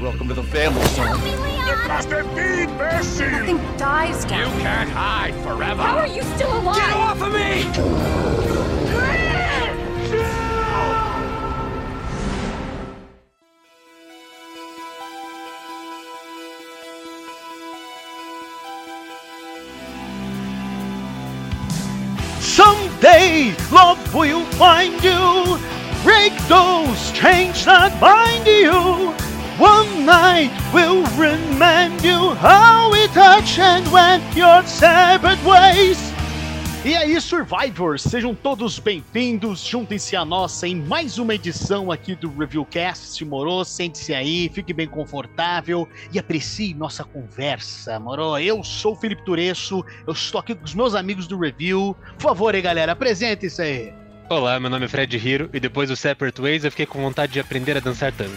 Welcome to the family, son. It must have been Bessie! Nothing dies You can't hide forever! How are you still alive? Get off of me! How we touch and went your separate ways. E aí, Survivors, sejam todos bem-vindos. Juntem-se a nós em mais uma edição aqui do Reviewcast. Moro, sente-se aí, fique bem confortável e aprecie nossa conversa, Moro. Eu sou o Felipe Tureço, eu estou aqui com os meus amigos do Review. Por favor, aí, galera, apresente-se aí. Olá, meu nome é Fred Hiro e depois do Separate Ways eu fiquei com vontade de aprender a dançar tango.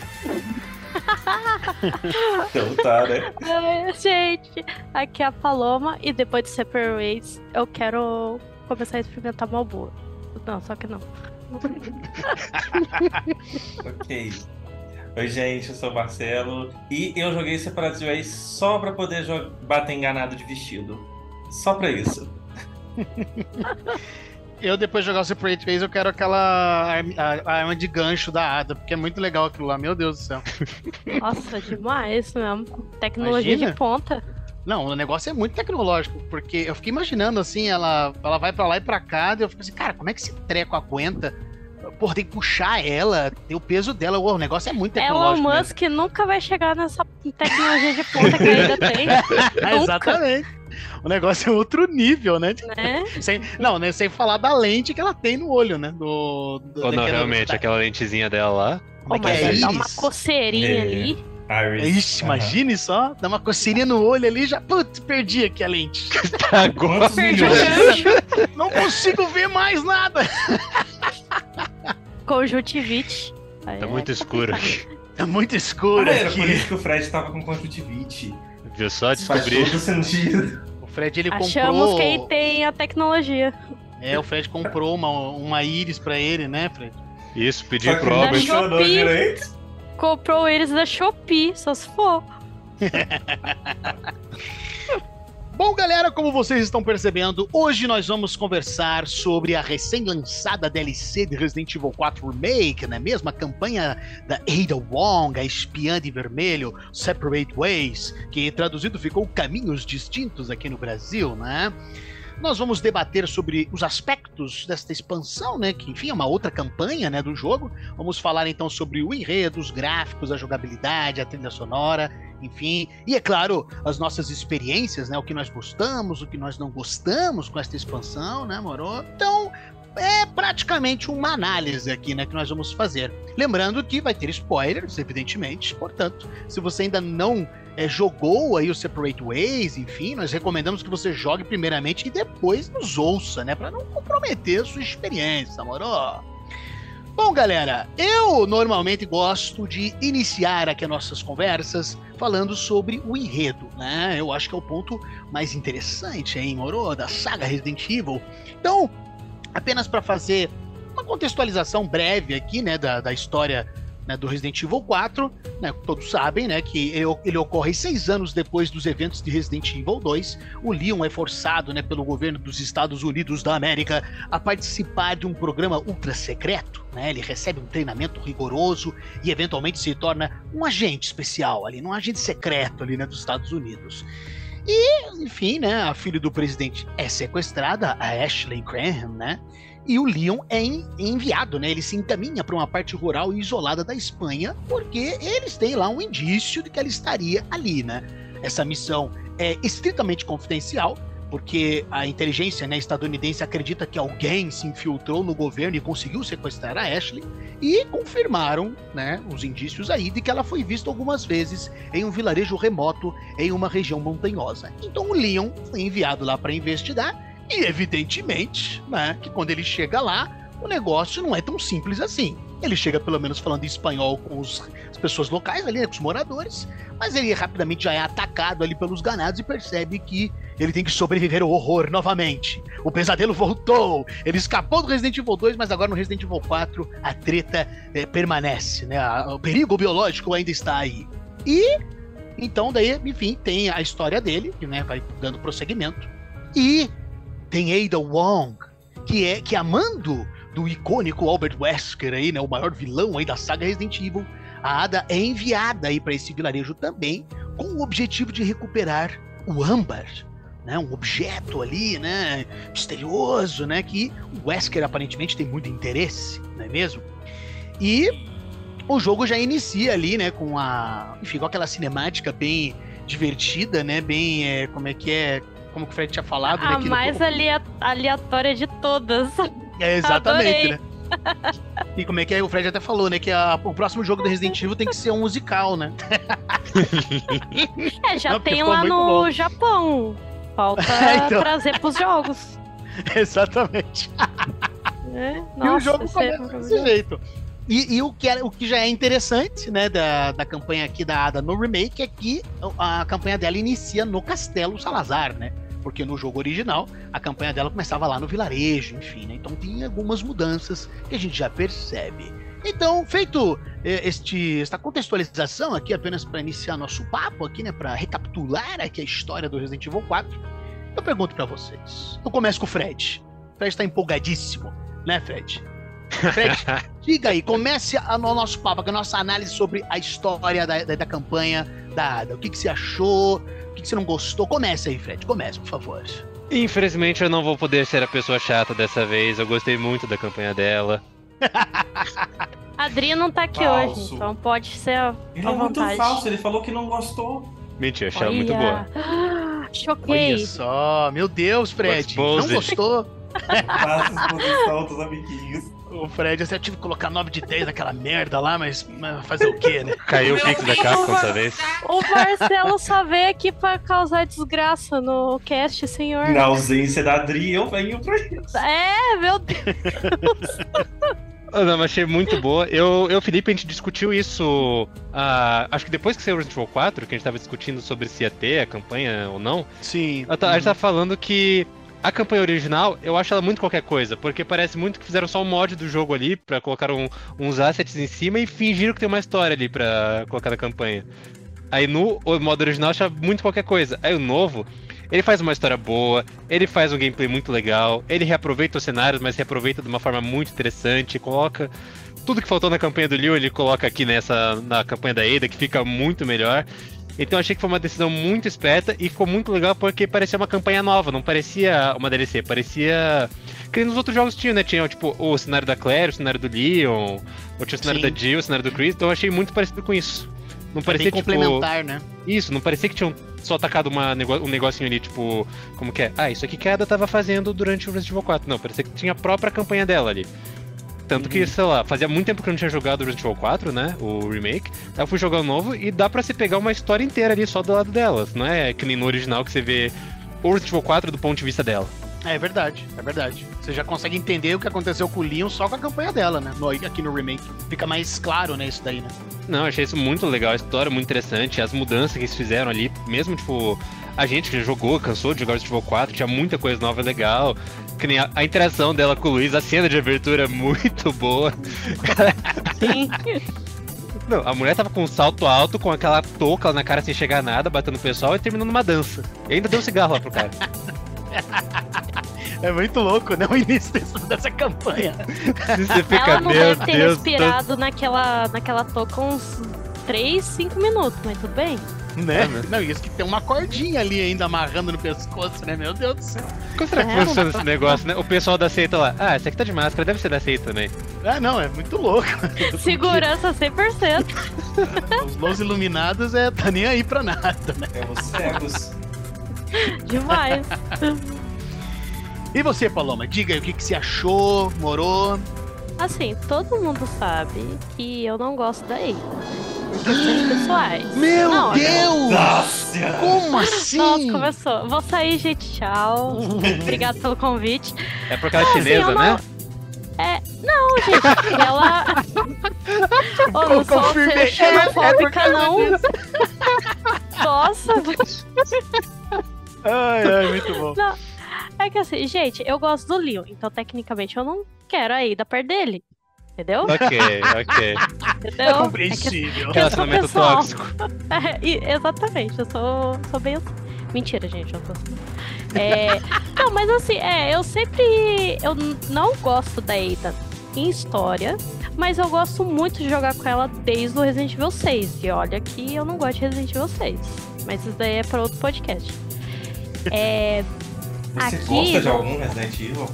Então tá, né? Ai, gente, aqui é a Paloma e depois de Separate Ways eu quero começar a experimentar Malboa. Não, só que não. Ok. Oi, gente, eu sou o Marcelo. E eu joguei Separate Ways só pra poder bater enganado de vestido. Só pra isso. Eu, depois de jogar o Separate Ways, eu quero aquela arma, a- a arma de gancho da Ada, porque é muito legal aquilo lá, meu Deus do céu. Nossa, demais mesmo. Tecnologia Imagina. de ponta. Não, o negócio é muito tecnológico, porque eu fiquei imaginando assim, ela, ela vai pra lá e pra cá, e eu fico assim, cara, como é que esse treco aguenta? Porra, tem que puxar ela, tem o peso dela, o negócio é muito Elon tecnológico. mesmo. Musk nunca vai chegar nessa tecnologia de ponta que ainda tem, Exatamente. O negócio é outro nível, né? né? Sem, não, né? Sem falar da lente que ela tem no olho, né? Do, do Ou não, realmente, aquela lentezinha dela lá. Como é mas é? dar uma coceirinha É. ali. Iris. Ixi, Aham. imagine só, dá uma coceirinha no olho ali já. Putz, perdi aqui a lente. Agora. Quantos milhões? gancho. Não consigo ver mais nada. Conjuntivite. Tá é muito escuro aqui. É muito escuro Ah, era aqui. por isso que o Fred tava com conjuntivite. Viu só? Faz Descobri. todo sentido. O Fred ele Achamos comprou. quem tem a tecnologia. É, o Fred comprou uma, uma íris pra ele, né, Fred? Isso, pedi pro Albert. Shopee. Comprou eles da Shopee, só se for. Bom, galera, como vocês estão percebendo, hoje nós vamos conversar sobre a recém-lançada DLC de Resident Evil 4 Remake, não é mesmo? A campanha da Ada Wong, a espiã de vermelho, Separate Ways, que traduzido ficou Caminhos Distintos aqui no Brasil, né? Nós vamos debater sobre os aspectos desta expansão, né? Que, enfim, é uma outra campanha né, do jogo. Vamos falar então sobre o enredo, os gráficos, a jogabilidade, a trilha sonora, enfim. E é claro, as nossas experiências, né? O que nós gostamos, o que nós não gostamos com esta expansão, né, Moro? Então, é praticamente uma análise aqui, né, que nós vamos fazer. Lembrando que vai ter spoilers, evidentemente. Portanto, se você ainda não é, jogou aí o Separate Ways, enfim, nós recomendamos que você jogue primeiramente e depois nos ouça, né, para não comprometer a sua experiência, Moro? Bom, galera, eu normalmente gosto de iniciar aqui as nossas conversas falando sobre o enredo, né? Eu acho que é o ponto mais interessante, hein, Moro, da saga Resident Evil. Então, apenas para fazer uma contextualização breve aqui, né, da, da história né, do Resident Evil 4, né, todos sabem, né, que ele, ele ocorre seis anos depois dos eventos de Resident Evil 2. O Leon é forçado, né, pelo governo dos Estados Unidos da América a participar de um programa ultra secreto, né? Ele recebe um treinamento rigoroso e eventualmente se torna um agente especial ali, um agente secreto ali, né, dos Estados Unidos. E, enfim, né, a filha do presidente é sequestrada, a Ashley Graham, né? E o Leon é en- enviado, né? Ele se encaminha para uma parte rural isolada da Espanha, porque eles têm lá um indício de que ela estaria ali, né? Essa missão é estritamente confidencial, porque a inteligência né, estadunidense acredita que alguém se infiltrou no governo e conseguiu sequestrar a Ashley, e confirmaram né, os indícios aí de que ela foi vista algumas vezes em um vilarejo remoto em uma região montanhosa. Então o Leon foi enviado lá para investigar, e evidentemente, né, que quando ele chega lá, o negócio não é tão simples assim. Ele chega pelo menos falando espanhol com os- pessoas locais ali, né, com os moradores, mas ele rapidamente já é atacado ali pelos ganados e percebe que ele tem que sobreviver ao horror novamente. O pesadelo voltou. Ele escapou do Resident Evil 2, mas agora no Resident Evil 4 a treta eh, permanece, né? O perigo biológico ainda está aí. E então daí, enfim, tem a história dele, que né, vai dando prosseguimento. E tem Ada Wong, que é que amando do icônico Albert Wesker aí, né, o maior vilão aí da saga Resident Evil, a Ada é enviada aí para esse vilarejo também com o objetivo de recuperar o âmbar, né, um objeto ali, né, misterioso, né, que o Wesker aparentemente tem muito interesse, não é mesmo? E o jogo já inicia ali, né, com a, enfim, com aquela cinemática bem divertida, né, bem, é, como é que é, como o Fred tinha falado, né, A no- mais aleatória de todas. é, exatamente, Adorei. né? E como é que é? O Fred até falou, né? Que a- o próximo jogo do Resident Evil tem que ser um musical, né? É, já Não, tem lá no bom. Japão. Falta É, então. trazer pros jogos. Exatamente. né? e o Nossa, jogo é começa desse maravilhoso. jeito. E, e o, que é, o que já é interessante, né, da, da campanha aqui da Ada no remake é que a campanha dela inicia no Castelo Salazar, né? Porque no jogo original a campanha dela começava lá no vilarejo, enfim, né? Então tem algumas mudanças que a gente já percebe. Então, feito eh, este, esta contextualização aqui, apenas para iniciar nosso papo aqui, né? Para recapitular aqui a história do Resident Evil 4, eu pergunto para vocês. Eu começo com o Fred. O Fred tá empolgadíssimo, né, Fred? Fred, diga aí, comece a- o nosso papo, a nossa análise sobre a história da, da, da campanha da Ada. O que, que você achou? O que, que você não gostou? Comece aí, Fred. Comece, por favor. Infelizmente eu não vou poder ser a pessoa chata dessa vez. Eu gostei muito da campanha dela. A Adri não tá aqui Falso. hoje, então pode ser Ele é muito falso, ele falou que não gostou. Mentira, achei ela muito boa. Olha. Choquei. Olha só, meu Deus, Fred. Não gostou? Faça exposição dos amiguinhos. O Fred, eu tive que colocar 9 de 10 naquela merda lá, mas, mas fazer o quê, né? Caiu o pix da Capcom dessa vez. O Marcelo só veio aqui pra causar desgraça no cast, senhor. Na ausência da Adri, eu venho pra isso. É, meu Deus. Ah, não, mas achei muito boa. Eu, eu e o Felipe, a gente discutiu isso. ah, acho que depois que saiu o Resident Evil 4, que a gente tava discutindo sobre se ia ter a campanha ou não. Sim. eu ta- A gente tá falando que a campanha original, eu acho ela muito qualquer coisa, porque parece muito que fizeram só um mod do jogo ali, pra colocar um- uns assets em cima e fingiram que tem uma história ali pra colocar na campanha. Aí no modo original acha muito qualquer coisa. Aí o novo, ele faz uma história boa, ele faz um gameplay muito legal, ele reaproveita os cenários, mas reaproveita de uma forma muito interessante, coloca tudo que faltou na campanha do Leon, ele coloca aqui nessa na campanha da Ada, que fica muito melhor. Então eu achei que foi uma decisão muito esperta e ficou muito legal porque parecia uma campanha nova, não parecia uma DLC, parecia que nos outros jogos tinha, né? Tinha tipo o cenário da Claire, o cenário do Leon, ou tinha o cenário Sim. da Jill, o cenário do Chris, então eu achei muito parecido com isso. Não parecia tipo complementar, né? isso, não parecia que tinham só atacado uma um negocinho ali, tipo, como que é? Ah, isso aqui que a Ada tava fazendo durante o Resident Evil 4. Não, parecia que tinha a própria campanha dela ali. Tanto que, sei lá, fazia muito tempo que eu não tinha jogado o Resident Evil 4, né? O remake. Aí eu fui jogar o novo e dá pra se pegar uma história inteira ali só do lado delas. Não é que nem no original que você vê o Resident Evil 4 do ponto de vista dela. É verdade, é verdade. Você já consegue entender o que aconteceu com o Leon só com a campanha dela, né? No- aqui no remake. Fica mais claro, né, isso daí, né? Não, achei isso muito legal, a história muito interessante, as mudanças que eles fizeram ali, mesmo tipo, a gente que já jogou, cansou de jogar Resident Evil 4, tinha muita coisa nova legal. Que nem a, a interação dela com o Luiz, a cena de abertura é muito boa. Sim. Não, a mulher tava com um salto alto, com aquela touca na cara sem chegar a nada, batendo o pessoal e terminando uma dança. E ainda deu um cigarro lá pro cara. É muito louco, né? O início desse- dessa campanha. Você fica, Ela não meu deve ter Deus, tô... respirado naquela, naquela toca uns 3, 5 minutos, mas tudo bem. Né? É, né? Não, e isso que tem uma cordinha ali ainda amarrando no pescoço, né? Meu Deus do céu. como será que É, funciona esse negócio, né? O pessoal da seita lá, ah, esse aqui tá de máscara, deve ser da seita também. Ah, não, é muito louco. Segurança 100%. Os Los Iluminados é, tá nem aí pra nada, né? É os cegos. Demais. E você, Paloma, diga aí o que, que você achou, morou. Assim, todo mundo sabe que eu não gosto da Ada. Por questões pessoais. Meu Não, Deus! Nossa! Como assim? Nossa, começou. Vou sair, gente. Tchau. Obrigado pelo convite. É porque ela é Assim, chinesa, não- né? É, não, gente, ela. Ô, não sou Confirmei. xenofóbica, É, é não. Nossa, Ai, ai, muito bom. é que assim, gente, eu gosto do Leon, então tecnicamente eu não quero a Ada perto dele. Entendeu? Ok, ok. Entendeu? É É que- compreensível. Relacionamento pessoal. tóxico. É, exatamente, eu sou, sou bem assim. Mentira, gente, eu não sou assim. É, não, mas assim, é, eu sempre. Eu não gosto da Ada em história, mas eu gosto muito de jogar com ela desde o Resident Evil 6. E olha que eu não gosto de Resident Evil 6. Mas isso daí é para outro podcast. É, Você Aqui, gosta de algum Resident Evil?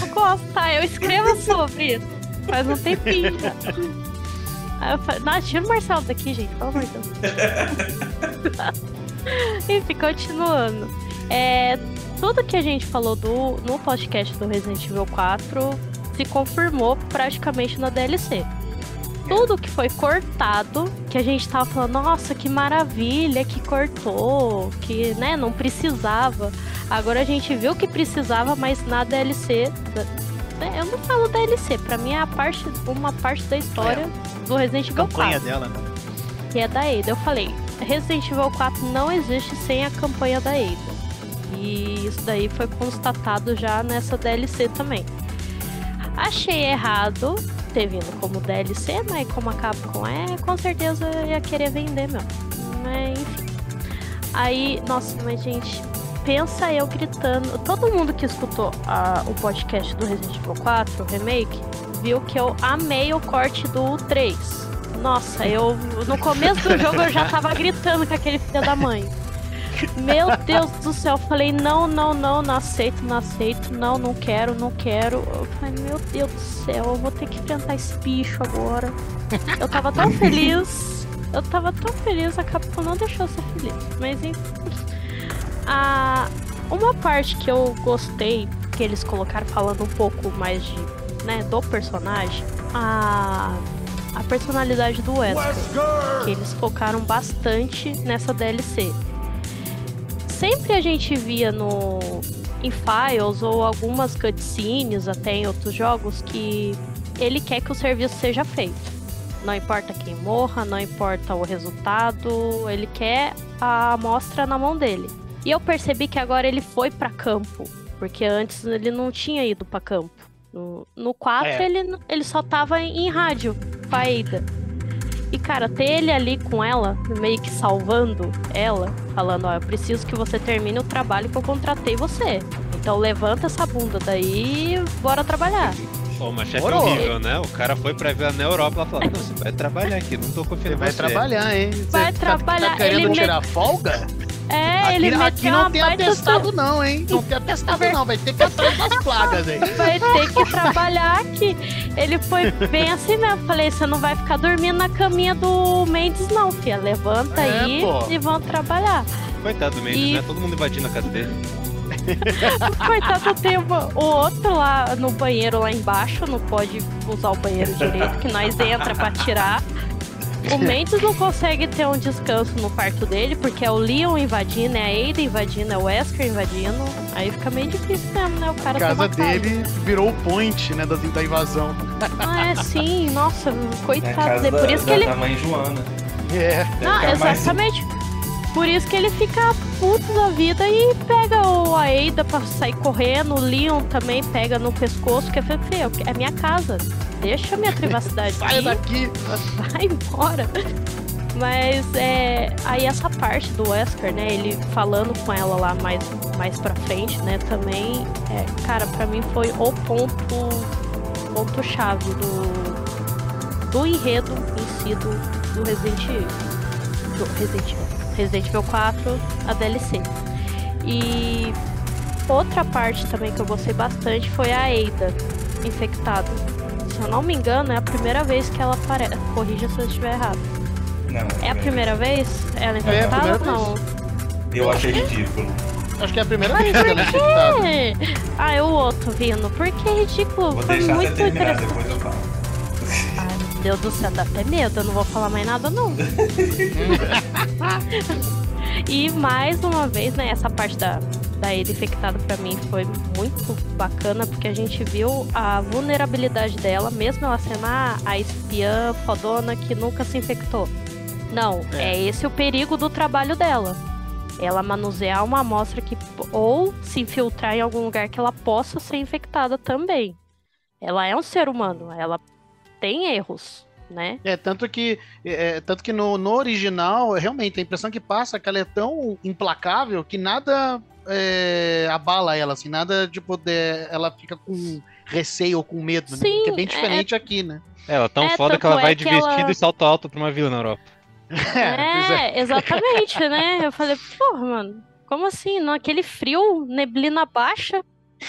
eu gosto, tá? Eu escrevo sobre isso. Faz um tempinho. Aí eu falei, tira o Marcelo daqui, gente, pelo amor de Deus. Enfim, continuando. É, tudo que a gente falou do, no podcast do Resident Evil 4 se confirmou praticamente na DLC. Tudo que foi cortado, que a gente tava falando, nossa, que maravilha que cortou, que né, não precisava. Agora a gente viu que precisava, mas na DLC. Eu não falo DLC, pra mim é a parte, uma parte da história do Resident Evil 4 campanha dela, né? que é da Ada. Eu falei, Resident Evil 4 não existe sem a campanha da Ada. E isso daí foi constatado já nessa DLC também. Achei errado ter vindo como DLC, mas como a Capcom é, com certeza ia querer vender mesmo. Mas enfim. Aí, nossa, mas gente, pensa eu gritando. Todo mundo que escutou a- o podcast do Resident Evil 4, o remake, viu que eu amei o corte do 3. Nossa, eu no começo do jogo eu já tava gritando com aquele filho da mãe. Meu Deus do céu, eu falei, não, não, não, não aceito, não aceito, não, não quero, não quero. Eu falei, meu Deus do céu, eu vou ter que enfrentar esse bicho agora. Eu tava tão feliz, eu tava tão feliz, a Capcom não deixou eu ser feliz. Mas enfim. A, uma parte que eu gostei, que eles colocaram falando um pouco mais de, né, do personagem, a, a personalidade do Wesker que eles focaram bastante nessa DLC. Sempre a gente via no em Files ou algumas cutscenes até em outros jogos que ele quer que o serviço seja feito. Não importa quem morra, não importa o resultado, ele quer a amostra na mão dele. E eu percebi que agora ele foi pra campo, porque antes ele não tinha ido pra campo. No, no 4 É. ele, ele só tava em, em rádio com a Ada. E, cara, ter ele ali com ela, meio que salvando ela, falando, ó, eu preciso que você termine o trabalho que eu contratei você. Então levanta essa bunda daí e bora trabalhar. Pô, uma chefe Morou. horrível, né? O cara foi pra ver na Europa ela falou: Não, você vai trabalhar aqui, não tô confiando Você vai você. trabalhar, hein? Você Vai tá- trabalhar, Tá, querendo ele me- tirar folga? É, aqui ele aqui não tem atestado, não, hein? Não tem atestado, não. Vai ter que atrás das plagas aí. vai ter que trabalhar aqui. Ele foi bem assim mesmo. Falei, você não vai ficar dormindo na caminha do Mendes, não, filha. Levanta É, aí pô. e vão trabalhar. Coitado do Mendes, E- né? Todo mundo invadindo a casa dele. Coitado, tem o o outro lá no banheiro lá embaixo, não pode usar o banheiro direito, que nós entra pra tirar. O Mendes não consegue ter um descanso no quarto dele, porque é o Leon invadindo, é a Ada invadindo, é o Wesker invadindo. Aí fica meio difícil mesmo, né? O A cara tem casa dele virou o point, né, da, da invasão. Ah, é sim, nossa, É a coitado dele. Por da, isso que da- ele. da mãe Joana. É. Não, ficar mais- exatamente. Por isso que ele fica puto da vida e pega o a Ada pra sair correndo. O Leon também pega no pescoço, que é, "Fê, é minha casa. Deixa a minha privacidade. Saia aqui, daqui. Vai embora. Mas é. Aí essa parte do Wesker, né? Ele falando com ela lá mais, mais pra frente, né? Também, é, cara, pra mim foi o ponto. ponto chave do. do enredo em si do, do Resident Evil. Do Resident Evil. Resident Evil 4, a DLC. E outra parte também que eu gostei bastante foi a Ada infectada. Se eu não me engano, é a primeira vez que ela aparece. Corrija se eu estiver errado. Não, É a primeira vez? Ela infectada primeira ou não? Eu achei ridículo. Acho que é a primeira vez que ela é infectada. É. Ah, é o outro vindo. Porque é ridículo. Vou Foi muito terminar, interessante. depois eu falo. Ai, meu Deus do céu, dá até medo. Eu não vou falar mais nada, não. e mais uma vez, né, essa parte da, da Ada infectada pra mim foi muito bacana, porque a gente viu a vulnerabilidade dela, mesmo ela sendo a, a espiã fodona que nunca se infectou. Não, É. é esse o perigo do trabalho dela. Ela manusear uma amostra que ou se infiltrar em algum lugar que ela possa ser infectada também. Ela é um ser humano, ela tem erros, né? É, tanto que, é, tanto que no, no original, realmente, a impressão que passa é que ela é tão implacável que nada é, abala ela, assim, nada de poder. Ela fica com receio ou com medo, né? Sim, Que é bem é- diferente aqui, né? Ela é tão É, foda que ela vai é de que ela- vestido e salto alto pra uma vila na Europa. É, exatamente, né? Eu falei, porra, mano, como assim? Naquele frio, neblina baixa?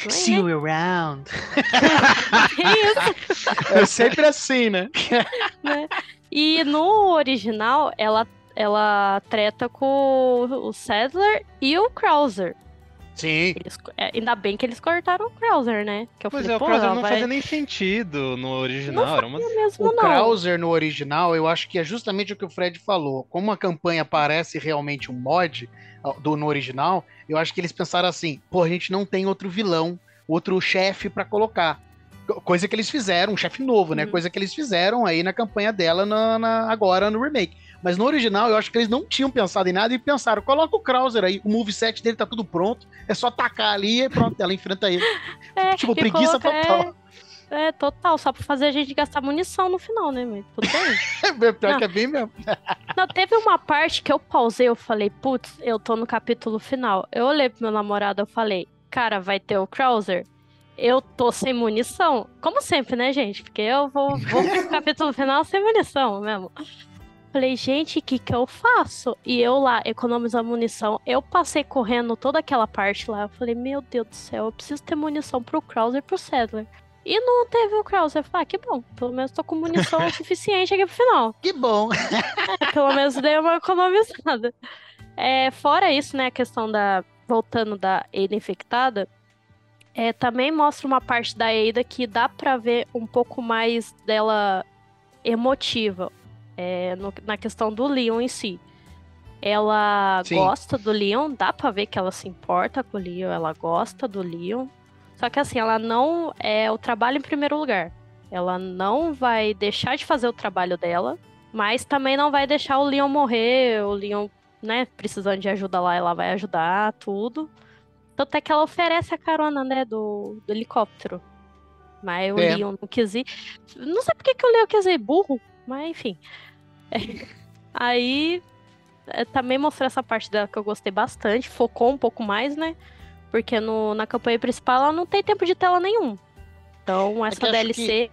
É, See you around. É sempre assim, né? né? E no original, ela, ela treta com o Sadler e o Krauser. Sim. Eles- é, ainda bem que eles cortaram o Krauser, né? Que eu Pois falei, é, o Krauser não vai... fazia nem sentido no original. Era uma... mesmo, O não. Krauser no original, eu acho que é justamente o que o Fred falou. Como a campanha parece realmente um mod do no original, eu acho que eles pensaram assim: pô, a gente não tem outro vilão, outro chefe pra colocar. Co- Coisa que eles fizeram, um chefe novo, né? Uhum. Coisa que eles fizeram aí na campanha dela na, na- agora no remake. Mas no original, eu acho que eles não tinham pensado em nada e pensaram: coloca o Krauser aí, o moveset dele tá tudo pronto, é só tacar ali e pronto, ela enfrenta ele. É, tipo, preguiça coloca- total. É, é, total, só pra fazer a gente gastar munição no final, né? Mas tudo bem. Pior Não. que é bem mesmo. Não, teve uma parte que eu pausei, eu falei, putz, eu tô no capítulo final. Eu olhei pro meu namorado, eu falei, cara, vai ter o Krauser? Eu tô sem munição. Como sempre, né, gente? Porque eu vou, vou pro capítulo final sem munição mesmo. Falei, gente, o que que eu faço? E eu lá, economizando munição, eu passei correndo toda aquela parte lá. Eu falei, meu Deus do céu, eu preciso ter munição pro Krauser e pro Sadler. E não teve o Krauser. Eu falei, ah, que bom, pelo menos tô com munição suficiente aqui pro final. Que bom. Pelo menos dei uma economizada. É, fora isso, né, a questão da. Voltando da Ada infectada, é, também mostra uma parte da Ada que dá pra ver um pouco mais dela emotiva é, no- na questão do Leon em si. Ela Sim. gosta do Leon, dá pra ver que ela se importa com o Leon, ela gosta do Leon. Só que assim, ela não é o trabalho em primeiro lugar. Ela não vai deixar de fazer o trabalho dela, mas também não vai deixar o Leon morrer, o Leon, né, precisando de ajuda lá, ela vai ajudar, tudo. Tanto é que ela oferece a carona, né, do, do helicóptero. Mas o É. Leon não quis ir. Não sei por que, que o Leon quis ir, burro, mas enfim. Aí é, também mostrou essa parte dela que eu gostei bastante, focou um pouco mais, né? Porque no, na campanha principal ela não tem tempo de tela nenhum. Então, essa que acho DLC.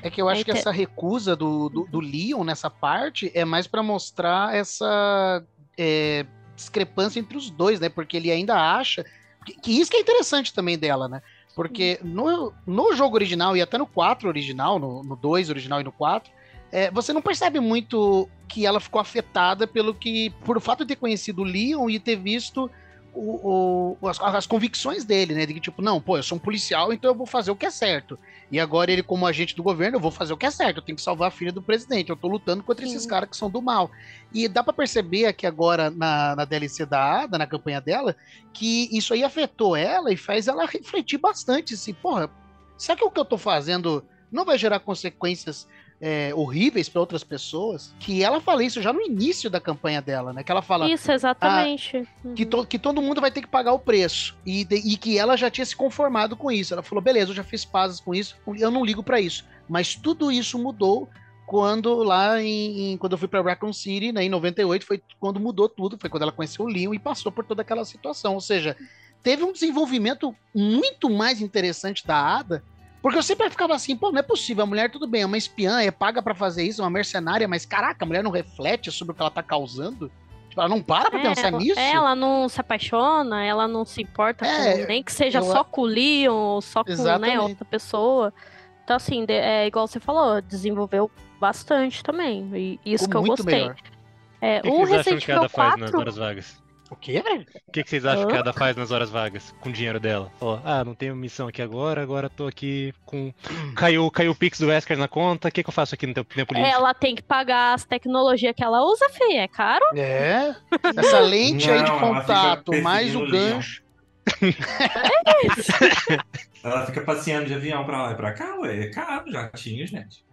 É que eu acho que essa recusa do, do, do Leon nessa parte é mais pra mostrar essa é, discrepância entre os dois, né? Porque ele ainda acha. Que, que isso que é interessante também dela, né? Porque no, no jogo original e até no 4 original, no, no 2 original e no 4, é, você não percebe muito que ela ficou afetada pelo que. por o fato de ter conhecido o Leon e ter visto o, o- as, as convicções dele, né? De que, tipo, não, pô, eu sou um policial, então eu vou fazer o que é certo. E agora ele, como agente do governo, eu vou fazer o que é certo. Eu tenho que salvar a filha do presidente. Eu tô lutando contra Sim. esses caras que são do mal. E dá pra perceber aqui agora na, na DLC da Ada, na campanha dela, que isso aí afetou ela e faz ela refletir bastante. Assim, porra, será que o que eu tô fazendo não vai gerar consequências é, horríveis pra outras pessoas? Que ela fala isso já no início da campanha dela, né? Que ela fala Isso, exatamente. que, Uhum. to- que todo mundo vai ter que pagar o preço. E, de- e que ela já tinha se conformado com isso. Ela falou: beleza, eu já fiz pazes com isso, eu não ligo pra isso. Mas tudo isso mudou quando lá em, em- quando eu fui pra Raccoon City, né, em 98, foi quando mudou tudo, foi quando ela conheceu o Leon e passou por toda aquela situação. Ou seja, teve um desenvolvimento muito mais interessante da Ada. Porque eu sempre ficava assim, pô, não é possível, a mulher tudo bem, é uma espiã, é paga pra fazer isso, é uma mercenária, mas caraca, a mulher não reflete sobre o que ela tá causando? Tipo, ela não para pra É, pensar ela- nisso? Ela não se apaixona, ela não se importa É, com, nem que seja eu- só com o Leon, ou só com né, outra pessoa. Então, assim, de- é igual você falou, desenvolveu bastante também. E isso Ficou que eu gostei. melhor. É, O Resident Ada Evil faz nas 4. horas vagas? O quê, velho? O que, que vocês acham que a Hã? Ada faz nas horas vagas com o dinheiro dela? Ó, ah, não tenho missão aqui agora, agora tô aqui com. Caiu, caiu o Pix do Wesker na conta, o que, que eu faço aqui no tempo, livre? Ela tem que pagar as tecnologias que ela usa, Fê, é caro? É. Essa lente aí de Não, ela fica contato, mais o perseguindo o Leon. gancho. Ela fica passeando de avião pra lá e pra cá, ué. É caro, jatinhos, gente.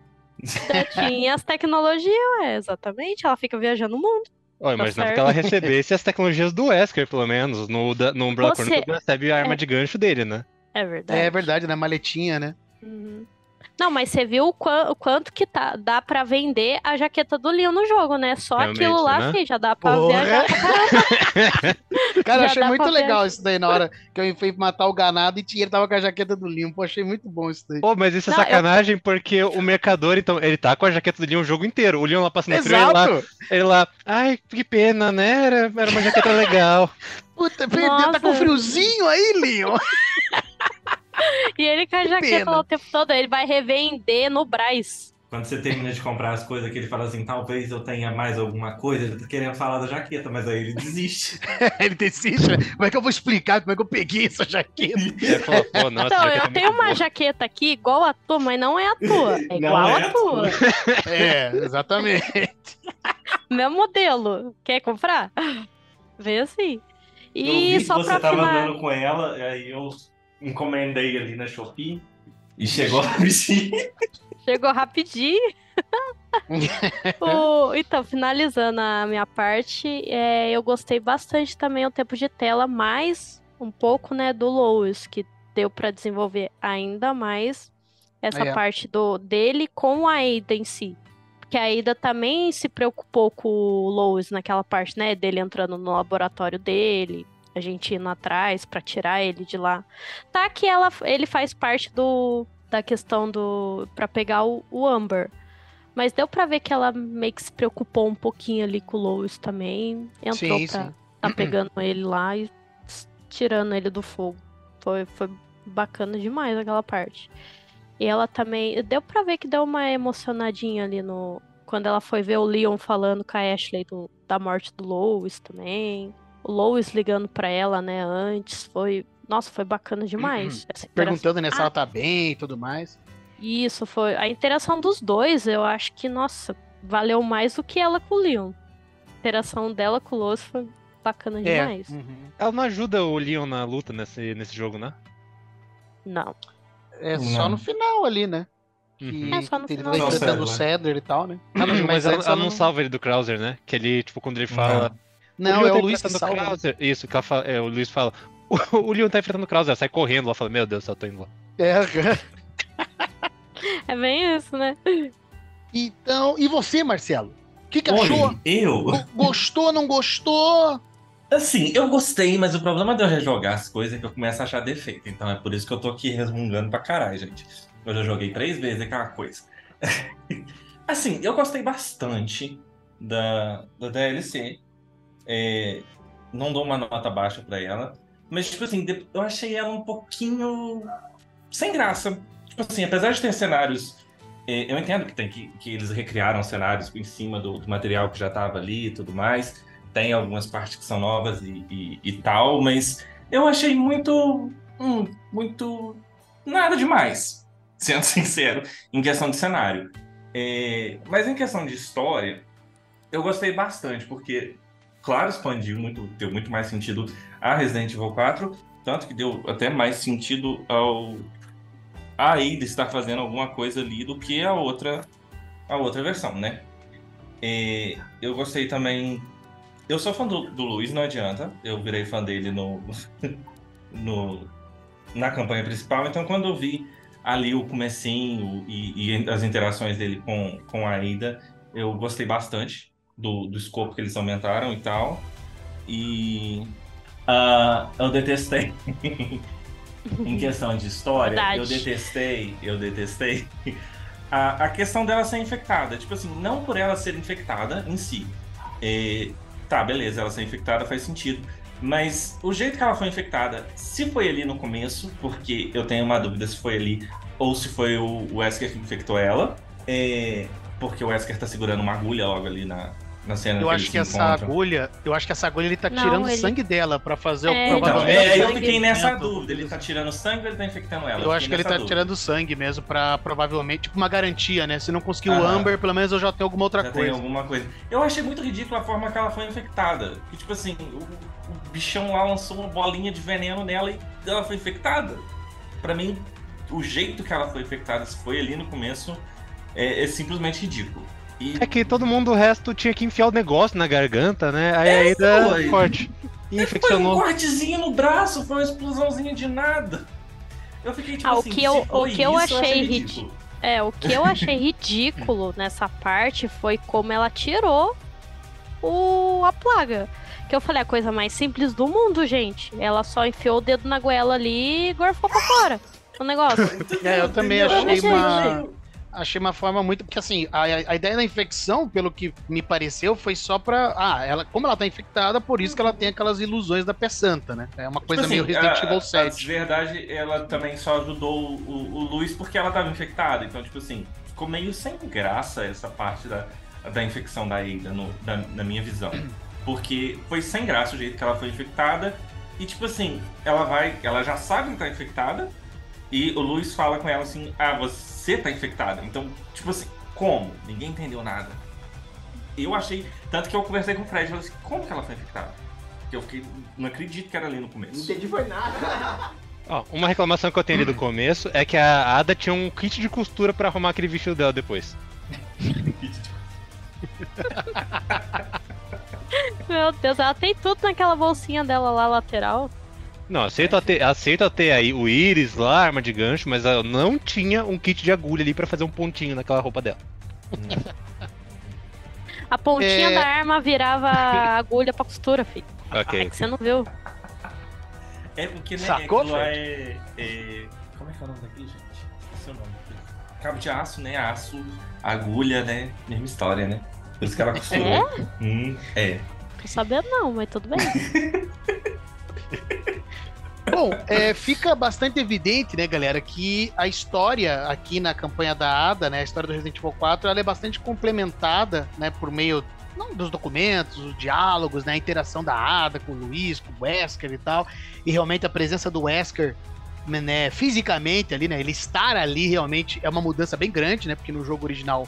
Tinha as tecnologias, é, exatamente. Ela fica viajando o mundo. Ó, imaginava certo. que ela recebesse as tecnologias do Wesker, pelo menos. No, no Umbrella Você- Chronicles recebe a arma é. de gancho dele, né? É verdade. É verdade, né? Maletinha, né? Uhum. Não, mas você viu o, qua- o quanto que tá, dá pra vender a jaqueta do Leon no jogo, né? Só Realmente, aquilo lá, né? filho, já dá pra Porra. viajar pra. Cara, eu Já achei muito pra ver. legal isso daí na hora que eu fui matar o ganado e ele tava com a jaqueta do Limpo. Achei muito bom isso daí. Pô, mas isso é Não, eu- sacanagem porque o mercador, então, ele tá com a jaqueta do Leon o jogo inteiro. O Leon lá passando frio, ele lá, Exato! ele lá, ai, que pena, né? Era, era uma jaqueta legal. Puta, perdeu, tá com friozinho aí, Leon. E ele com a jaqueta lá o tempo todo, ele vai revender no Braz. Quando você termina de comprar as coisas, que ele fala assim, talvez eu tenha mais alguma coisa, ele tá querendo falar da jaqueta, mas aí ele desiste. ele desiste, né? Como é que eu vou explicar como é que eu peguei essa jaqueta? Ele falou, pô, nossa, Então, eu é tenho uma boa. jaqueta aqui igual a tua, mas não é a tua. É Não igual é a tua. É, exatamente. Meu modelo. Quer comprar? Vê assim. eu E vi só que você pra tava andando com ela, aí eu encomendei ali na Shopee e chegou bichinha. Chegou rapidinho. O- então, finalizando a minha parte, é, eu gostei bastante também o tempo de tela, mais um pouco, né, do Lois, que deu pra desenvolver ainda mais essa É. parte do dele com a Ada em si. Porque a Ada também se preocupou com o Lois naquela parte, né, dele entrando no laboratório dele, a gente indo atrás pra tirar ele de lá. Tá que ela, ele faz parte do da questão do para pegar o, o Amber. Mas deu pra ver que ela meio que se preocupou um pouquinho ali com o Lois também. Entrou Sim, pra sim. tá pegando ele lá e tirando ele do fogo. Foi, foi bacana demais aquela parte. E ela também. Deu pra ver que deu uma emocionadinha ali no. Quando ela foi ver o Leon falando com a Ashley do- da morte do Lois também. O Lois ligando pra ela, né, antes. Foi. Nossa, foi bacana demais. essa interação. Perguntando né, se Ah. ela tá bem e tudo mais. Isso foi. A interação dos dois, eu acho que, nossa, valeu mais do que ela com o Leon. A interação dela com o Lois foi bacana demais. Uhum. Ela não ajuda o Leon na luta nesse, nesse jogo, né? Não. É só Não. no final ali, né? Uhum. Que É, só no ele final. tá o enfrentando o Sadler. Cedler e tal, né? Ah, não, mas ela, antes ela não salva ele do Krauser, né? Que ele, tipo, quando ele fala. Não, Leon é tá o Luiz que salva. Krauser. Isso, que ela fala, é, o Luiz fala. O, o Leon tá enfrentando o Krauser, ela sai correndo lá fala, meu Deus, eu tô indo lá. É. É bem isso, né? Então, e você, Marcelo? O que, que Olha, achou? eu. Go- Gostou, não gostou? Assim, eu gostei, mas o problema de eu rejogar as coisas é que eu começo a achar defeito. Então é por isso que eu tô aqui resmungando pra caralho, gente. Eu já joguei três vezes aquela coisa. assim, eu gostei bastante da, da DLC. É, não dou uma nota baixa pra ela. Mas, tipo assim, eu achei ela um pouquinho sem graça. Tipo assim, apesar de ter cenários. é, eu entendo que, tem que, que eles recriaram cenários em cima do, do material que já tava ali e tudo mais tem algumas partes que são novas e, e- e tal, mas eu achei muito. hum, muito. nada demais, sendo sincero, em questão de cenário. É, mas em questão de história, eu gostei bastante, porque, claro, expandiu muito, deu muito mais sentido a Resident Evil 4, tanto que deu até mais sentido ao. a Ada estar fazendo alguma coisa ali do que a outra, a outra versão, né? É, eu gostei também eu sou fã do, do Luiz, não adianta. Eu virei fã dele no, no, na campanha principal. Então, quando eu vi ali o comecinho e, e as interações dele com, com a Ida, eu gostei bastante do, do escopo que eles aumentaram e tal. E ah, eu detestei. em questão de história, Verdade. eu detestei, eu detestei a, a questão dela ser infectada. Tipo assim, não por ela ser infectada em si. É, tá, beleza, ela ser infectada faz sentido. Mas o jeito que ela foi infectada, se foi ali no começo, porque eu tenho uma dúvida se foi ali ou se foi o Wesker que infectou ela. É, porque o Wesker tá segurando uma agulha logo ali na, na cena Eu acho que essa encontram. agulha, eu acho que essa agulha ele tá Não, tirando ele- sangue dela pra fazer É, o Então, provavelmente. é, eu fiquei nessa dúvida. Ele tá tirando sangue ou ele tá infectando ela? Eu acho que ele tá dúvida. tirando sangue mesmo pra provavelmente, tipo uma garantia, né? Se não conseguir o Aham. Amber, pelo menos eu já tenho alguma outra Já tem coisa. alguma coisa. Eu achei muito ridícula a forma que ela foi infectada. Que, tipo assim, o, o bichão lá lançou uma bolinha de veneno nela e ela foi infectada. Pra mim, o jeito que ela foi infectada, se foi ali no começo, é, é simplesmente ridículo. E É que todo mundo o resto tinha que enfiar o negócio na garganta, né? Aí É, a Ida foi. forte. E foi um infeccionou. cortezinho no braço, foi uma explosãozinha de nada. Eu fiquei tipo Ah, o assim, que eu- se foi o que eu isso, achei ridículo. É, o que eu achei ridículo nessa parte foi como ela tirou o a plaga. Que eu falei, a coisa mais simples do mundo, gente. Ela só enfiou o dedo na goela ali e gorfou pra fora o negócio. É, eu também achei Gente. uma, achei uma forma muito. Porque assim, a, a ideia da infecção, pelo que me pareceu, foi só pra. Ah, ela, como ela tá infectada, por isso que ela tem aquelas ilusões da pé santa, né? É uma coisa Tipo meio assim, Resident Evil a- 7. De verdade, ela também só ajudou o, o Luiz porque ela tava infectada. Então, tipo assim, ficou meio sem graça essa parte da, da infecção da Ada, no- da- na minha visão. Porque foi sem graça o jeito que ela foi infectada. E, tipo assim, ela vai. Ela já sabe que tá infectada. E o Luiz fala com ela assim: Ah, você tá infectada. Então, tipo assim, como? Ninguém entendeu nada. Eu achei. Tanto que eu conversei com o Fred e falei assim: Como que ela foi infectada? Porque eu fiquei. Não acredito que era ali no Não começo. entendi foi nada. Ó, uma reclamação que eu tenho ali do começo é que a Ada tinha um kit de costura pra arrumar aquele vestido dela depois. Meu Deus, ela tem tudo naquela bolsinha dela lá lateral. Não, aceito ter, aceito ter aí o íris lá, arma de gancho, mas ela não tinha um kit de agulha ali pra fazer um pontinho naquela roupa dela. A pontinha É. da arma virava agulha pra costura, filho. Ok. É que você não viu. É porque, né? Sacou, é, é- Como é que é o nome daquilo, gente? O nome. Cabo de aço, né? Aço, agulha, né? Mesma história, né? Por isso que ela costurou. Hum, é. Tô sabendo não, mas tudo bem. Bom, é, fica bastante evidente, né, galera, que a história aqui na campanha da Ada, né, a história do Resident Evil 4, ela é bastante complementada, né, por meio não, dos documentos, os diálogos, né, a interação da Ada com o Luiz, com o Wesker e tal, e realmente a presença do Wesker, né, fisicamente ali, né, ele estar ali realmente é uma mudança bem grande, né, porque no jogo original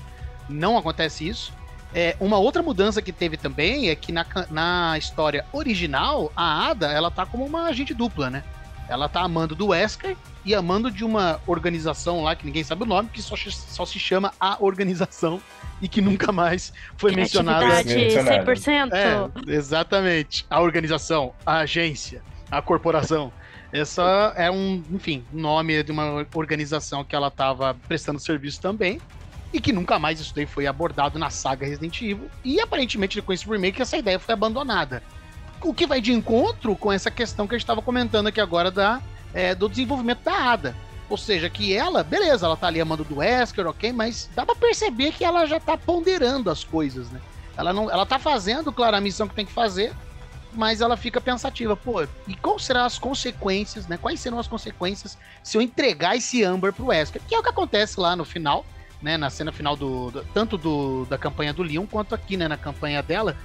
não acontece isso. É, uma outra mudança que teve também é que na, na história original, a Ada, ela tá como uma agente dupla, né? Ela tá amando do Wesker e amando de uma organização lá, que ninguém sabe o nome, que só, só se chama A Organização e que nunca mais foi mencionada. Criatividade mencionado. 100%. É, exatamente. A organização, a agência, a corporação. Essa é um, enfim, nome de uma organização que ela estava prestando serviço também. E que nunca mais isso daí foi abordado na saga Resident Evil. E aparentemente, com esse remake, essa ideia foi abandonada. O que vai de encontro com essa questão que a gente estava comentando aqui agora da, é, do desenvolvimento da Ada. Ou seja, que ela, beleza, ela tá ali amando do Wesker, ok, mas dá pra perceber que ela já tá ponderando as coisas, né? Ela não, ela tá fazendo, claro, a missão que tem que fazer, mas ela fica pensativa, pô, e quais serão as consequências, né? Quais serão as consequências se eu entregar esse Amber pro Wesker? Que é o que acontece lá no final, né? Na cena final do, do- tanto do, da campanha do Leon quanto aqui, né? Na campanha dela,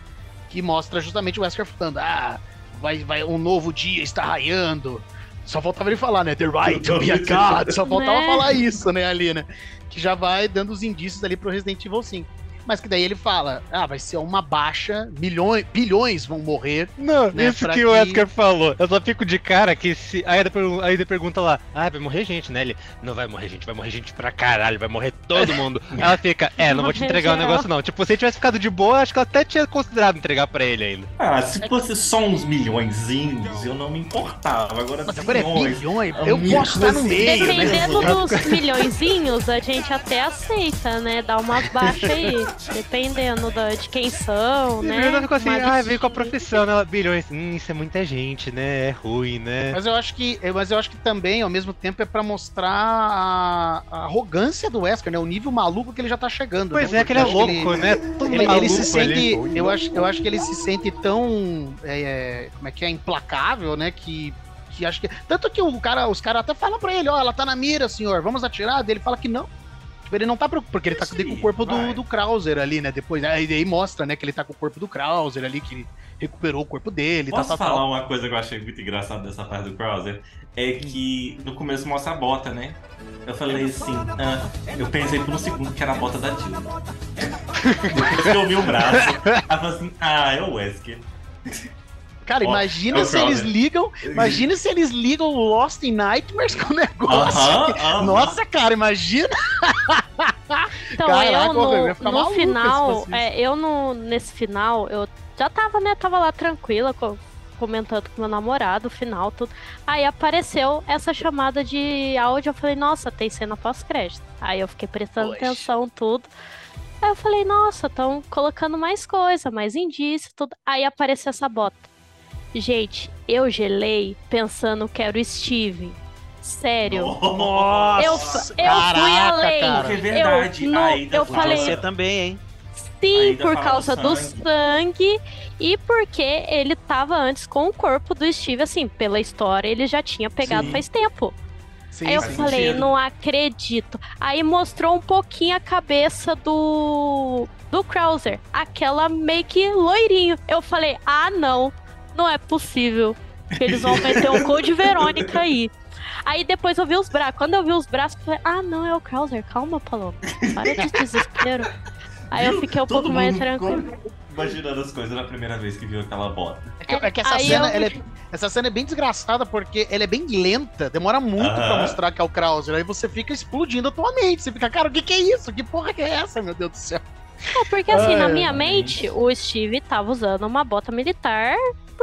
que mostra justamente o Wesker falando, ah, vai, vai, um novo dia está raiando. Só faltava ele falar, né? The right to be a god. Só faltava Né? falar isso, né, ali, né? Que já vai dando os indícios ali pro Resident Evil 5. Mas que daí ele fala, ah, vai ser uma baixa, milhões, bilhões vão morrer. Não, Né, isso pra que o que- Wesker falou. Eu só fico de cara que se. Aí ele, pergun- aí ele pergunta lá, ah, vai morrer gente, né? Ele, não vai morrer gente, vai morrer gente pra caralho, vai morrer todo mundo. Ela fica, é, não vou te entregar o geral. negócio não. Tipo, se ele tivesse ficado de boa, acho que ela até tinha considerado entregar pra ele ainda. Ah, se fosse só uns milhõezinhos, eu não me importava. Agora, Mas agora é bilhões. bilhões, É eu muita posso estar no meio, né? Dependendo dos milhõezinhos, a gente até aceita, né? Dá umas baixas aí. Dependendo da- de quem são, E né? ela ficou assim, Uma ah, veio com a profissão, né? Ela, bilhões. Hum, isso é muita gente, né? É ruim, né? Mas eu acho que, mas eu acho que também, ao mesmo tempo, é pra mostrar a, a arrogância do Wesker, né? O nível maluco que ele já tá chegando. Pois né? é, que ele é louco, né? Todo Ele, ele maluco se sente, ali. eu acho, eu acho que ele se sente tão, é, como é que é, implacável, né? Que, que acho que tanto que o cara, os caras até falam pra ele, ó, ela tá na mira, senhor, vamos atirar. Daí Ele fala que não. Tipo, ele não tá preocupado, porque ele tá Isso com o corpo do, do Krauser ali, né? Depois, aí, aí mostra, né, que ele tá com o corpo do Krauser ali, que ele recuperou o corpo dele, Posso tá, tá, falar tal. uma coisa que eu achei muito engraçada dessa parte do Krauser? É que no começo mostra a bota, né? Eu falei assim, ah, eu pensei por um segundo que era a bota da Dilma. Depois que eu vi o braço, ela falou assim, ah, é o Wesker. Cara, imagina é o se eles ligam, imagina se eles ligam o Lost in Nightmares com o negócio. Aham, aham. Nossa, cara, imagina. Então, Caraca, eu no, eu ia ficar no final, é, eu no, nesse final, eu já tava, né? Tava lá tranquila com, comentando com meu namorado, o final, tudo. Aí apareceu essa chamada de áudio, eu falei, nossa, tem cena pós-crédito. Aí eu fiquei prestando Poxa. atenção, tudo. Aí eu falei, nossa, estão colocando mais coisa, mais indício, tudo. Aí apareceu essa bota. Gente, eu gelei pensando que era o Steve. Sério. Nossa, Eu, eu fui caraca, além. cara. É verdade, Eu, ainda eu falei, Você também, hein? sim, Ainda por causa do do sangue. sangue e porque ele tava antes com o corpo do Steve, assim, pela história, ele já tinha pegado Sim. faz tempo. Sim, Aí eu falei, sentido. não acredito. Aí mostrou um pouquinho a cabeça do do Krauser, aquela meio que loirinho. Eu falei, ah, não, não é possível que eles vão meter um Code Verônica aí. Aí depois eu vi os braços. Quando eu vi os braços, eu falei, ah, não, é o Krauser. Calma, Paloma. Para de desespero. Aí eu fiquei um Todo pouco mais tranquilo. Imaginando as coisas na primeira vez que viu aquela bota. É que, é que essa, Aí cena, eu- ela é, essa cena é bem desgraçada porque ela é bem lenta, demora muito pra Aham. mostrar que é o Krauser. Aí você fica explodindo a tua mente. Você fica, cara, o que, que é isso? Que porra que é essa, meu Deus do céu? É, porque assim, Ah, na é. minha mente, o Steve tava usando uma bota militar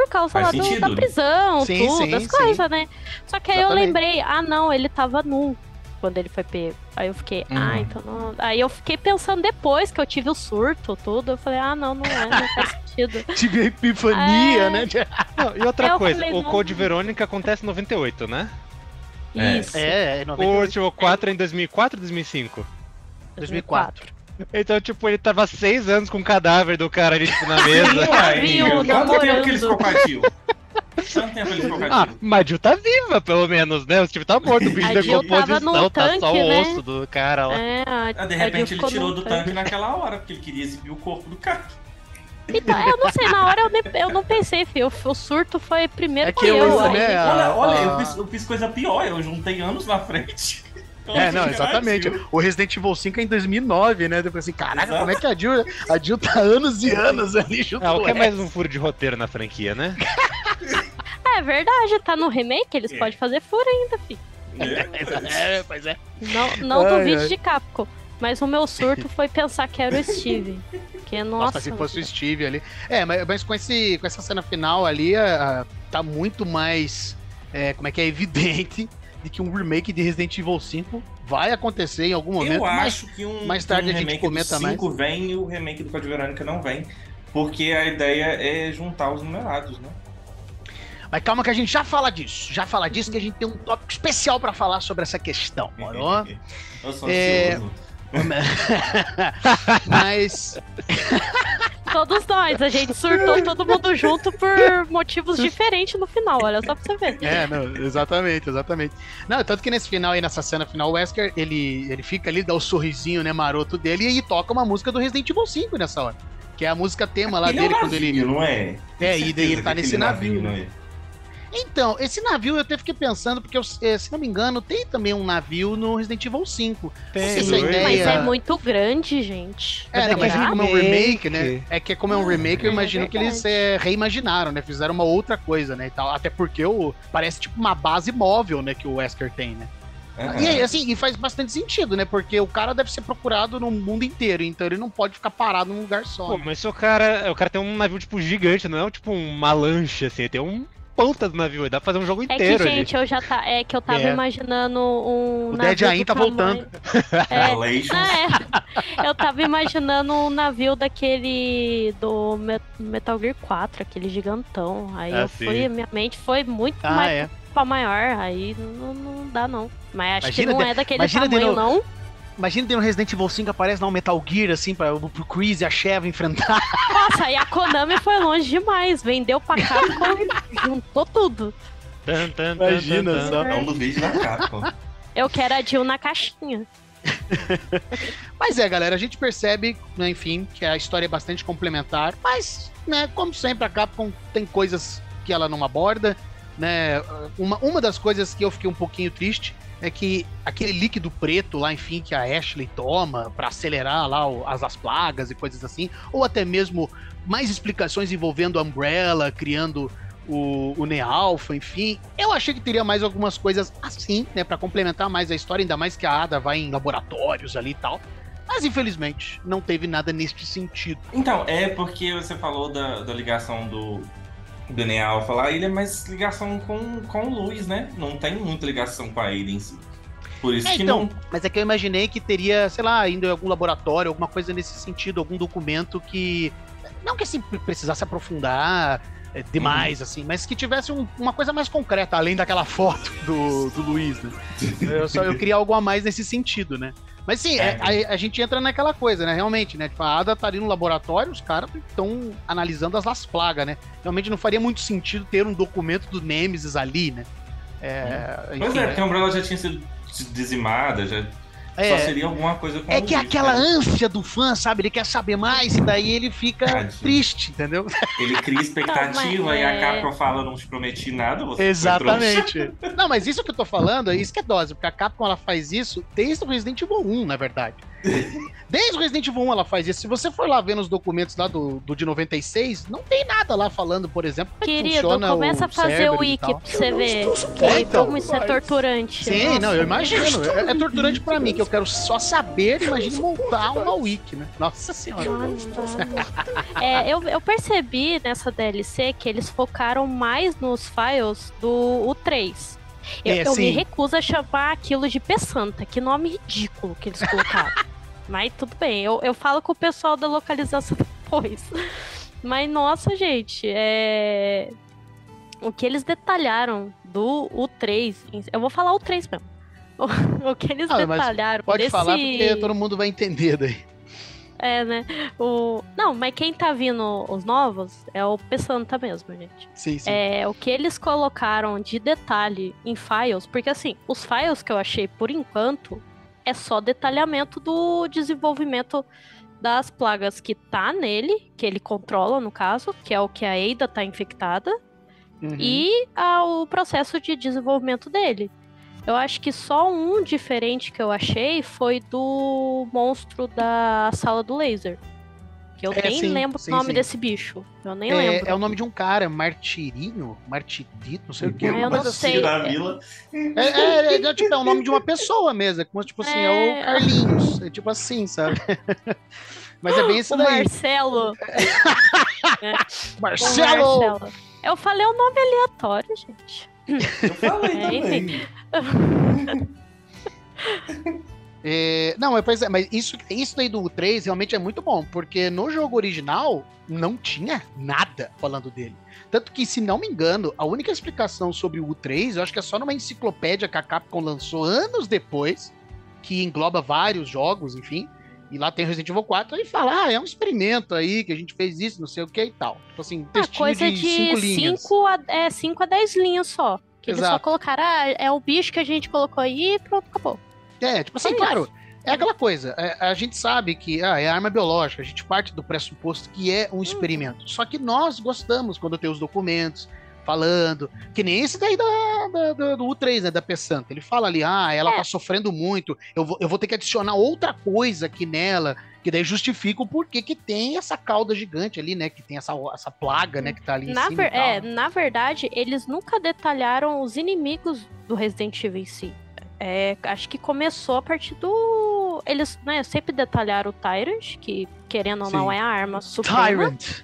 por causa Faz lá do- da prisão, Sim, tudo, sim, as sim. coisas, né? Só que aí eu Exatamente. lembrei, ah não, ele tava nu quando ele foi pego. Aí eu fiquei, Uhum. ah, então não. Aí eu fiquei pensando depois que eu tive o surto, tudo. Eu falei, ah, não, não é, não faz sentido. Tive a epifania, É. né? Não, e outra Eu coisa, falei, o não. Code Verônica acontece em 98, né? É. Isso. É, é O 98, último 4 é em 2004 ou 2005? 2004. Então, tipo, ele tava seis anos com o cadáver do cara ali, tipo, na mesa. Viu, Quanto tempo que ele ficou cativo? Quanto tempo ele ficou Ah, mas a Jill tá viva, pelo menos, né? O Steve tá morto, o bicho A Jill decomposição, tá só tanque, o né? osso do cara lá. É, a, Ah, de a repente Jill ele tirou do tanque naquela hora, porque ele queria exibir o corpo do cara. Então, eu não sei, na hora eu, nem- eu não pensei, filho. O surto foi primeiro É que que eu. eu, aí- né, a- Olha, olha, eu a- fiz, eu fiz coisa pior, eu juntei anos na frente. É, não, exatamente. O Resident Evil 5 é em 2009, né? Depois assim, caraca, Exato. como é que a Jill, a Jill tá anos e anos ali junto Ah, o que é mais um furo de roteiro na franquia, né? É verdade, tá no remake, eles É. podem fazer furo ainda, filho. É, pois é. Não, não Ai, duvide ai. de Capcom. Mas o meu surto foi pensar que era o Steve. Que, nossa, Nossa, se fosse o Steve ali. É, mas, mas com, esse, com essa cena final ali, ah, tá muito mais. é, como é que é evidente de que um remake de Resident Evil 5 vai acontecer em algum momento. Eu mas acho que um, mais tarde um a gente comenta do 5 vem e o remake do Code Verônica não vem. Porque a ideia é juntar os numerados, né? Mas calma que a gente já fala disso. Já fala disso que a gente tem um tópico especial pra falar sobre essa questão, moro? Eu sou É. Mas. Todos nós, a gente surtou todo mundo junto por motivos diferentes no final, olha só pra você ver. É, não, exatamente, exatamente. Não, tanto que nesse final aí, nessa cena final, o Wesker, ele, ele fica ali, dá o sorrisinho, né, maroto dele, e toca uma música do Resident Evil 5 nessa hora. Que é a música tema lá Ele dele é um quando ele. navio, não é? É, e daí ele tá nesse navio, não é? Então, esse navio eu até fiquei pensando, porque eu- eh, se não me engano, tem também um navio no Resident Evil 5. Tem, sei se ideia- Mas é muito grande, gente. É, não, é mas que é como é um remake, né? É que como é um remake, eu É imagino que eles eh, reimaginaram, né? Fizeram uma outra coisa, né? E tal. Até porque o, parece tipo uma base móvel, né? Que o Wesker tem, né? Aham. E aí, assim, e faz bastante sentido, né? Porque o cara deve ser procurado no mundo inteiro, então ele não pode ficar parado num lugar só. Pô, né? mas se o cara. O cara tem um navio, tipo, gigante, não é tipo uma lancha, assim, tem um ponta do navio, dá pra fazer um jogo É que, inteiro ali. gente, eu já tá. É que eu tava É. imaginando um. O navio Dead Ain tá tamanho- É, Relations. Ah, é. Eu tava imaginando um navio daquele do Me- Metal Gear 4, aquele gigantão. Aí Ah, eu sim. fui, minha mente foi muito Ah, mais é. pra maior. Aí não, não dá, não. Mas acho Imagina que não de- é daquele imagina de tamanho, novo- não. Imagina ter no Resident Evil 5 aparece lá um Metal Gear, assim, pra, pro Chris e a Sheva enfrentar. Nossa, aí a Konami foi longe demais. Vendeu pra Capcom e juntou tudo. Tan, tan, Imagina tan, tan. só. É um dos vídeos da Capcom. Eu quero a Jill na caixinha. Mas é, galera, a gente percebe, né, enfim, que a história é bastante complementar, mas, né, como sempre, a Capcom tem coisas que ela não aborda, né? Uma, uma das coisas que eu fiquei um pouquinho triste é que aquele líquido preto lá, enfim, que a Ashley toma pra acelerar lá o- as, as plagas e coisas assim, ou até mesmo mais explicações envolvendo a Umbrella, criando o, o Nealfa, enfim. Eu achei que teria mais algumas coisas assim, né, Pra complementar mais a história, ainda mais que a Ada vai em laboratórios ali e tal. Mas infelizmente não teve nada neste sentido. Então, é porque você falou da, da ligação do, DNA Alpha lá, ele é mais ligação com, com o Luiz, né? Não tem muita ligação com a ele em si. Por isso É, que então, não. mas é que eu imaginei que teria, sei lá, indo em algum laboratório, alguma coisa nesse sentido, algum documento que. Não que assim precisasse aprofundar é, demais, assim, mas que tivesse um- uma coisa mais concreta, além daquela foto do, do Luiz, né? Eu, só, eu queria algo a mais nesse sentido, né? Mas sim, é, a, a gente entra naquela coisa, né? Realmente, né? Tipo, a Ada tá ali no laboratório, os caras estão analisando as las plagas, né? Realmente não faria muito sentido ter um documento do Nemesis ali, né? É, Pois enfim, é, porque a Umbrella já tinha sido dizimada, já é, só seria alguma coisa com É que Luiz, aquela né? ânsia do fã, sabe? Ele quer saber mais e daí ele fica Tadinho. triste, entendeu? Ele cria expectativa Não, e a é- Capcom fala, não te prometi nada, você foi Exatamente. Não, mas isso que eu tô falando, isso que é dose, porque a Capcom ela faz isso desde o Resident Evil 1, na verdade. Desde o Resident Evil 1 ela faz isso. Se você for lá ver nos documentos lá do, do de 96, não tem nada lá falando, por exemplo, como é que Querido, funciona começa a o fazer o wiki pra você ver que, É, então. como isso é torturante. Sim, Nossa. não, eu imagino. É, é torturante pra mim, que eu quero só saber, imagine montar uma wiki, né? Nossa senhora. Ah. É, eu, eu percebi nessa DLC que eles focaram mais nos files do U3. Eu, É, eu me recuso a chamar aquilo de P-Santa. Que nome ridículo que eles colocaram. Mas tudo bem, eu, eu falo com o pessoal da localização depois. Mas, nossa, gente, é... o que eles detalharam do U3, em- eu vou falar o 3 mesmo. O, o que eles Ah, detalharam Pode desse... falar porque todo mundo vai entender daí. É, né? O... Não, mas quem tá vindo os novos é o P-Santa mesmo, gente. Sim, sim. É, o que eles colocaram de detalhe em files, porque assim, os files que eu achei por enquanto é só detalhamento do desenvolvimento das plagas que tá nele, que ele controla no caso, que é o que a Ada tá infectada, Uhum. e o processo de desenvolvimento dele. Eu acho que só um diferente que eu achei foi do monstro da sala do laser. Que eu É, nem sim, lembro sim, o nome sim. desse bicho. Eu nem É, lembro. é o nome de um cara, Martirinho? Martirito? Não sei o que. Ah, eu não Mas sei. da vila. É, é, é, é, tipo, é o nome de uma pessoa mesmo. É como tipo assim, é, o É. Carlinhos. É tipo assim, sabe? Mas é bem isso daí. Marcelo. o Marcelo! Marcelo. Eu falei o nome aleatório, gente. Eu falei É, também. É, não, mas, pois é, mas isso, isso daí do 3 realmente é muito bom, porque no jogo original não tinha nada falando dele. Tanto que, se não me engano, a única explicação sobre o U3, eu acho que é só numa enciclopédia que a Capcom lançou anos depois, que engloba vários jogos, enfim. E lá tem Resident Evil 4 e fala, ah, é um experimento aí, que a gente fez isso, não sei o que e tal. Tipo assim, Ah, coisa de de cinco linhas. 5 a, é, 5 a 10 linhas só. Que eles só Exato. colocaram, ah, é o bicho que a gente colocou aí e pronto, acabou. É, tipo assim, Só claro, é aquela coisa. é, a gente sabe que ah, é arma biológica, a gente parte do pressuposto que é um experimento. Só que nós gostamos quando tem os documentos falando, que nem esse daí da, da- da- do U3, né, da P-Santa. Ele fala ali, ah, ela É. tá sofrendo muito, eu vou, eu vou ter que adicionar outra coisa aqui nela, que daí justifica o porquê que tem essa cauda gigante ali, né, que tem essa, essa plaga, né, que tá ali em Na, cima ver- é, né? na verdade, eles nunca detalharam os inimigos do Resident Evil em si. É, acho que começou a partir do. Eles né, sempre detalharam o Tyrant, que querendo ou não Sim. é a arma suprema. Tyrant.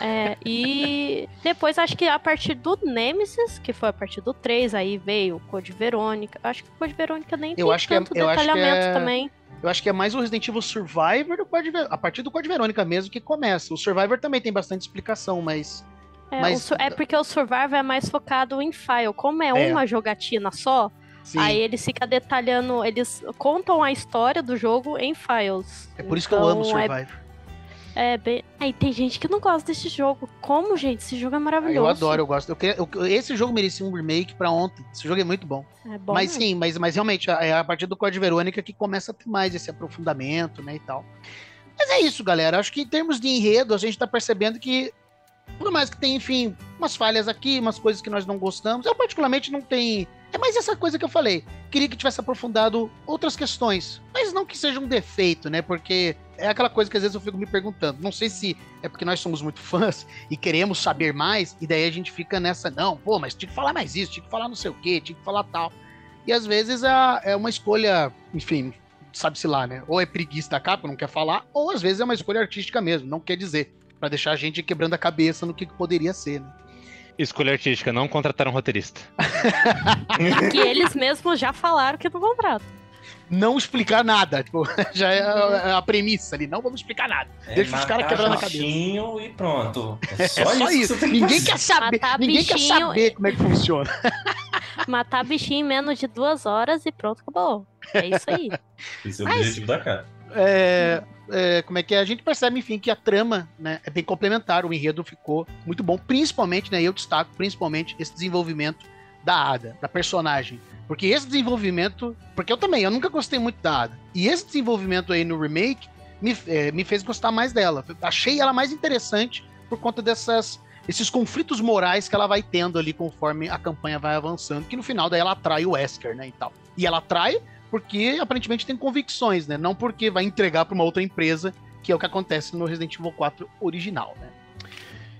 É, e depois acho que a partir do Nemesis, que foi a partir do 3, aí veio o Code Verônica. Acho que o Code Verônica nem Eu tem acho que é- tanto eu acho que detalhamento é- também. Eu acho que é mais o Resident Evil Survivor do Code a partir do Code Verônica mesmo que começa. O Survivor também tem bastante explicação, mas É, mas- o é porque o Survivor é mais focado em file. Como é, É. uma jogatina só, sim, aí eles ficam detalhando, eles contam a história do jogo em files. é por isso que eu amo o Então, é- Survivor. É, bem. Aí tem gente que não gosta desse jogo. Como, gente? Esse jogo é maravilhoso. Eu adoro, eu gosto. Eu eu- esse jogo merecia um remake pra ontem. Esse jogo é muito bom. É bom mas mesmo. sim, mas, mas realmente é a partir do Code Verônica que começa a ter mais esse aprofundamento, né, e tal. Mas é isso, galera. Acho que em termos de enredo, a gente tá percebendo que por mais que tenha, enfim, umas falhas aqui, umas coisas que nós não gostamos, eu particularmente não tem. É mais essa coisa que eu falei. Queria que tivesse aprofundado outras questões, mas não que seja um defeito, né? Porque é aquela coisa que às vezes eu fico me perguntando. Não sei se é porque nós somos muito fãs e queremos saber mais, e daí a gente fica nessa, não, pô, mas tinha que falar mais isso, tinha que falar não sei o quê, tinha que falar tal. E às vezes é, é uma escolha, enfim, sabe-se lá, né? Ou é preguiça da capa, não quer falar, ou às vezes é uma escolha artística mesmo, não quer dizer, Pra deixar a gente quebrando a cabeça no que que poderia ser, né? Escolha artística, não contrataram um roteirista. Que eles mesmos já falaram que não contratam. Não explicar nada. Tipo, já é a, é a premissa ali. Não vamos explicar nada. É Deixa os caras quebrando a cabeça. bichinho e pronto. É É só, só isso. isso. que você tem que Ninguém quer saber. Matar Ninguém quer saber como é que funciona. Matar bichinho em menos de duas horas e pronto, acabou. É isso aí. Esse é o Mas- objetivo da cara. É, é, como é que é? A gente percebe, enfim, que a trama né, é bem complementar, o enredo ficou muito bom, principalmente, né, eu destaco principalmente esse desenvolvimento da Ada, da personagem. Porque esse desenvolvimento, porque eu também, eu nunca gostei muito da Ada. E esse desenvolvimento aí no remake me, é, me fez gostar mais dela. Achei ela mais interessante por conta dessas esses conflitos morais que ela vai tendo ali conforme a campanha vai avançando, que no final daí ela atrai o Wesker, né, e tal. E ela atrai porque aparentemente tem convicções, né? Não porque vai entregar para uma outra empresa, que é o que acontece no Resident Evil 4 original, né?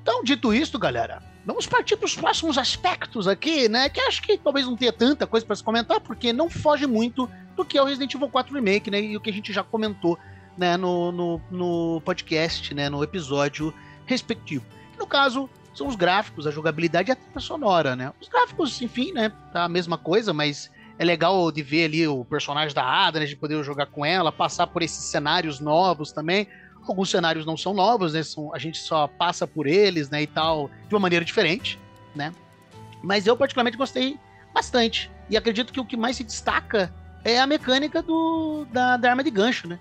Então, dito isso, galera, vamos partir para os próximos aspectos aqui, né? Que acho que talvez não tenha tanta coisa para se comentar, porque não foge muito do que é o Resident Evil 4 Remake, né? E o que a gente já comentou, né? No, no, no podcast, né? No episódio respectivo. No caso, são os gráficos, a jogabilidade e a trilha sonora, né? Os gráficos, enfim, né? Tá a mesma coisa, mas é legal de ver ali o personagem da Ada, né, de poder jogar com ela, passar por esses cenários novos também. Alguns cenários não são novos, né? São, a gente só passa por eles, né, e tal, de uma maneira diferente, né? Mas eu particularmente gostei bastante. E acredito que o que mais se destaca é a mecânica do, da, da arma de gancho, né?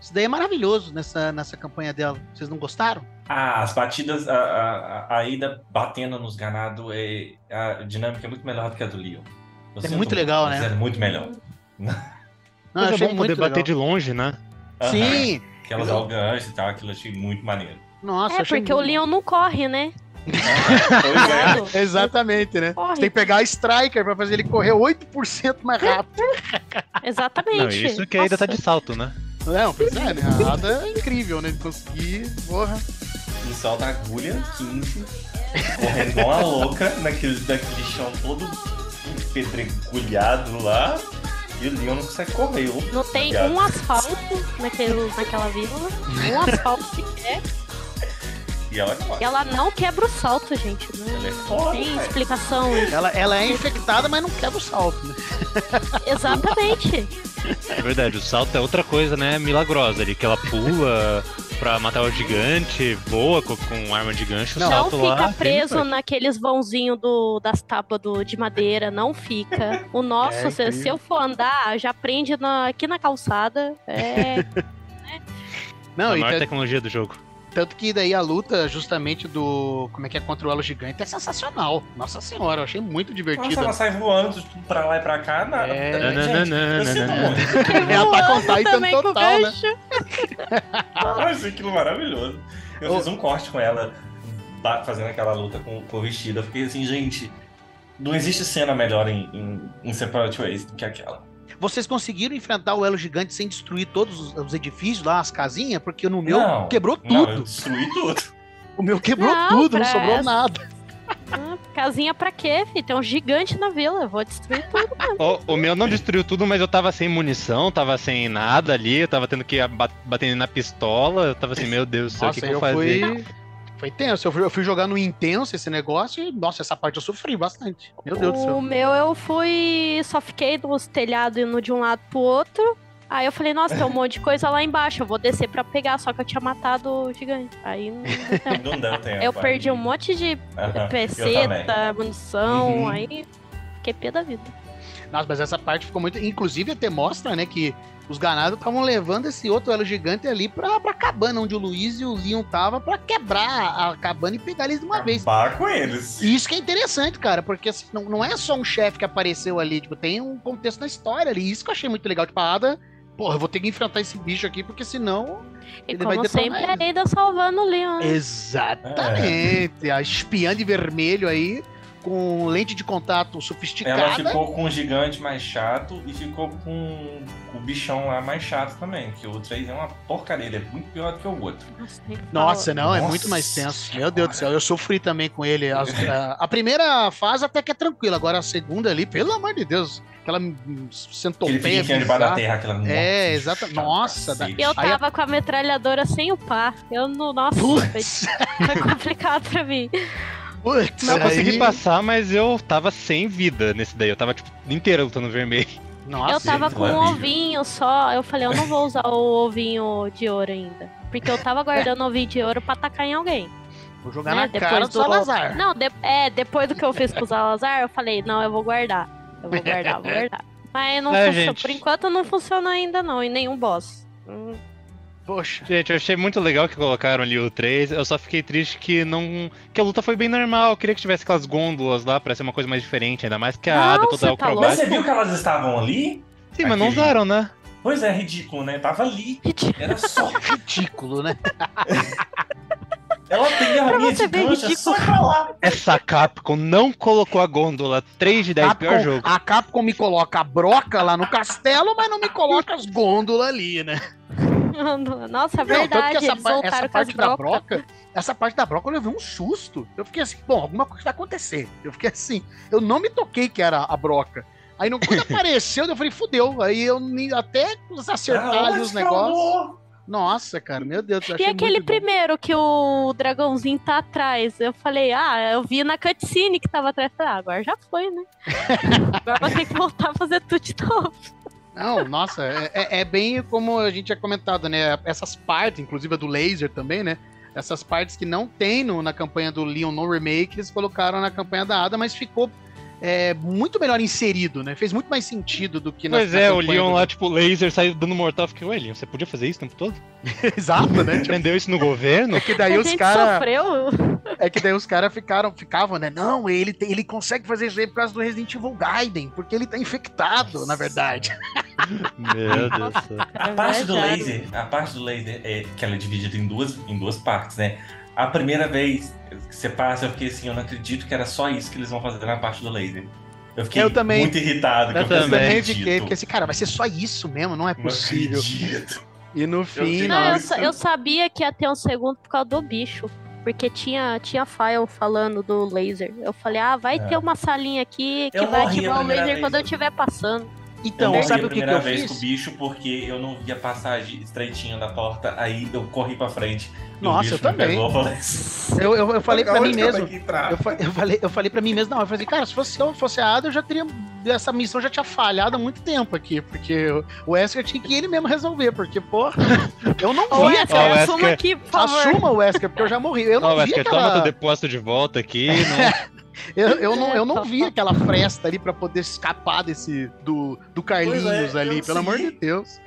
Isso daí é maravilhoso nessa, nessa campanha dela. Vocês não gostaram? Ah, as batidas, a, a, a ida batendo nos ganados, é, a dinâmica é muito melhor do que a do Leon. Eu É muito legal, né? É muito melhor. Não, Mas é bom poder muito bater legal. de longe, né? Sim! Que ela o gancho e tal, aquilo eu achei muito maneiro. Nossa, é, porque o muito- Leon não corre, né? pois é. Exatamente, né? Corre. Você tem que pegar a Striker pra fazer ele correr 8% mais rápido. Exatamente. Não, isso que ainda tá de salto, né? Não, pois é, né? A Ada é incrível, né? De conseguir, porra. E solta a agulha 15, correndo igual uma louca naquele, naquele chão todo pedregulhado lá. E o Leon não consegue correr. Não tem um asfalto naquele, naquela vila. Um asfalto sequer. E ela. E ela não quebra o salto, gente. Não, Ela é não foda, tem explicação. Ela, ela é infectada, mas não quebra o salto, né? Exatamente. É verdade, o salto é outra coisa, né? Milagrosa ali, que ela pula pra matar o gigante, voa com, com arma de gancho, o Não. Não salto lá. fica e preso forte. naqueles vãozinhos do, das tábuas do, de madeira, não fica. O nosso, É se, se eu for andar, já prende na- aqui na calçada. É, Não, a maior tecnologia do jogo. Tanto que daí a luta justamente do. Como é que é contra o Elo Gigante é sensacional. Nossa senhora, eu achei muito Nossa, divertida. ela sai voando pra lá e pra cá. Nada. É. Gente, eu sinto Nananana. muito. É Attack on Titan também com total, né? achei aquilo maravilhoso. Eu Ô. fiz um corte com ela, fazendo aquela luta com, com o vestido. Eu fiquei assim, gente, não existe cena melhor em, em, em Separate Ways do que aquela. Vocês conseguiram enfrentar o Elo Gigante sem destruir todos os, os edifícios lá, as casinhas? Porque no meu Não, quebrou Não, tudo. destruí tudo. O meu quebrou Não, tudo, não sobrou essa- nada. Ah, casinha pra quê, filho? Tem um gigante na vila. Eu vou destruir tudo. O, o meu não destruiu tudo, mas eu tava sem munição, tava sem nada ali, eu tava tendo que ir ba- batendo na pistola, eu tava assim, meu Deus do céu, o que, que eu eu vou fazer? fui. Foi tenso. Eu fui, eu fui jogar no intenso esse negócio e, nossa, essa parte eu sofri bastante. Meu Deus do O céu. meu eu fui. Só fiquei nos telhados indo de um lado pro outro. Aí eu falei, nossa, tem um monte de coisa lá embaixo. Eu vou descer pra pegar, só que eu tinha matado o gigante. Aí não. Não deu tempo. Eu perdi um monte de também. peceta, munição, Uhum. aí fiquei pé da vida. Nossa, mas essa parte ficou muito. Inclusive, até mostra, né, que os ganados estavam levando esse outro elo gigante ali pra, pra cabana, onde o Luiz e o Leon tava pra quebrar a cabana e pegar eles de uma vez. Acabar com eles. E isso que é interessante, cara, porque assim, não, não é só um chefe que apareceu ali, tipo, tem um contexto na história ali. Isso que eu achei muito legal. Tipo, a Ada, porra, eu vou ter que enfrentar esse bicho aqui, porque senão. E Ele vai como detonar sempre, eles. a Ada salvando o Leon. né? Exatamente. A espiã de vermelho aí, com lente de contato sofisticada. Ela ficou com o gigante mais chato e ficou com o bichão lá mais chato também. Que o 3 é uma porcaria, ele é muito pior do que o outro. Nossa, fala. Nossa, não, é muito mais tenso. Meu Deus do céu, eu sofri também com ele. As- a, a primeira fase até que é tranquila, agora a segunda ali, pelo amor de Deus, aquela Ele centopeia fica enfiando debaixo da terra, aquela. É, Nossa, exata- chato nossa. E eu Aí a- tava com a metralhadora sem o par. Eu não. Nossa, foi, foi complicado pra mim. Putz, Eu aí- consegui passar, mas eu tava sem vida nesse daí. Eu tava, tipo, inteiro lutando vermelho. Nossa, eu tava com um ovinho só. Eu falei, eu não vou usar o ovinho de ouro ainda. Porque eu tava guardando o ovinho de ouro pra atacar em alguém. vou jogar né, na depois cara do do- Salazar. Não, de- é, depois do que eu fiz com o Salazar, eu falei, não, eu vou guardar. Eu vou guardar, vou guardar. Mas não É, funciona. gente. Por enquanto não funciona ainda, não, em nenhum boss. Hum, Poxa. Gente, eu achei muito legal que colocaram ali o 3. Eu só fiquei triste que não. que a luta foi bem normal. Eu queria que tivesse aquelas gôndolas lá pra ser uma coisa mais diferente, ainda mais que a Não, Ada toda tá louco? Mas você viu que elas estavam ali? Sim, mas não Aquele- usaram, né? Pois é, ridículo, né? Tava ali. ridículo. Era só. Ridículo, né? Ela tem a linha você de ver gancho, é ridículo. só pra lá. Essa Capcom não colocou a gôndola 3 de 10 pior Capcom- jogo. a Capcom me coloca a broca lá no castelo, mas não me coloca as gôndolas ali, né? Nossa, é Não, tanto verdade, que essa, eles voltaram essa parte da brocas. broca, essa parte da broca eu levei um susto. Eu fiquei assim, bom, alguma coisa vai acontecer. Eu fiquei assim, eu não me toquei que era a broca. Aí não, quando apareceu, eu falei, fudeu. Aí eu nem- até acertar Ah, os negócios. Nossa, cara, meu Deus do céu. E aquele bom. primeiro que o dragãozinho tá atrás? Eu falei, ah, eu vi na cutscene que tava atrás. Falei, ah, agora já foi, né? agora vou ter que voltar a fazer tudo de novo. Não, nossa, é, é- é bem como a gente tinha comentado, né? Essas partes, inclusive a do laser também, né? Essas partes que não tem no- na campanha do Leon no remake, eles colocaram na campanha da Ada, mas ficou é, muito melhor inserido, né? Fez muito mais sentido do que Pois é, o Leon do- lá, tipo, laser saiu dando mortal. Fiquei, ué, Leon, você podia fazer isso o tempo todo? Exato, né? Aprendeu isso no governo? é que daí a os caras. sofreu. É que daí os caras ficaram, ficavam, né? Não, ele, tem- ele consegue fazer isso aí por causa do Resident Evil Gaiden, porque ele tá infectado, na verdade. Meu Deus do céu. A É parte do verdade. laser, a parte do laser é que ela é dividida em duas, em duas partes, né? A primeira vez que você passa, eu fiquei assim, eu não acredito que era só isso que eles vão fazer na parte do laser. Eu fiquei Eu também. muito irritado. que Eu eu também. não fiquei, fiquei assim, cara, vai ser só isso mesmo, não é Não possível. acredito. E no fim, fiquei- Não, eu, sa- eu sabia que ia ter um segundo por causa do bicho. Porque tinha, tinha file falando do laser. Eu falei, ah, vai É. ter uma salinha aqui que Eu vai ativar o laser quando eu estiver passando. Então, eu sabe a o que, que primeira eu vez fiz? com o bicho porque eu não vi a passagem estreitinha da porta, aí eu corri pra frente. Nossa, eu também. eu falei, Eu, eu, falei pra mim "Onde que eu mesmo. tenho que entrar?" Eu, fa- eu falei, eu falei pra mim mesmo, não, eu falei, cara, se fosse eu fosse a Ada, eu já teria. Essa missão já tinha falhado há muito tempo aqui, porque o- Wesker tinha que ele mesmo resolver, porque, pô, eu não vi Wesker, o assuma Wesker- aqui, por favor. Assuma o Wesker, porque eu já morri. Eu não vi Wesker, toma aquela... teu depósito de volta aqui. Não... eu, eu não, eu não vi aquela fresta ali pra poder escapar desse. do, do Carlinhos Pois é, ali, pelo amor de. Deus.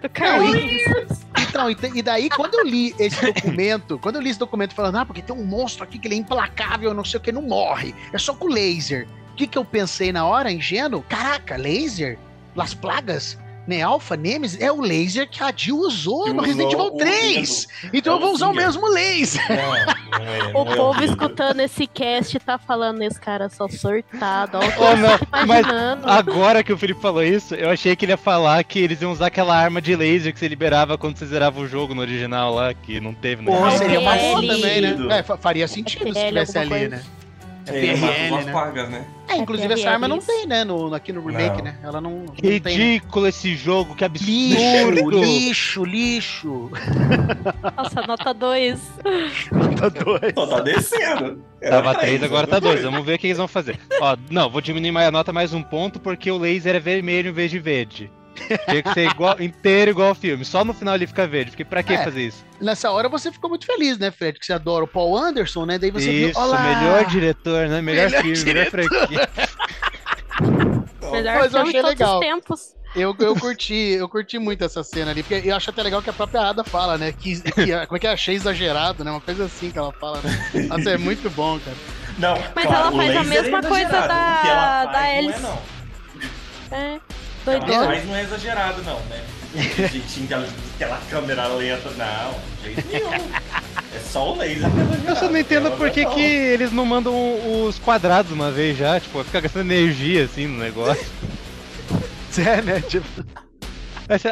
Do Carlinhos. Então, e, e daí, quando eu li esse documento, quando eu li esse documento falando, ah, porque tem um monstro aqui que ele é implacável, não sei o que, não morre, é só com laser. O que, que eu pensei na hora, ingênuo? Caraca, laser? Las Plagas? Né, Alpha Nemesis é o laser que a Jill usou Que no Resident Evil o 3. Então É eu vou o usar o mesmo laser. Não é, O é povo escutando esse cast tá falando, esse cara só sortado. Olha o que Oh, não, mas. Agora que o Felipe falou isso, eu achei que ele ia falar que eles iam usar aquela arma de laser que você liberava quando você zerava o jogo no original lá, que não teve Pô, Não, seria boa também, né? É, fa- faria sentido se tivesse ali, né? É, PRL, né? plagas, né? É, inclusive essa arma não tem, né? No, aqui no remake, Não. né? Ela não, não tem. né? Ridículo esse jogo, que Lixo, absurdo! lixo, lixo. Nossa, nota 2. Tá doido. Pô, tá descendo. Era Tava três, 3, agora tá agora 2. Vamos ver o que eles vão fazer. Ó, não, vou diminuir mais a nota mais um ponto porque o laser é vermelho em vez de verde. Tinha que ser igual, inteiro igual ao filme. Só no final ele fica verde. Porque pra que É. fazer isso? Nessa hora você ficou muito feliz, né, Fred? Que você adora o Paul Anderson, né? Daí você isso, viu, olha lá. melhor diretor, né? Melhor, Melhor filme, melhor franquia. Melhor Mas eu filme achei de todos legal. os tempos. Eu, eu curti, eu curti muito essa cena ali, porque eu acho até legal que a própria Ada fala, né? Que, que como é que é? Achei exagerado, né? Uma coisa assim que ela fala, né? Nossa, é muito bom, cara. Não, Mas claro, ela faz a laser mesma é coisa da- da faz não é, Alice. não. É, Doidona. faz não é exagerado, não, né? O jeitinho que ela, aquela câmera lenta, não, de jeito nenhum. É só o laser é. Eu só não entendo por que, que eles não mandam os quadrados uma vez já. Tipo, fica gastando energia assim no negócio. É, né? Tipo,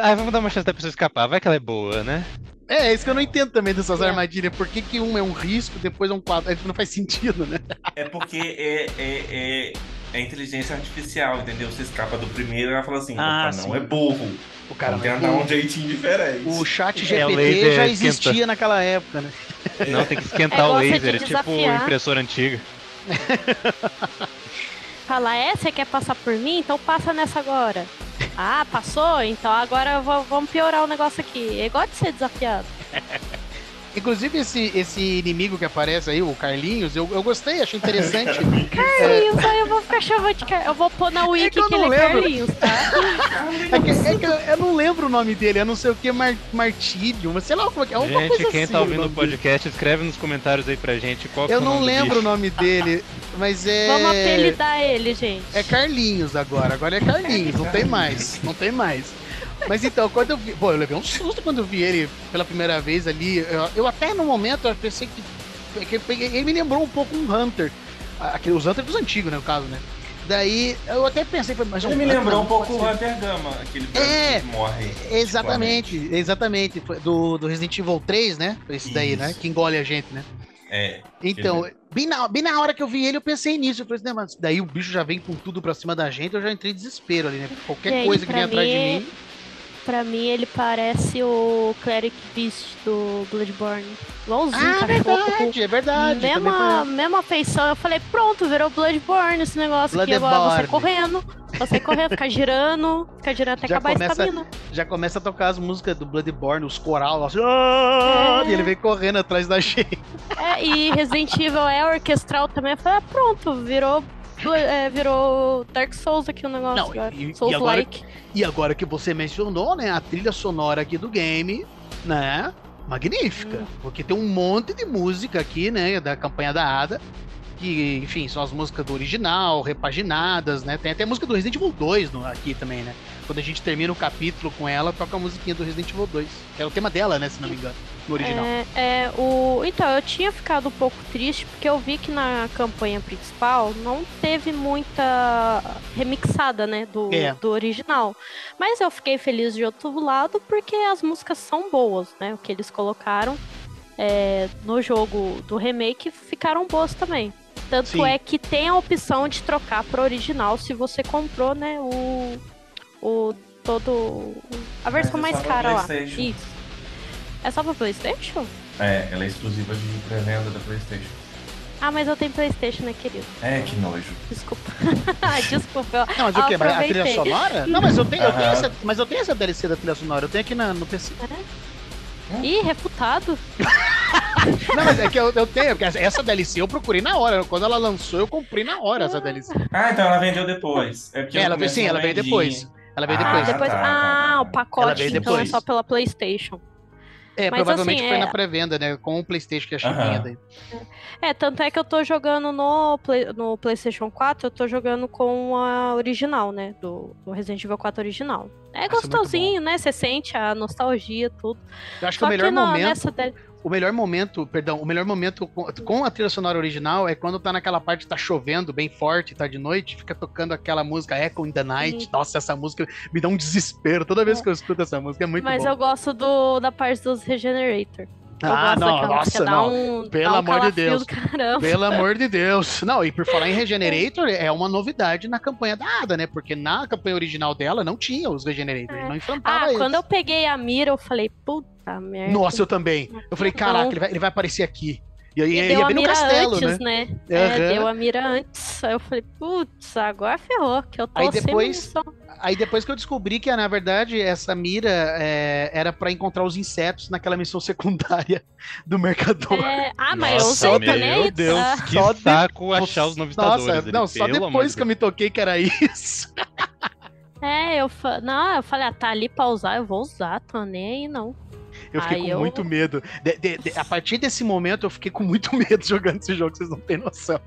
ah, vamos dar uma chance da pessoa escapar. Vai que ela é boa, né? é, é isso que eu não entendo também dessas É. armadilhas. Por que, que um é um risco, depois é um quadro? Aí Não faz sentido, né? É porque é, é, é, é inteligência artificial, entendeu? Você escapa do primeiro e ela fala assim, Ah, opa, não é burro. O cara Vamos não é um jeitinho diferente. O chat É, o GPT laser já esquenta. existia naquela época, né? Não, tem que É esquentar igual o laser, é tipo impressora antiga. Fala, é, você quer passar por mim? Então passa nessa agora. Ah, passou? Então agora vou- vamos piorar o negócio aqui. É igual de ser desafiado. Inclusive, esse, esse inimigo que aparece aí, o Carlinhos, eu, eu gostei, achei interessante. Carlinhos, aí eu vou ficar chamando de Carlinhos. Eu vou pôr na wiki que eu que, não ele é lembro. Carlinhos, tá? É que, é que eu, eu não lembro o nome dele, é não sei o que, Mar, Martírio, mas sei lá como é que é. alguma Gente, coisa quem assim, tá o ouvindo o nome dele. podcast, escreve nos comentários aí pra gente qual que é Eu o não lembro o nome dele, mas é. Vamos apelidar ele, gente. É Carlinhos agora, agora é Carlinhos, não tem mais, não tem mais. Mas então, quando eu vi. Pô, eu levei um susto quando eu vi ele pela primeira vez ali. Eu, eu até no momento eu pensei que. que eu peguei- ele me lembrou um pouco um Hunter. Aquele, os Hunter dos antigos, né, no caso, né? Daí eu até pensei, mas é Ele me Hunter? lembrou um pouco o. Hunter Gama, aquele É, que morre. Exatamente, exatamente. Foi Do, do Resident Evil 3, né? Esse daí, né? Isso. Que engole a gente, né? É. Então, bem na, bem na hora que eu vi ele, eu pensei nisso. Eu falei assim, né, mas daí o bicho já vem com tudo pra cima da gente, eu já entrei em desespero ali, né? Qualquer coisa que vem atrás de mim, mim. Pra mim, ele parece o Cleric Beast do Bloodborne. Igualzinho, Ah, cachorro. verdade, é verdade. Mesma, mesma feição, eu falei, pronto, virou Bloodborne esse negócio aqui. Agora você correndo, você correndo, ficar girando, ficar girando até Já acabar começa- estamina. Já começa a tocar as músicas do Bloodborne, os coral, assim, "Ah!" É. e ele vem correndo atrás da gente. É, e Resident Evil é orquestral também. Eu falei, ah, pronto, virou, é, virou Dark Souls aqui o negócio Não, agora. e- e Souls agora- like. E agora que você mencionou, né, a trilha sonora aqui do game, né? Magnífica. Hum. Porque tem um monte de música aqui, né, da campanha da Ada. Que, enfim, são as músicas do original, repaginadas, né? Tem até a música do Resident Evil 2 no- aqui também, né? Quando a gente termina o capítulo com ela, toca a musiquinha do Resident Evil 2. Que é o tema dela, né, se não me engano, no original. É, é, o... Então, eu tinha ficado um pouco triste porque eu vi que na campanha principal não teve muita remixada, né, do, É. do original. Mas eu fiquei feliz de outro lado porque as músicas são boas, né? O que eles colocaram é, no jogo do remake ficaram boas também. Tanto Sim. é que tem a opção de trocar para original se você comprou, né, o, o todo a versão é mais cara lá. Isso. É só pra PlayStation? É, ela é exclusiva de pré-venda da PlayStation. Ah, mas eu tenho PlayStation, né, querido? É, que nojo. Desculpa. Desculpa. eu- Não, mas o quê? Mas A trilha sonora? Não, mas eu tenho, eu tenho essa, mas eu tenho essa DLC da trilha sonora, eu tenho aqui na, no PC. Ih, refutado. Não, mas é que eu, eu tenho, porque essa DLC eu procurei na hora. Quando ela lançou, eu comprei na hora essa DLC. Ah, então ela vendeu depois. É porque É, ela sim, ela veio depois. Ela veio Ah, depois. Depois, tá, tá, ah, tá. o pacote veio então é só pela PlayStation. É, Mas, provavelmente assim, foi é- na pré-venda, né? Com o PlayStation que a Aham. daí. É, tanto é que eu tô jogando no, Play- no PlayStation 4, eu tô jogando com a original, né? Do, do Resident Evil 4 original. É é gostosinho, né? Você sente a nostalgia, tudo. Eu acho que Só o melhor na- momento, nessa o melhor momento, perdão, o melhor momento com, a trilha sonora original é quando tá naquela parte que tá chovendo bem forte, tá de noite, fica tocando aquela música Echo in the Night. Sim. Nossa, essa música me dá um desespero toda vez que eu escuto essa música, é muito Mas bom. eu gosto do, da parte dos Regenerator. Eu Ah, não, nossa, não. Um, Pelo um amor de Deus. Pelo amor de Deus. Não, e por falar em Regenerator, é uma novidade na campanha da Ada, né? Porque na campanha original dela não tinha os Regenerators, não enfrentava Ah, eles. quando eu peguei a mira, eu falei, puta merda. Nossa, eu também. Eu falei, Não. caraca, ele vai, ele vai aparecer aqui. E aí E ia deu a bem no mira castelo, antes, né? né? É, Aham. deu a mira antes. Aí eu falei, putz, agora ferrou, que eu tô Aí sem depois- munição. Aí depois que eu descobri que, na verdade, essa mira é, era pra encontrar os insetos naquela missão secundária do mercador. É, ah, mas eu Nossa, usei meu também. Deus, que Só de- saco achar os novistadores. Nossa, ali, não, só depois de que eu me toquei que era isso. É, eu fa... Não, eu falei, ah, tá ali pra usar, eu vou usar, tô nem aí, não. Eu fiquei Aí com eu- muito medo. De- de- de- a partir desse momento, eu fiquei com muito medo jogando esse jogo, vocês não têm noção.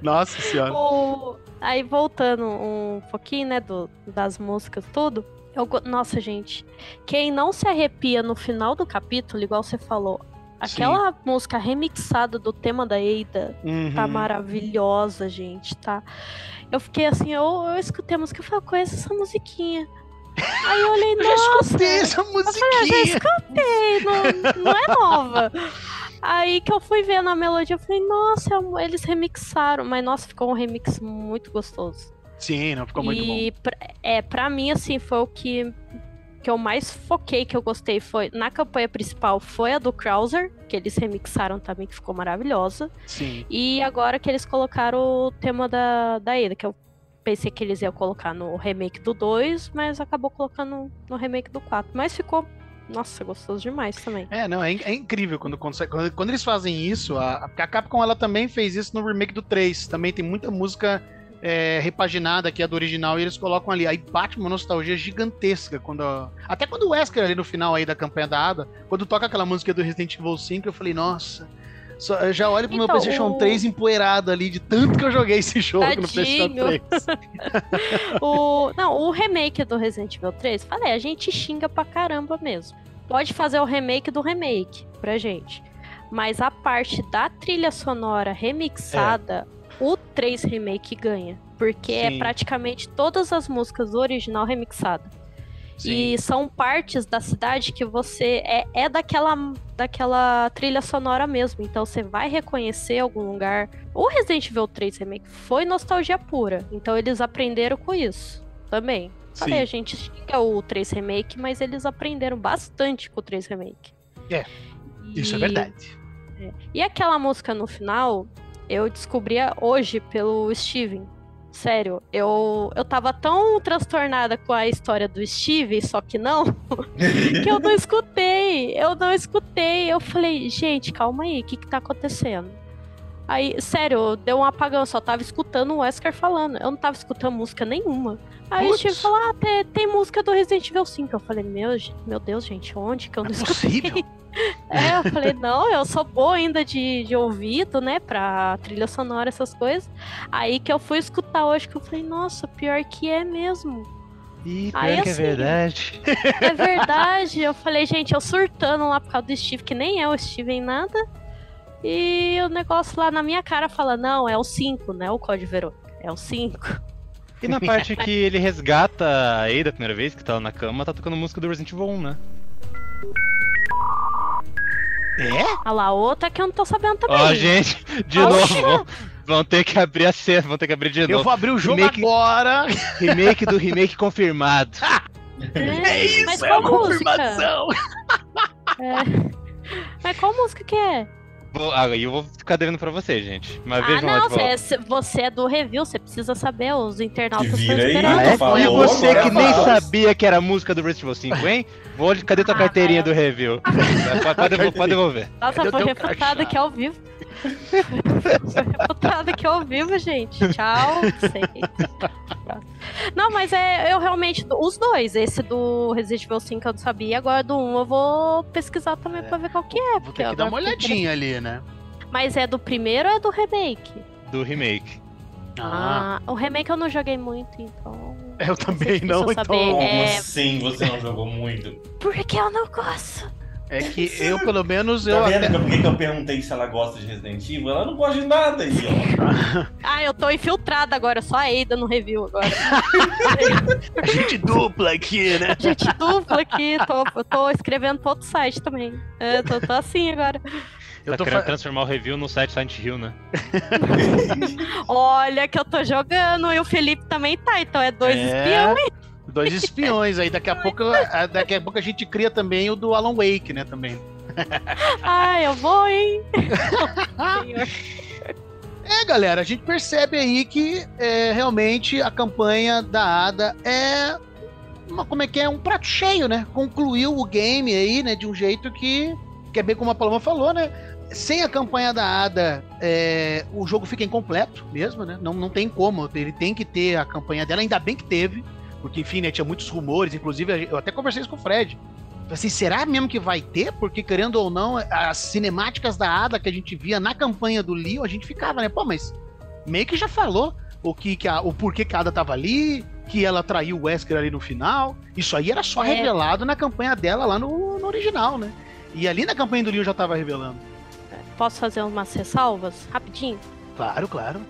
Nossa senhora. O- Aí voltando um pouquinho, né, do... das músicas, tudo. Eu... Nossa, gente, quem não se arrepia no final do capítulo, igual você falou, aquela música remixada do tema da Eida tá Uhum. maravilhosa, gente, tá? Eu fiquei assim, eu, eu escutei a música e falei, eu conheço essa musiquinha. Aí eu olhei, Eu já nossa, escutei essa eu falei, eu já musiquinha. escutei, não, não é nova. Aí que eu fui ver na melodia, eu falei, nossa, eles remixaram. Mas, nossa, ficou um remix muito gostoso. Sim, não, ficou muito e bom. pra- é, pra mim, assim, foi o que, que eu mais foquei, que eu gostei. Foi na campanha principal foi a do Krauser, que eles remixaram também, que ficou maravilhosa. Sim. E agora que eles colocaram o tema da, da Ada, que eu pensei que eles iam colocar no remake do 2, mas acabou colocando no remake do 4. Mas ficou, nossa, gostoso demais também. É, não, é, é incrível quando, consegue- quando, quando eles fazem isso. A, a Capcom ela também fez isso no remake do 3. Também tem muita música é, repaginada que é do original e eles colocam ali. Aí bate uma nostalgia gigantesca. quando a- Até quando o Wesker ali no final aí da campanha da Ada, quando toca aquela música do Resident Evil 5, eu falei, nossa. Só- eu já olho pro meu Então, PlayStation o- 3 empoeirado ali, de tanto que eu joguei esse jogo no PlayStation Tadinho. 3. o, não, o remake do Resident Evil 3, falei, a gente xinga pra caramba mesmo. Pode fazer o remake do remake pra gente. Mas a parte da trilha sonora remixada, o 3 remake ganha. Porque Sim. é praticamente todas as músicas do original remixada. Sim. E são partes da cidade que você é, é daquela, daquela trilha sonora mesmo. Então você vai reconhecer algum lugar. O Resident Evil 3 Remake foi nostalgia pura. Então eles aprenderam com isso também. Falei, a gente xinga o 3 Remake, mas eles aprenderam bastante com o 3 Remake. É, Isso é E- verdade. E aquela música no final, eu descobria hoje pelo Steven. Sério, eu, eu tava tão transtornada com a história do Steve, só que não, que eu não escutei. Eu não escutei. Eu falei, gente, calma aí, o que que tá acontecendo? Aí, sério, deu um apagão, eu só tava escutando o Wesker falando. Eu não tava escutando música nenhuma. Aí o. Steve falou, ah, tem, tem música do Resident Evil 5. Eu falei, meu, meu Deus, gente, onde que eu não é escutei? possível. É, eu falei, não, eu sou boa ainda de, de ouvido, né, pra trilha sonora, essas coisas. Aí que eu fui escutar hoje, que eu falei, nossa, pior que é mesmo. Ih, pior Aí, que é assim, verdade. É verdade. eu falei, gente, eu surtando lá por causa do Steve, que nem é o Steve em nada. E o negócio lá na minha cara fala, não, é o 5, né, o Código Verônica. É o 5. E na parte que ele resgata a Ada a primeira vez, que tá lá na cama, tá tocando música do Resident Evil 1, né? É? Ah lá, outra que eu não tô sabendo também. Ó, gente, de Oxe. novo, vão, ter que abrir a cena, vão ter que abrir de Eu novo. vou abrir o jogo Remake- agora. Remake do remake confirmado. É isso, Mas é qual a confirmação. É. Mas qual música que é? Vou, ah, e eu vou ficar devendo pra você, gente. Mas Ah, vejam lá não, de volta. você, você é do review, você precisa saber, os internautas estão aí, esperando. Ah, é? Falou, e você que nem fala. sabia que era a música do Resident Evil 5, hein? Vou, cadê tua Ah, carteirinha do review? Pode, pode, devolver, pode devolver. Nossa, Cadê foi refutada aqui ao vivo. foi refutada aqui ao vivo, gente. Tchau, sei. Não, mas é, eu realmente, os dois, esse do Resident Evil 5 eu não sabia, agora do 1 eu vou pesquisar também pra ver qual que é. Vou porque ter que dar uma olhadinha ali, né? Mas é do primeiro ou é do remake? Do remake. Ah, Ah, o remake eu não joguei muito, então. eu também não, eu então. Como É. assim você não jogou muito? Porque eu não gosto. É que eu, pelo menos, eu Tá vendo até... que- por que que eu perguntei se ela gosta de Resident Evil? Ela não gosta de nada aí, ó. Ah, eu tô infiltrada agora, só a Eida no review agora. A gente dupla aqui, né? Gente dupla aqui, tô, eu tô escrevendo pro outro site também. É, tô, tô assim agora. Eu tá tô querendo fa... transformar o review no site Silent Hill, né? Olha que eu tô jogando e o Felipe também tá, então é dois É, espiões. Dois espiões aí. Daqui a pouco, a- daqui a pouco a gente cria também o do Alan Wake, né? Também. Ai, eu vou, hein? É, galera, a gente percebe aí que é, realmente a campanha da Ada é uma, como é que é um prato cheio, né? Concluiu o game aí, né? De um jeito que, que é bem como a Paloma falou, né? Sem a campanha da Ada, é, o jogo fica incompleto mesmo, né? Não, não tem como, ele tem que ter a campanha dela, ainda bem que teve, porque enfim, né, tinha muitos rumores, inclusive eu até conversei isso com o Fred. Assim, será mesmo que vai ter? Porque, querendo ou não, as cinemáticas da Ada que a gente via na campanha do Leon, a gente ficava, né? Pô, mas meio que já falou o que, que a, o porquê que a Ada tava ali, que ela traiu o Wesker ali no final. Isso aí era só É. revelado na campanha dela lá no, no original, né? E ali na campanha do Leon já tava revelando. Posso fazer umas ressalvas? Rapidinho? Claro, claro.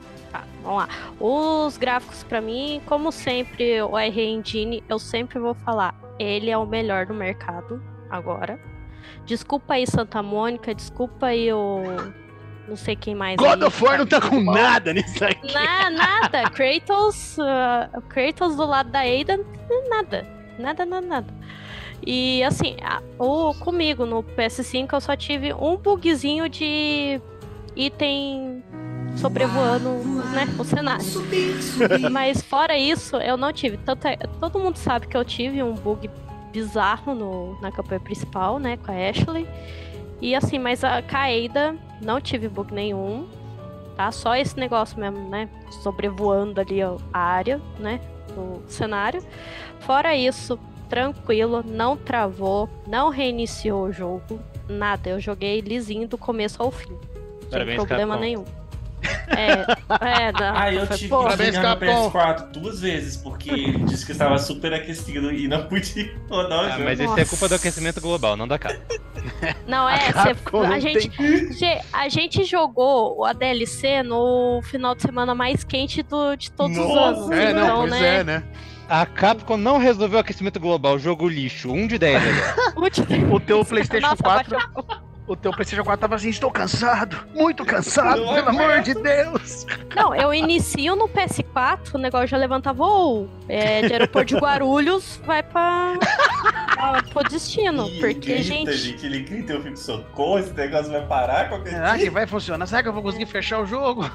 Vamos lá. Os gráficos, pra mim, como sempre, o R Engine, eu sempre vou falar, ele é o melhor do mercado agora. Desculpa aí, Santa Mônica, desculpa aí o. Não sei quem mais. God aí, of War não tá com futebol. nada nisso aí. Na, nada. Kratos, uh, Kratos do lado da Ada, nada. Nada, nada, nada. E assim, a- o, comigo no PS5 eu só tive um bugzinho de item sobrevoando né, o cenário. Mas fora isso, eu não tive. Tanto é- todo mundo sabe que eu tive um bug bizarro no, na campanha principal, né, com a Ashley. E assim, mas a Kaeda não tive bug nenhum, tá? Só esse negócio mesmo, né? Sobrevoando ali a área, né? O cenário. Fora isso, tranquilo, não travou, não reiniciou o jogo, nada. Eu joguei lisinho do começo ao fim. Sem problema Capcom. nenhum. É, é, não, Ah, eu tive pô, que no Capcom. PS4 duas vezes, porque ele disse que estava super aquecido e não podia rodar o Ah, jogo. mas isso é culpa do aquecimento global, não da capa. Não, é, A não a, gente, a gente jogou a DLC no final de semana mais quente do, de todos os Nossa, anos. É, não, então, pois né? é, né? A Capcom não resolveu o aquecimento global, jogo lixo, 1 de 10 ali. Último- O teu PlayStation Nossa, 4, baixou. O teu PlayStation 4 tava assim, estou cansado, muito cansado, Não pelo amor de Deus. Não, eu inicio no PS4, o negócio já levanta voo. É, de aeroporto de Guarulhos, vai pra, pra, pro destino. E porque, ele grita, gente, gente, ele grita, eu fico socorro, esse negócio vai parar qualquer Será que dia. vai funcionar? Será que eu vou conseguir fechar o jogo?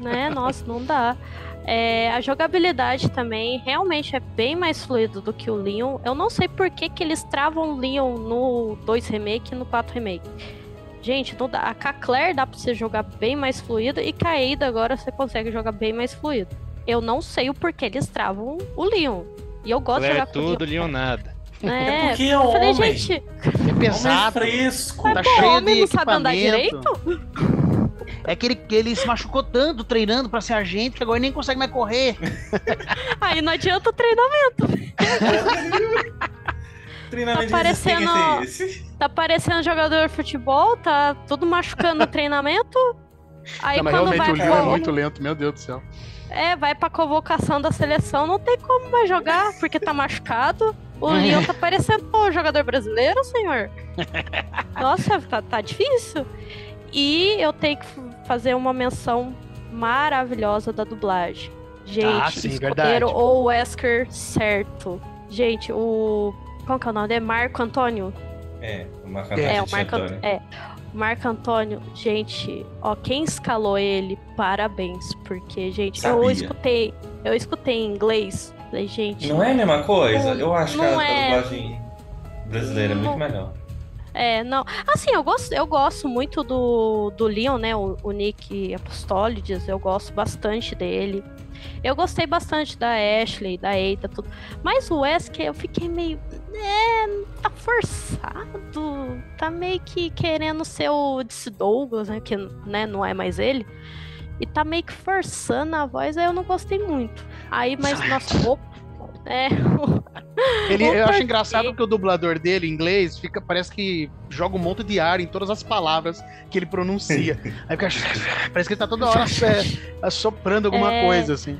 né, nossa, não dá. É, a jogabilidade também realmente é bem mais fluido do que o Leon. Eu não sei por que, que eles travam o Leon no 2 Remake e no 4 Remake. Gente, não dá. a Caclair dá pra você jogar bem mais fluido e Kaeda agora você consegue jogar bem mais fluido. Eu não sei o porquê eles travam o Leon. E eu gosto de Claire jogar com o tudo, Leon. Leonada. É, porque é eu falei, homem. gente, É pesado, Homem fresco. tá pô, cheio homem de não sabe andar equipamento. É que ele, que ele se machucou tanto treinando pra ser agente que agora nem consegue mais correr. aí não adianta o treinamento. Treinamento Tá parecendo- é esse. Tá parecendo jogador de futebol, tá tudo machucando no treinamento. Aí Não, mas quando realmente vai o Leon é muito lento, meu Deus do céu. É, vai pra convocação da seleção, não tem como mais jogar, porque tá machucado. O Leon tá parecendo o jogador brasileiro, senhor. Nossa, tá, tá difícil. E eu tenho que fazer uma menção maravilhosa da dublagem. Gente, Ah, sim, escolheram verdade. o Wesker certo. Gente, o. Qual que é o nome? É Marco Antônio? É, uma É, fantasia o Marco, Antônio. é, o Marco Antônio, gente, ó, quem escalou ele, parabéns, porque, gente, eu Sabia. escutei, eu escutei em inglês, falei, gente, Não é a mesma coisa? Não- Eu acho que não a, é. a dublagem brasileira é muito Não. melhor. É, não, assim, eu gosto, eu gosto muito do, do Leon, né, o, o Nick Apostolides, eu gosto bastante dele, eu gostei bastante da Ashley, da Eita, tudo, mas o Wesker, eu fiquei meio, é, tá forçado, tá meio que querendo ser o Disse Douglas, né, que né, não é mais ele, e tá meio que forçando a voz, aí eu não gostei muito. Aí, mas, nossa, o- é, Ele, eu acho engraçado que o dublador dele, em inglês, fica, parece que joga um monte de ar em todas as palavras que ele pronuncia. Aí fica, parece que ele tá toda hora é, assoprando alguma É. coisa, assim.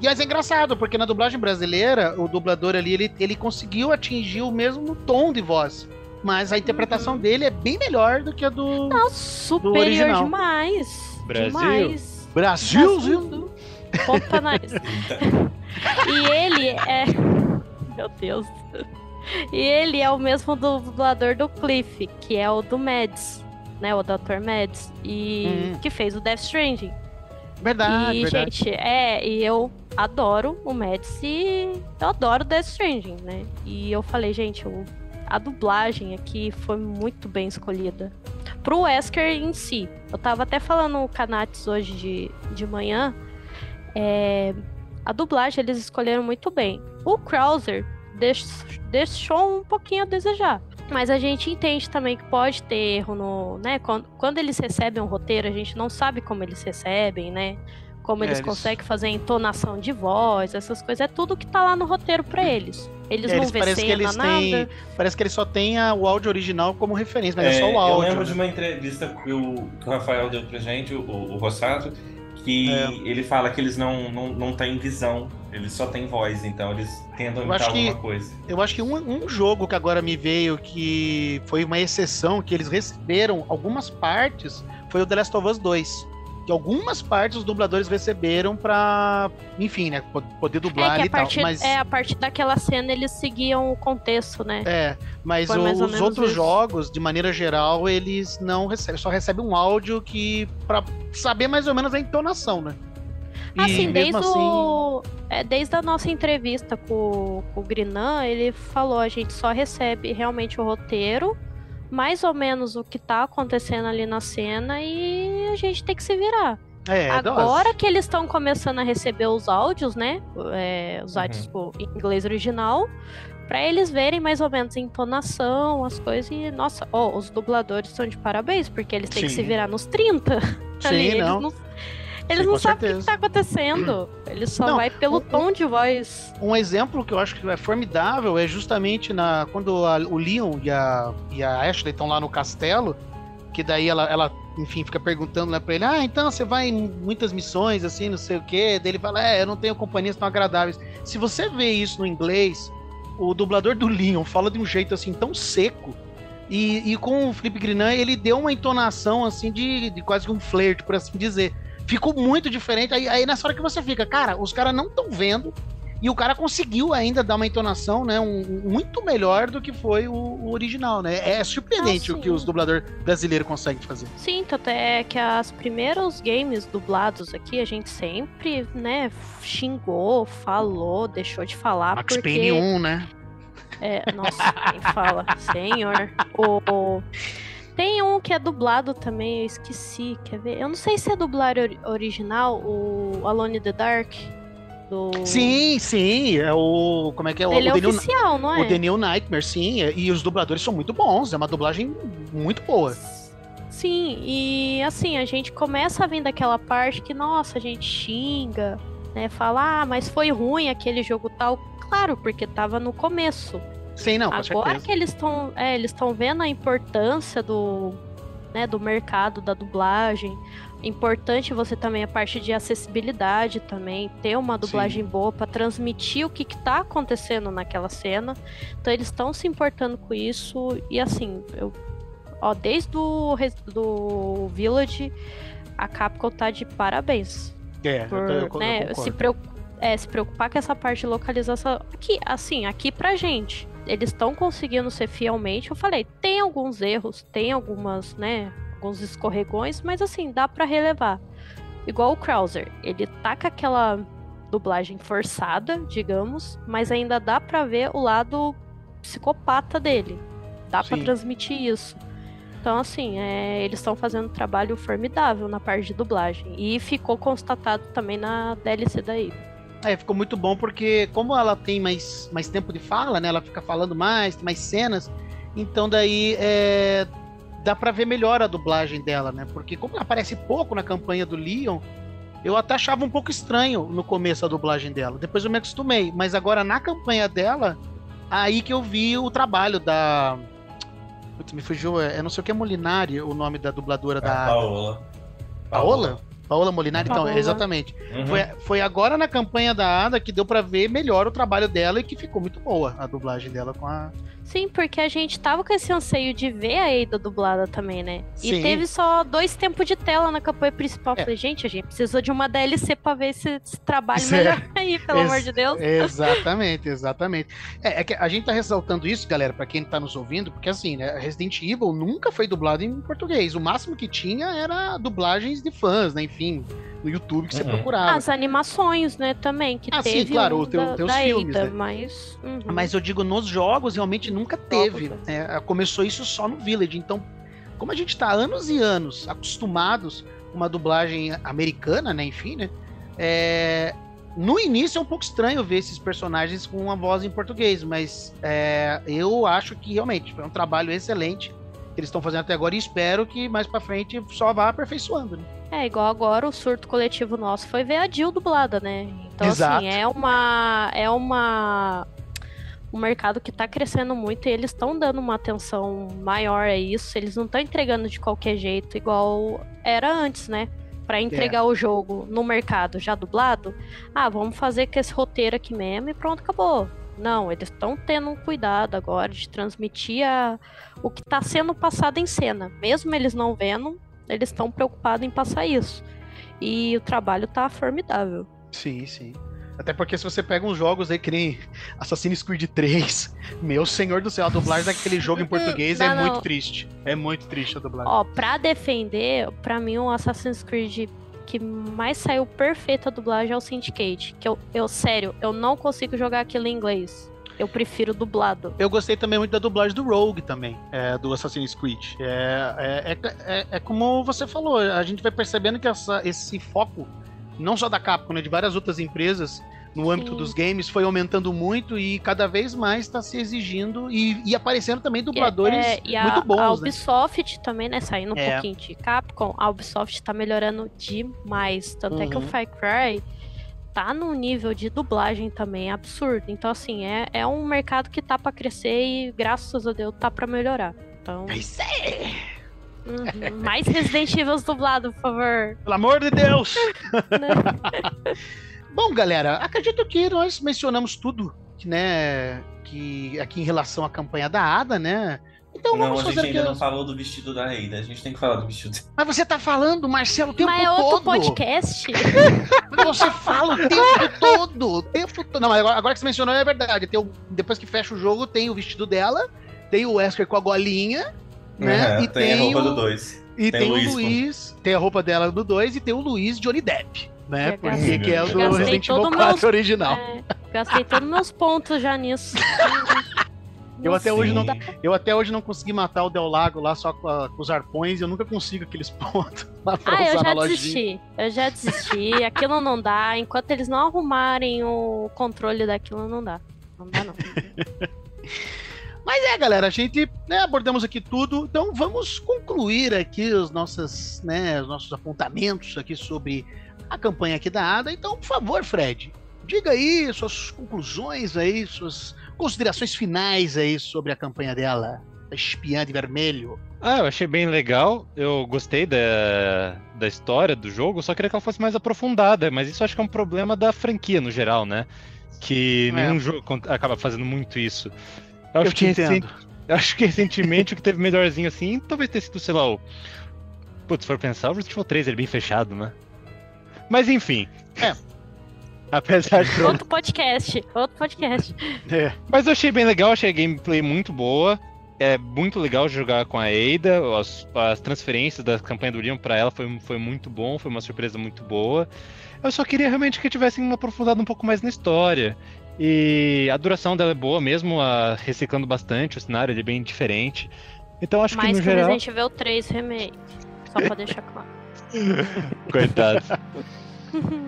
E mas é engraçado, porque na dublagem brasileira, o dublador ali, ele, ele conseguiu atingir o mesmo tom de voz. Mas a interpretação dele é bem melhor do que a do Nossa, superior original. demais. Brasil. Demais. Brasil. Brasil. Ponta nariz. E ele é. Meu Deus. E ele é o mesmo dublador do Cliff, que é o do Mads, né? O Dr. Mads. E Hum. que fez o Death Stranding. Verdade, e, verdade. gente, é, e eu adoro o Mads e eu adoro Death Stranding, né? E eu falei, gente, o- a dublagem aqui foi muito bem escolhida. Pro Wesker em si. Eu tava até falando no Canates hoje de, de manhã. É, a dublagem eles escolheram muito bem. O Krauser deix- deixou um pouquinho a desejar. Mas a gente entende também que pode ter erro no. Né? Quando, quando eles recebem um roteiro, a gente não sabe como eles recebem, né? Como É, eles, eles- conseguem fazer entonação de voz, essas coisas. É tudo que tá lá no roteiro pra eles. Eles É, não eles vê parece que cena, eles nada. têm. Parece que ele só tem a- o áudio original como referência, mas é, só o eu áudio. lembro de né? uma entrevista que o, que o Rafael deu pra gente, o, o Rossato, que É. ele fala que eles não, não, não têm visão Eles só têm voz, então eles tentam Eu imitar acho que- alguma coisa. Eu acho que um, um jogo que agora me veio que foi uma exceção, que eles receberam algumas partes, foi o The Last of Us 2. Que algumas partes os dubladores receberam pra, enfim, né, po- poder dublar É ali que e tal. Mas, é, a partir daquela cena eles seguiam o contexto, né? é, mas o- ou os outros isso. jogos, de maneira geral, eles não recebem, só recebem um áudio que pra saber mais ou menos a entonação, né? Assim, desde, assim, o, é, desde a nossa entrevista com, com o Grinan, ele falou, a gente só recebe realmente o roteiro, mais ou menos o que tá acontecendo ali na cena e a gente tem que se virar. é, Agora que eles estão começando a receber os áudios, né? É, os Uhum. áudios tipo, em inglês original, pra eles verem mais ou menos a entonação, as coisas e, nossa, ó, os dubladores estão de parabéns, porque eles têm que Sim. se virar nos 30. Sim, ali, eles não. Eles Sim, não sabem o que, certeza. que tá acontecendo. Eles só Não, vai pelo o- tom de voz. Um exemplo que eu acho que é formidável é justamente na quando a- o Leon e a, e a Ashley estão lá no castelo, que daí ela, ela enfim, fica perguntando lá pra ele, ah, então você vai em muitas missões, assim, não sei o quê. Daí ele fala, é, eu não tenho companhias tão agradáveis. Se você vê isso no inglês, o dublador do Leon fala de um jeito, assim, tão seco, e, e com o Felipe Grinan, ele deu uma entonação, assim, de, de quase que um flerte, por assim dizer. Ficou muito diferente. Aí, aí nessa hora que você fica, cara, os caras não estão vendo. E o cara conseguiu ainda dar uma entonação, né? Um, um- muito melhor do que foi o, o original, né? É surpreendente Ah, o que os dubladores brasileiros conseguem fazer. Sim, tanto é que as primeiros games dublados aqui, a gente sempre, né, xingou, falou, deixou de falar. Max porque... Payne 1, né? É, nossa, quem fala? Senhor. O, o- Tem um que é dublado também, eu esqueci. Quer ver? Eu não sei se é dublado ori- original, o Alone in the Dark. Do... Sim, sim. É o. Como é que é? O, Ele é o, The New, oficial, não é? o New Nightmare, sim. é- E os dubladores são muito bons. É uma dublagem muito boa. Sim, e assim, a gente começa a vir daquela parte que, nossa, a gente xinga, né? Fala, ah, mas foi ruim aquele jogo tal. Claro, porque tava no começo. Sim, não, Agora que eles estão é, eles estão vendo a importância do, né, do mercado da dublagem. Importante você também a parte de acessibilidade também, ter uma dublagem boa para transmitir o que, que tá acontecendo naquela cena. Então eles estão se importando com isso e assim, eu ó, desde o do Village a Capcom tá de parabéns É, por eu, eu- eu né, concordo. se, preocu- é, se preocupar com essa parte de localização. Aqui, assim, aqui pra gente. Eles estão conseguindo ser fielmente. Eu falei, tem alguns erros, tem algumas, né? Alguns escorregões, mas assim, dá pra relevar. Igual o Krauser. Ele tá com aquela dublagem forçada, digamos, mas ainda dá pra ver o lado psicopata dele. Dá Sim. transmitir isso. Então, assim, é, eles estão fazendo um trabalho formidável na parte de dublagem. E ficou constatado também na DLC daí. É, ficou muito bom porque como ela tem mais, mais tempo de fala, né? Ela fica falando mais, tem mais cenas. Então daí é, dá pra ver melhor a dublagem dela, né? Porque como ela aparece pouco na campanha do Leon, eu até achava um pouco estranho no começo a dublagem dela. Depois eu me acostumei. Mas agora na campanha dela, aí que eu vi o trabalho da. Putz, me fugiu, é, eu não sei o que é Molinari, o nome da dubladora A da. Paola. Paola? Paola Molinari, então, Paola. exatamente. Uhum. Foi, foi agora na campanha da Ada que deu pra ver melhor o trabalho dela e que ficou muito boa a dublagem dela com a. Sim, porque a gente tava com esse anseio de ver a Eida dublada também, né? Sim. E teve só dois tempos de tela na campanha principal. É. Falei, gente, a gente precisou de uma DLC pra ver esse, esse trabalho Isso é. melhor aí, pelo Ex- amor de Deus. Exatamente, exatamente. É, é que a gente tá ressaltando isso, galera, pra quem tá nos ouvindo, porque assim, né, Resident Evil nunca foi dublado em português. O máximo que tinha era dublagens de fãs, né? Enfim, no YouTube que você Uhum. procurava. As animações, né, também, que Ah, sim, teve claro, um o teu- da, teus da filmes, né? mas... uhum. Mas eu digo, nos jogos realmente nunca teve. Né? Começou isso só no Village. Então, como a gente tá anos e anos acostumados com uma dublagem americana, né? Enfim, né? é, No início é um pouco estranho ver esses personagens com uma voz em português, mas é, eu acho que realmente foi um trabalho excelente que eles estão fazendo até agora e espero que mais pra frente só vá aperfeiçoando. Né? É, igual agora o surto coletivo nosso foi ver a Jill dublada, né? Então, Exato. assim, é uma. É uma. Um mercado que tá crescendo muito e eles estão dando uma atenção maior a isso. Eles não estão entregando de qualquer jeito, igual era antes, né? Pra entregar o jogo no mercado já dublado, ah, vamos fazer com esse roteiro aqui mesmo e pronto, acabou. Não, eles estão tendo um cuidado agora de transmitir a, o que está sendo passado em cena. Mesmo eles não vendo, eles estão preocupados em passar isso. E o trabalho tá formidável. Sim, sim. Até porque se você pega uns jogos aí que nem Assassin's Creed 3, meu senhor do céu, a dublagem daquele jogo em português é Não, não. muito triste. É muito triste a dublagem. Ó, pra defender, pra mim o Assassin's Creed que mais saiu perfeito a dublagem é o Syndicate. Que eu, eu, sério, eu não consigo jogar aquilo em inglês. Eu prefiro dublado. Eu gostei também muito da dublagem do Rogue também, é, do Assassin's Creed. É, é, é, é- é como você falou, a gente vai percebendo que essa- esse foco, não só da Capcom, né, de várias outras empresas, no âmbito Sim. dos games, foi aumentando muito e cada vez mais está se exigindo e, e aparecendo também dubladores É, e a, muito a bons, né? Ubisoft também, né? Saindo um É. pouquinho de Capcom, a Ubisoft tá melhorando demais. Tanto é que o Uhum. Far Cry tá num nível de dublagem também absurdo. Então, assim, é, é um mercado que tá pra crescer e, graças a Deus, tá pra melhorar. Então, É isso aí. Uhum. mais Resident Evil dublado, por favor. Pelo amor de Deus! Bom, galera, acredito que nós mencionamos tudo, que, né, que aqui em relação à campanha da Ada, né? Então Não, vamos a gente fazer ainda aqui. não falou do vestido da Reida. A gente tem que falar do vestido. Mas você tá falando, Marcelo, o tempo Mas é outro todo. podcast. Você fala o tempo todo, o tempo todo. Não, mas agora, agora que você mencionou é verdade. Tem o- depois que fecha o jogo, tem o vestido dela, tem o Wesker com a golinha, né? É, e tem, a roupa o, do 2. E Tem tem, o o Luiz, Luiz, tem a roupa dela do 2 e tem o Luiz Johnny Depp, né? Eu Porque gastei- que é o do Resident Evil todo 4 meus- original. É, gastei todos meus pontos já nisso. Eu até hoje não-. Eu até hoje não consegui matar o Del Lago lá só com, a- com os arpões eu nunca consigo aqueles pontos lá pra Ah, eu já desisti. Eu já desisti. Aquilo não dá. Enquanto eles não arrumarem o controle daquilo, não dá. Não dá, não. Mas é, galera, a gente né, abordamos aqui tudo, então vamos concluir aqui os nossos, né, os nossos apontamentos aqui sobre a campanha aqui da ADA. Então, por favor, Fred, diga aí suas conclusões aí, suas considerações finais aí sobre a campanha dela, a espiã de vermelho. Ah, eu achei bem legal. Eu gostei da, da história do jogo, só queria que ela fosse mais aprofundada. Mas isso acho que é um problema da franquia no geral, né? Que É. nenhum jogo con- acaba fazendo muito isso. Eu Eu, acho que entendo. recen- eu acho que recentemente o que teve melhorzinho assim, talvez tenha sido, sei lá, o. Putz, se for pensar, o Resident Evil 3 ele é bem fechado, né? Mas enfim. É. Apesar de. Outro podcast. Outro podcast. É. Mas eu achei bem legal, achei a gameplay muito boa. É muito legal jogar com a Ada. As, as transferências da campanha do Leon pra ela foi, foi muito bom, foi uma surpresa muito boa. Eu só queria realmente que tivessem aprofundado um pouco mais na história. E a duração dela é boa mesmo, a- reciclando bastante, o cenário ele é bem diferente. Então acho Mais que no que geral. Resident Evil 3 Remake. Só pra deixar claro. Coitado.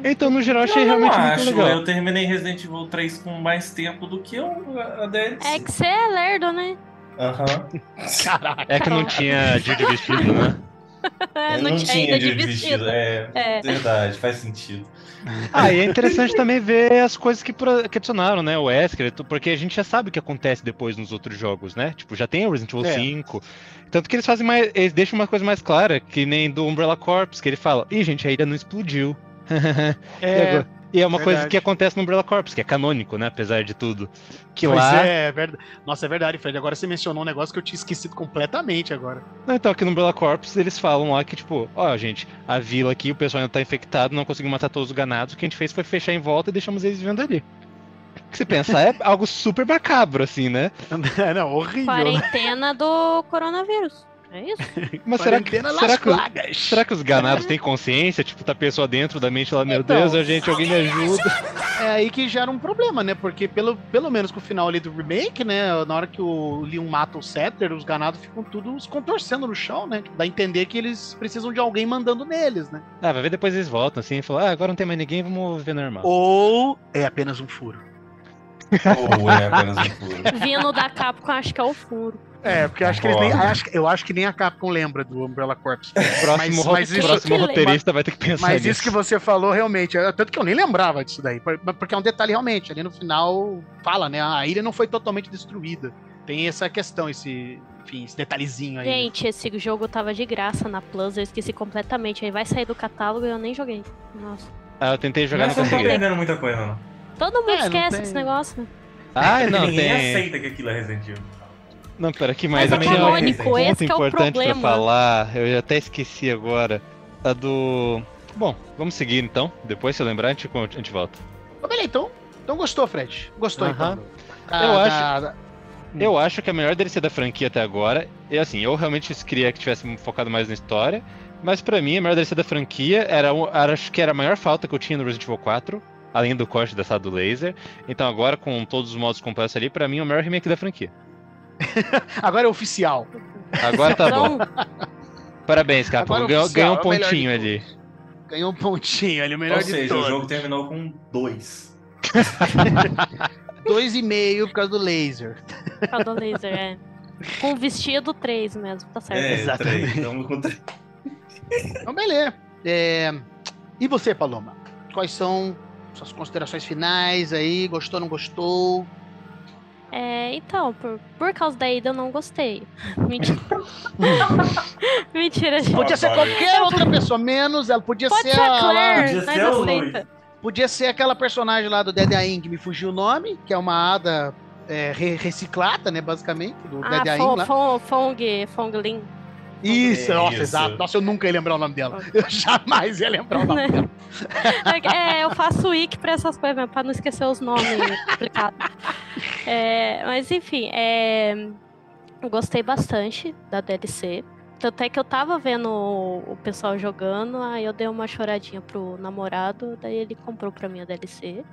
Então, no geral, achei eu não realmente acho. muito legal. Eu terminei Resident Evil 3 com mais tempo do que o- a DLC. É que você é lerdo, né? Aham. Caraca. É que não tinha dia de vestido, né? É, Eu não, tinha ainda de de vestido. É, É. verdade, faz sentido. Ah, e é interessante também ver as coisas que, que adicionaram, né? O Wesker, porque a gente já sabe o que acontece depois nos outros jogos, né? Tipo, já tem o Resident Evil É. 5. Tanto que eles fazem mais. Eles deixam uma coisa mais clara, que nem do Umbrella Corps, que ele fala, ih, gente, a ilha não explodiu. É, E é uma coisa verdade. que acontece no Umbrella Corps, que é canônico, né? Apesar de tudo. Que pois lá. é, é verdade. Nossa, é verdade, Fred. Agora você mencionou um negócio que eu tinha esquecido completamente agora. Não, Então, aqui no Umbrella Corps, eles falam lá que, tipo, ó, gente, a vila aqui, o pessoal ainda tá infectado, não conseguiu matar todos os ganados, o que a gente fez foi fechar em volta e deixamos eles vivendo ali. Que se pensar, é algo super macabro, assim, né? não, horrível. né? Quarentena do coronavírus. É isso? Mas será que, será, que, será que os ganados têm consciência? Tipo, tá a pessoa dentro da mente lá, meu Então, Deus, a gente, alguém me ajuda. É aí que gera um problema, né? Porque pelo, pelo menos com o final ali do remake, né? Na hora que o Leon mata o Setter, os ganados ficam tudo se contorcendo no chão, né? Dá a entender que eles precisam de alguém mandando neles, né? Ah, vai ver depois eles voltam, assim, e falam, ah, agora não tem mais ninguém, vamos viver normal. Ou é apenas um furo. Ou é apenas um furo. Vindo da Capcom, acho que é o furo. É, porque eu acho que eles nem, acho, eu acho que nem a Capcom lembra do Umbrella Corps. Próximo, mas- mas isso- próximo roteirista vai ter que pensar Mas nisso. isso que você falou realmente, é, tanto que eu nem lembrava disso daí, por- porque é um detalhe realmente, ali no final fala, né, a ilha não foi totalmente destruída. Tem essa questão, esse, enfim, esse detalhezinho aí. Gente, esse jogo tava de graça na Plus, eu esqueci completamente. Aí vai sair do catálogo e eu nem joguei. Nossa. Ah, eu tentei jogar, Mas não não tá consegui. perdendo muita coisa, não. Todo mundo É, não esquece tem- desse negócio. né? Ah, não, ninguém tem. aceita que aquilo é Resident Evil. Não, pera, que Mas mais? é não é canônico, esse que é o importante pra problema. falar, eu já até esqueci agora. A do. Bom, vamos seguir então. Depois, se eu lembrar, a gente, a gente volta. Ô, beleza, então. Então gostou, Fred? Gostou, Aham. então. Da- Eu acho- da- da- Hum. Eu acho que a melhor DLC da franquia até agora. E assim, eu realmente queria que tivesse focado mais na história. Mas pra mim, a melhor DLC da franquia era, era- acho que era a maior falta que eu tinha no Resident Evil 4. Além do corte da sala do laser. Então agora, com todos os modos completos ali, pra mim é o melhor remake da franquia. Agora é oficial. Agora tá bom. Parabéns, Capcom. Agora é Ganhou, oficial, ganhou um é pontinho ali. Ganhou um pontinho ali, o melhor Ou de seja, todos. o jogo terminou com dois. Dois e meio por causa do laser. por causa do laser, é. Com o vestido 3 mesmo, tá certo. É, Exatamente. três. Então, com três. Então, beleza. É, E você, Paloma? Quais são suas considerações finais aí? Gostou, não gostou? É, então, por, por causa da Ada eu não gostei. Mentira. Mentira, gente. Podia ser qualquer outra pessoa, menos ela. Podia Pode ser, ser a Claire, Podia ser o aceita. Podia ser aquela personagem lá do Dead Aim, que me fugiu o nome, que é uma ada é, re- reciclada, né, basicamente, do Ah, Dead lá. Fong, Fong, Fong Lin. Isso, É nossa, isso. exato. Nossa, eu nunca ia lembrar o nome dela. Eu jamais ia lembrar o nome dela. É, eu faço wiki pra essas coisas mesmo, pra não esquecer os nomes complicados. É, mas enfim, é, eu gostei bastante da DLC. Tanto é que eu tava vendo o, o pessoal jogando, aí eu dei uma choradinha pro namorado, daí ele comprou pra mim a DLC.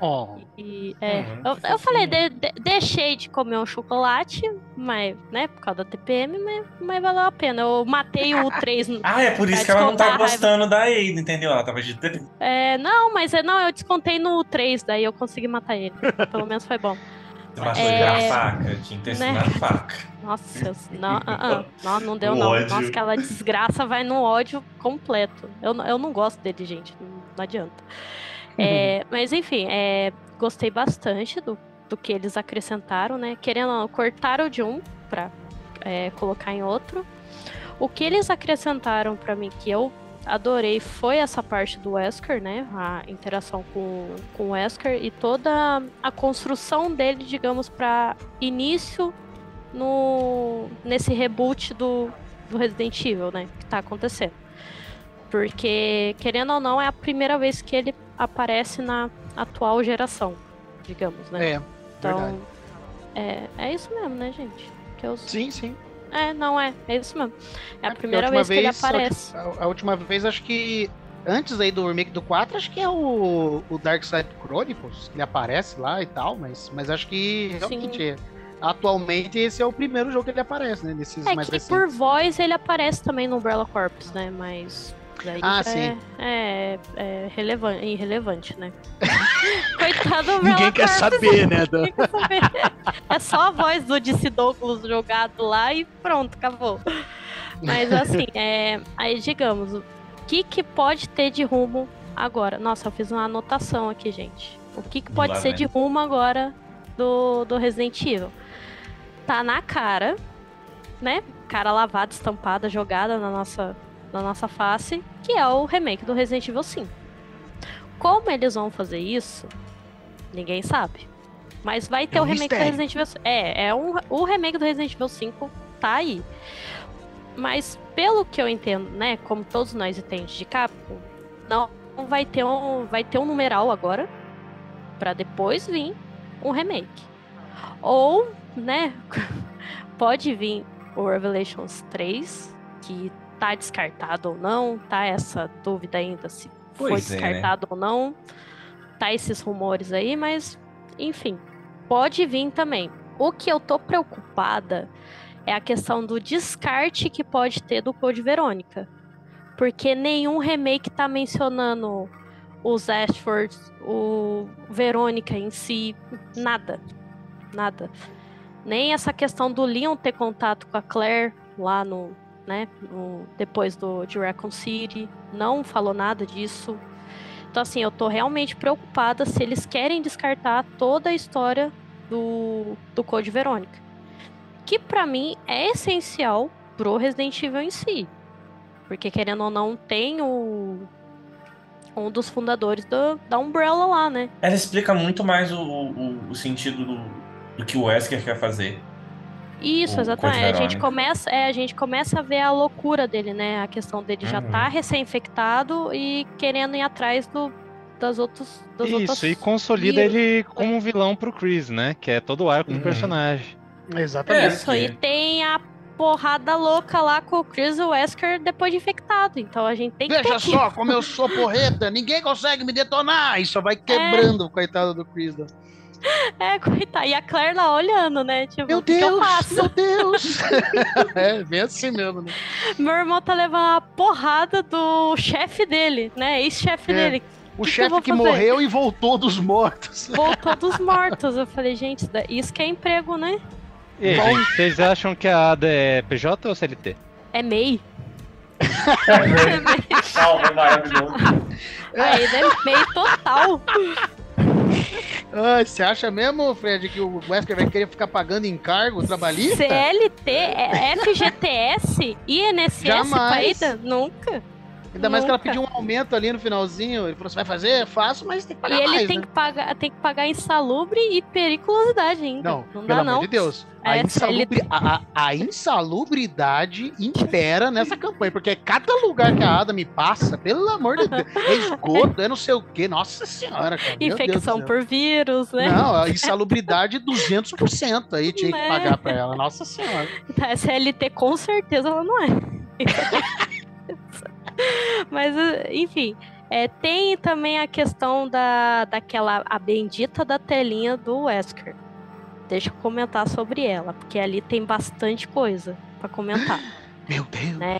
Oh, E é, Uhum, eu, eu falei, de- de- deixei de comer um chocolate, mas, né, por causa da TPM, mas, mas valeu a pena. Eu matei o 3 no- Ah, é por isso que ela não tá gostando da Ada, entendeu? Ela tava de É, não, mas é, não, eu descontei no 3, daí eu consegui matar ele. Pelo menos foi bom. Você matou É, a faca, tinha sido né? na faca. Nossa, não, ah, ah, não, não deu O não. ódio. Nossa, aquela desgraça vai no ódio completo. Eu, não- eu não gosto dele, gente, não, não adianta. É, mas enfim, é, gostei bastante do, do que eles acrescentaram, né? Querendo ou não, cortaram de um pra é, colocar em outro. O que eles acrescentaram pra mim que eu adorei foi essa parte do Wesker, né? A interação com, com o Wesker e toda a construção dele, digamos, para início no nesse reboot do, do Resident Evil, né? Que tá acontecendo. Porque, querendo ou não, é a primeira vez que ele aparece na atual geração, digamos, né? é, então, verdade. é, é isso mesmo, né, gente? Que eu... Sim, sim. É, não é, é isso mesmo. É a porque primeira última vez que ele a aparece. A, a última vez, acho que. Antes aí do remake do 4, acho que é o, o Dark Side Chronicles. Ele aparece lá e tal, mas, mas acho que realmente é. Atualmente esse é o primeiro jogo que ele aparece, né? Desses É mais que recentes. por voz ele aparece também no Umbrella Corps, né? Mas daí Ah, já sim. É, é, é relevan- irrelevante, né? Coitado do Ninguém quer saber, né? do- ninguém quer saber. É só a voz do DC Douglas jogado lá e pronto, acabou. Mas assim, é, aí digamos, o que, que pode ter de rumo agora? Nossa, eu fiz uma anotação aqui, gente. O que, que pode Lá ser vem. de rumo agora do, do Resident Evil? Tá na cara, né? Cara lavada, estampada, jogada na nossa, na nossa face, que é o remake do Resident Evil 5. Como eles vão fazer isso, ninguém sabe. Mas vai ter É um o remake mistério. do Resident Evil 5. É, é um, o remake do Resident Evil 5 tá aí. Mas pelo que eu entendo, né, como todos nós entendemos de Capcom, não vai ter um, vai ter um numeral agora Pra depois vir um remake. Ou, né, pode vir o Revelations 3, que tá descartado ou não, tá essa dúvida ainda se foi Pois é, né? descartado ou não. Tá esses rumores aí, mas enfim, pode vir também. O que eu tô preocupada é a questão do descarte que pode ter do Code Verônica. Porque nenhum remake tá mencionando os Ashford, o Verônica em si, nada. Nada. Nem essa questão do Leon ter contato com a Claire lá no, né, no- depois do de City, não falou nada disso. Então assim, eu tô realmente preocupada se eles querem descartar toda a história do, do Code Verônica. que pra mim é essencial pro Resident Evil em si. Porque querendo ou não, tem o um dos fundadores do, da Umbrella lá, né? Ela explica muito mais o, o, o sentido do, do que o Wesker quer fazer. Isso, exatamente. A gente começa, é, a gente começa a ver a loucura dele, né? A questão dele já Uhum. tá recém-infectado e querendo ir atrás do, das outras. Das outras... Isso, e consolida vírus. ele como um vilão pro Chris, né? Que é todo o arco Uhum. do personagem. Exatamente. É. Isso aí tem a porrada louca lá com o Chris Wesker depois de infectado. Então a gente tem que Veja só como eu sou porreta, ninguém consegue me detonar. E só vai quebrando o coitado do Chris. É, coitado. E a Claire lá olhando, né? Tipo, Meu o que, que eu Deus, faço? meu Deus. é, bem assim mesmo, né? Meu irmão tá levando a porrada do chefe dele, né? Ex-chefe É. dele. O que chefe que fazer? morreu e voltou dos mortos. Voltou dos mortos. Eu falei, gente, isso que é emprego, né? E Bom. vocês acham que a Ada é PJ ou CLT? É MEI. Salve, maravilhoso. Aí é MEI total. Ah, você acha mesmo, Fred, que o Wesker vai querer ficar pagando encargo trabalhista? CLT, FGTS, INSS, Jamais. Paida? Nunca. Ainda mais que ela pediu um aumento ali no finalzinho. Ele falou: você vai fazer? Faço, mas tem que E pagar ele mais. tem né? que pagar, tem que pagar insalubre e periculosidade ainda. Não, não pelo dá amor não. de Deus. A, É, insalubri- a- a- a insalubridade impera nessa campanha, porque cada lugar que a Ada me passa, pelo amor de Deus, é esgoto, é não sei o quê. Nossa senhora, cara. Infecção por vírus, né? Não, a insalubridade 200% aí tinha que Né? pagar pra ela. Nossa senhora. A CLT com certeza ela não é. Mas, enfim. é, tem também a questão da, daquela a bendita da telinha do Wesker. Deixa eu comentar sobre ela, porque ali tem bastante coisa pra comentar. Meu Deus. né?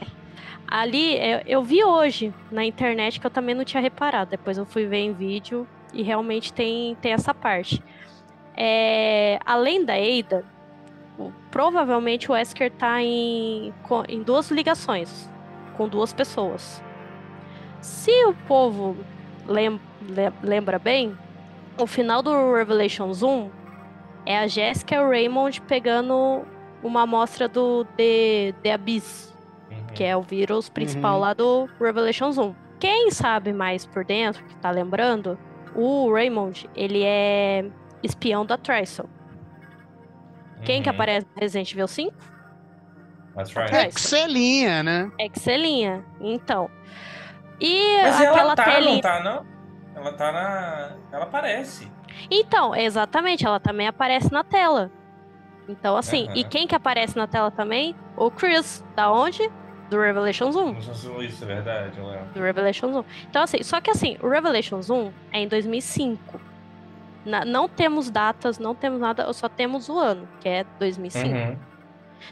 Ali, eu, eu vi hoje na internet que eu também não tinha reparado. Depois eu fui ver em vídeo e realmente tem, tem essa parte. É, além da Ada, provavelmente o Wesker tá em, em duas ligações com duas pessoas. Se o povo lem- le- lembra bem, o final do Revelation Zoom é a Jessica e o Raymond pegando uma amostra do The, The Abyss, que é o vírus principal Uhum. lá do Revelation Zoom. Quem sabe mais por dentro, que tá lembrando, o Raymond, ele é espião da Trisol. Quem que Uhum. aparece no Resident Evil 5? That's right. É. Excelinha, né? Excelinha. Então. E Mas aquela ela tá, telinha. não tá, não? Ela tá na. Ela aparece. Então, exatamente, ela também aparece na tela. Então, assim, e Aham. quem que aparece na tela também? O Chris. Da onde? Do Revelation Zoom. Não sei se isso é verdade, Léo. do Revelation Zoom. Então, assim, só que assim, o Revelation Zoom é em 2005. Na- não temos datas, não temos nada, só temos o ano, que é 2005. Uhum.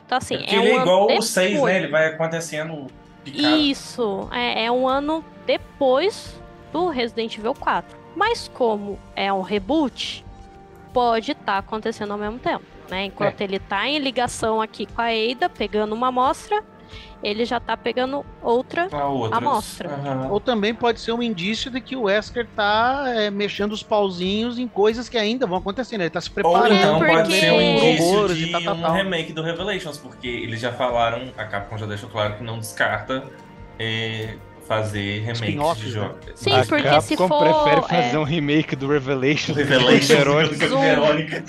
Então, assim, é um ele é ano igual o depois. 6, né? Ele vai acontecendo picado. Isso, é, é um ano depois do Resident Evil 4. Mas como é um reboot, pode estar acontecendo ao mesmo tempo, né? Enquanto É. ele tá em ligação aqui com a Ada, pegando uma amostra, ele já tá pegando outra A outra. Amostra. Ou também pode ser um indício de que o Wesker tá é, mexendo os pauzinhos em coisas que ainda vão acontecendo. Ele tá se Ou preparando. então porque- pode ser um indício Horrores de e tal, tal, um tal. remake do Revelations, porque eles já falaram, a Capcom já deixou claro que não descarta é, fazer remakes de né? jogos. Sim, a porque se Capcom for, prefere é- fazer um remake do Revelation. Revelations Verônica. do Verônica.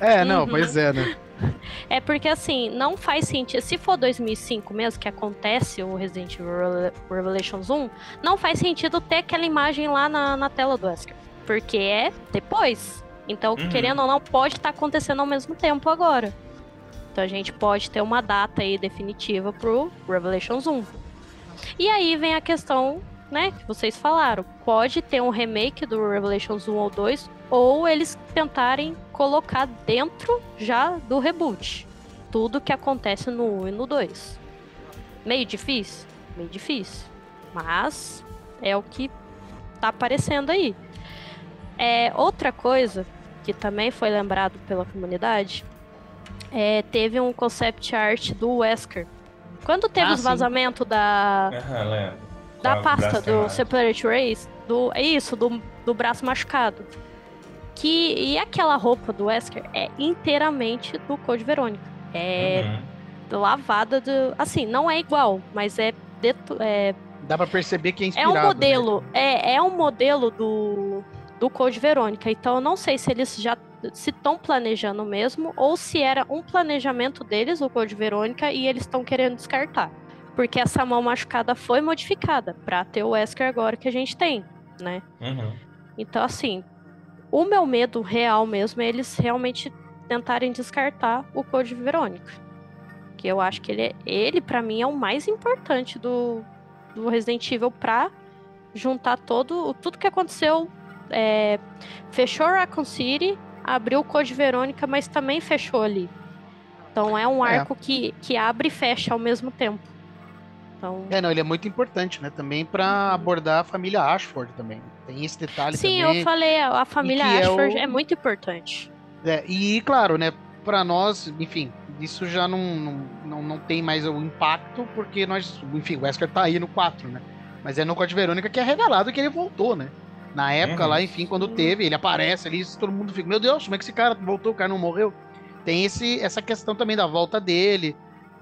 É, não, Uhum. pois é, né? É porque assim, não faz sentido. Se for 2005 mesmo, que acontece o Resident Evil Revelations 1, não faz sentido ter aquela imagem lá na, na tela do Wesker. Porque é depois. Então, Uhum. querendo ou não, pode estar acontecendo ao mesmo tempo agora. Então a gente pode ter uma data aí definitiva pro Revelations 1. E aí vem a questão, né, que vocês falaram. Pode ter um remake do Revelations 1 ou 2, ou eles tentarem colocar dentro já do reboot. Tudo que acontece no 1 e no 2. Meio difícil? Meio difícil. Mas é o que tá aparecendo aí. É, outra coisa que também foi lembrado pela comunidade é, teve um concept art do Wesker. Quando teve Ah, os vazamentos da. Da pasta do. Separate Race, do, é isso, do, do braço machucado. Que, e aquela roupa do Wesker é inteiramente do Code Verônica. é Uhum. lavada de. Assim, não é igual, mas é, deto- é Dá pra perceber que é É inspirado. um né? modelo, é, é um modelo do, do Code Verônica. Então eu não sei se eles já se estão planejando mesmo ou se era um planejamento deles, o Code Verônica, e eles estão querendo descartar. Porque essa mão machucada foi modificada para ter o Wesker agora que a gente tem, né? Uhum. Então, assim, o meu medo real mesmo é eles realmente tentarem descartar o Code Verônica. Que eu acho que ele, é- ele para mim, é o mais importante do, do Resident Evil pra juntar todo, tudo que aconteceu. é, fechou Raccoon City, abriu o Code Verônica, mas também fechou ali. Então é um É. arco que, que abre e fecha ao mesmo tempo. Então, É, não, ele é muito importante, né? Também pra abordar a família Ashford também. Tem esse detalhe sim, também. eu falei, a família que é Ashford o- é muito importante. É, e claro, né, para nós, enfim, isso já não, não, não, não tem mais o impacto, porque nós, enfim, o Wesker tá aí no 4, né? Mas é no Code Verônica que é revelado que ele voltou, né? Na época Uhum. lá, enfim, quando teve, ele aparece ali, todo mundo fica, meu Deus, como é que esse cara voltou, o cara não morreu? Tem esse, essa questão também da volta dele,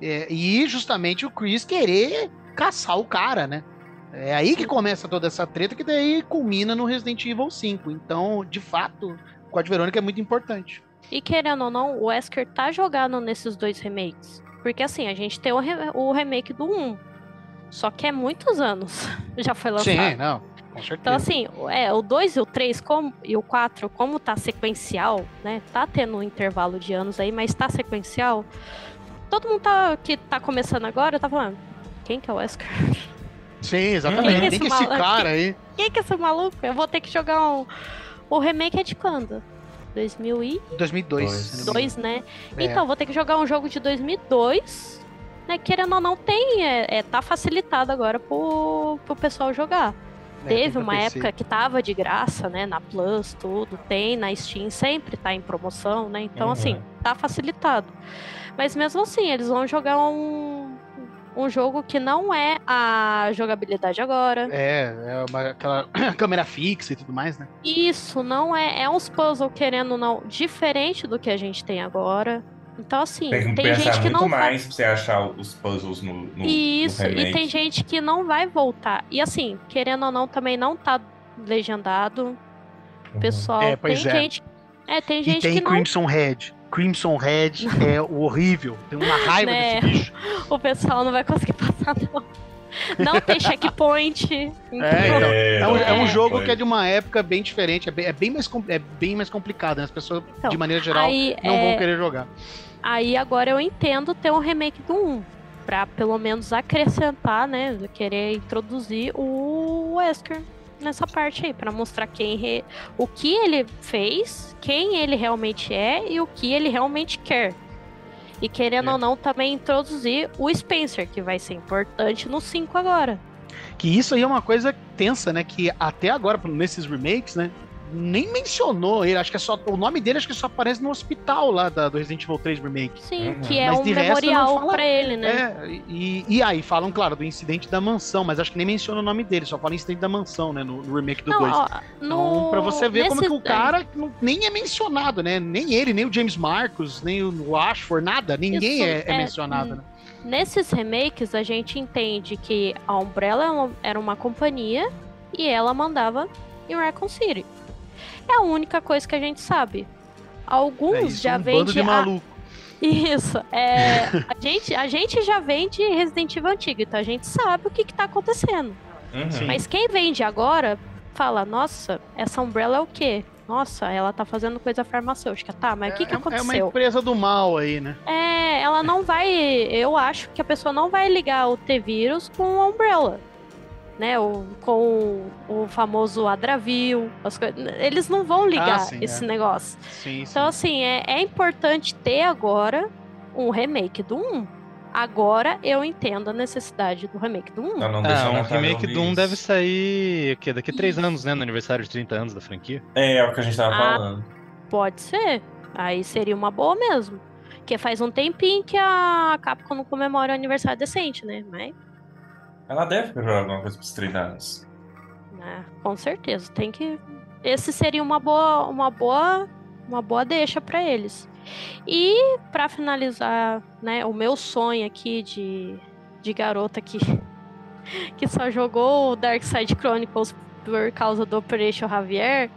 é, e justamente o Chris querer caçar o cara, né? É aí que começa toda essa treta, que daí culmina no Resident Evil 5. Então, de fato, o Code Verônica é muito importante. E querendo ou não, o Wesker tá jogado nesses dois remakes. Porque assim, a gente tem o, re- o remake do 1. Só que é muitos anos já foi lançado. Sim, não, com certeza. Então, assim, é, o 2 e o 3 como, e o 4, como tá sequencial, né? Tá tendo um intervalo de anos aí, mas tá sequencial. Todo mundo tá, que tá começando agora tá falando. Quem que é o Wesker? Sim, Quem exatamente. é Tem esse que esse cara aí. Quem que é esse maluco? Eu vou ter que jogar um. O remake é de quando? 2002, 2002. Dois. se não me engano. né? É. Então, vou ter que jogar um jogo de 2002, né? Querendo ou não, tem, é, é, tá facilitado agora pro, pro pessoal jogar. É, Teve uma PC. época que tava de graça, né? Na Plus, tudo. Tem na Steam, sempre tá em promoção, né? Então, Uhum. assim, tá facilitado. Mas mesmo assim, eles vão jogar um, um jogo que não é a jogabilidade agora. É, é uma, aquela câmera fixa e tudo mais, né? Isso, não é. É uns puzzles, querendo ou não, diferente do que a gente tem agora. Então, assim, Tem tem gente que muito não vai. mais pra você achar os puzzles no, no Isso, no e tem gente que não vai voltar. E assim, querendo ou não, também não tá legendado. Uhum. Pessoal, É, pois tem é. gente. É, tem E gente tem que não. Crimson Red. Crimson Red é o horrível. Tem uma raiva Né? desse bicho. O pessoal não vai conseguir passar, não. Não tem checkpoint. então- É, então, É um, é um É. jogo que é de uma época bem diferente, é bem, é bem mais, é bem mais complicado, né? As pessoas, Então, de maneira geral, Aí, não é, vão querer jogar. aí agora eu entendo ter um remake do 1. Pra pelo menos acrescentar, né? Querer introduzir o Wesker nessa parte aí. Pra mostrar quem re- o que ele fez, quem ele realmente é e o que ele realmente quer. E querendo É. ou não, também introduzir o Spencer, que vai ser importante no 5 agora. Que isso aí é uma coisa tensa, né? Que até agora, nesses remakes, né? Nem mencionou ele. Acho que é só. O nome dele acho que só aparece no hospital lá da, do Resident Evil 3 Remake. Sim, Uhum. que é Mas um não memorial fala- pra ele, né? É, e, e aí falam, claro, do incidente da mansão, mas acho que nem menciona o nome dele, só fala incidente da mansão, né? No, no remake do 2. ó, Então, no... pra você ver como nesse- que o cara não- nem é mencionado, né? Nem ele, nem o James Marcos, nem o Ashford, nada. Ninguém Isso, é, é é, mencionado, hum, né? Nesses remakes, a gente entende que a Umbrella era uma companhia e ela mandava em Raccoon City. É a única coisa que a gente sabe. Alguns É isso, já um bando de a- maluco. Isso. É, a, gente, a gente já vem de Resident Evil antigo, então a gente sabe o que, que tá acontecendo. Uhum. Mas quem vende agora fala, nossa, essa Umbrella é o quê? Nossa, ela tá fazendo coisa farmacêutica. Tá, mas o que, que É- É uma aconteceu? empresa do mal aí, né? É, ela não vai. Eu acho que a pessoa não vai ligar o T-Vírus com a Umbrella. Né? O, com o famoso Adravil. Eles não vão ligar Ah, sim, esse é. negócio. Sim, sim. Então, assim, é, é importante ter agora um remake do 1. Agora eu entendo a necessidade do remake do 1. Pra não deixar Ah, um remake do 1 isso. deve sair o quê? daqui a três Isso. anos, né? No aniversário de 30 anos da franquia. É, é o que a gente tava Ah. falando. Pode ser. Aí seria uma boa mesmo. Porque faz um tempinho que a Capcom não comemora o aniversário decente, né? Mas Ela deve preparar alguma coisa pros 30 anos. né, com certeza, tem que. Esse seria uma boa, uma boa uma boa deixa pra eles. E pra finalizar, né, o meu sonho aqui de, de garota que, que só jogou o Dark Side Chronicles por causa do Operation Javier.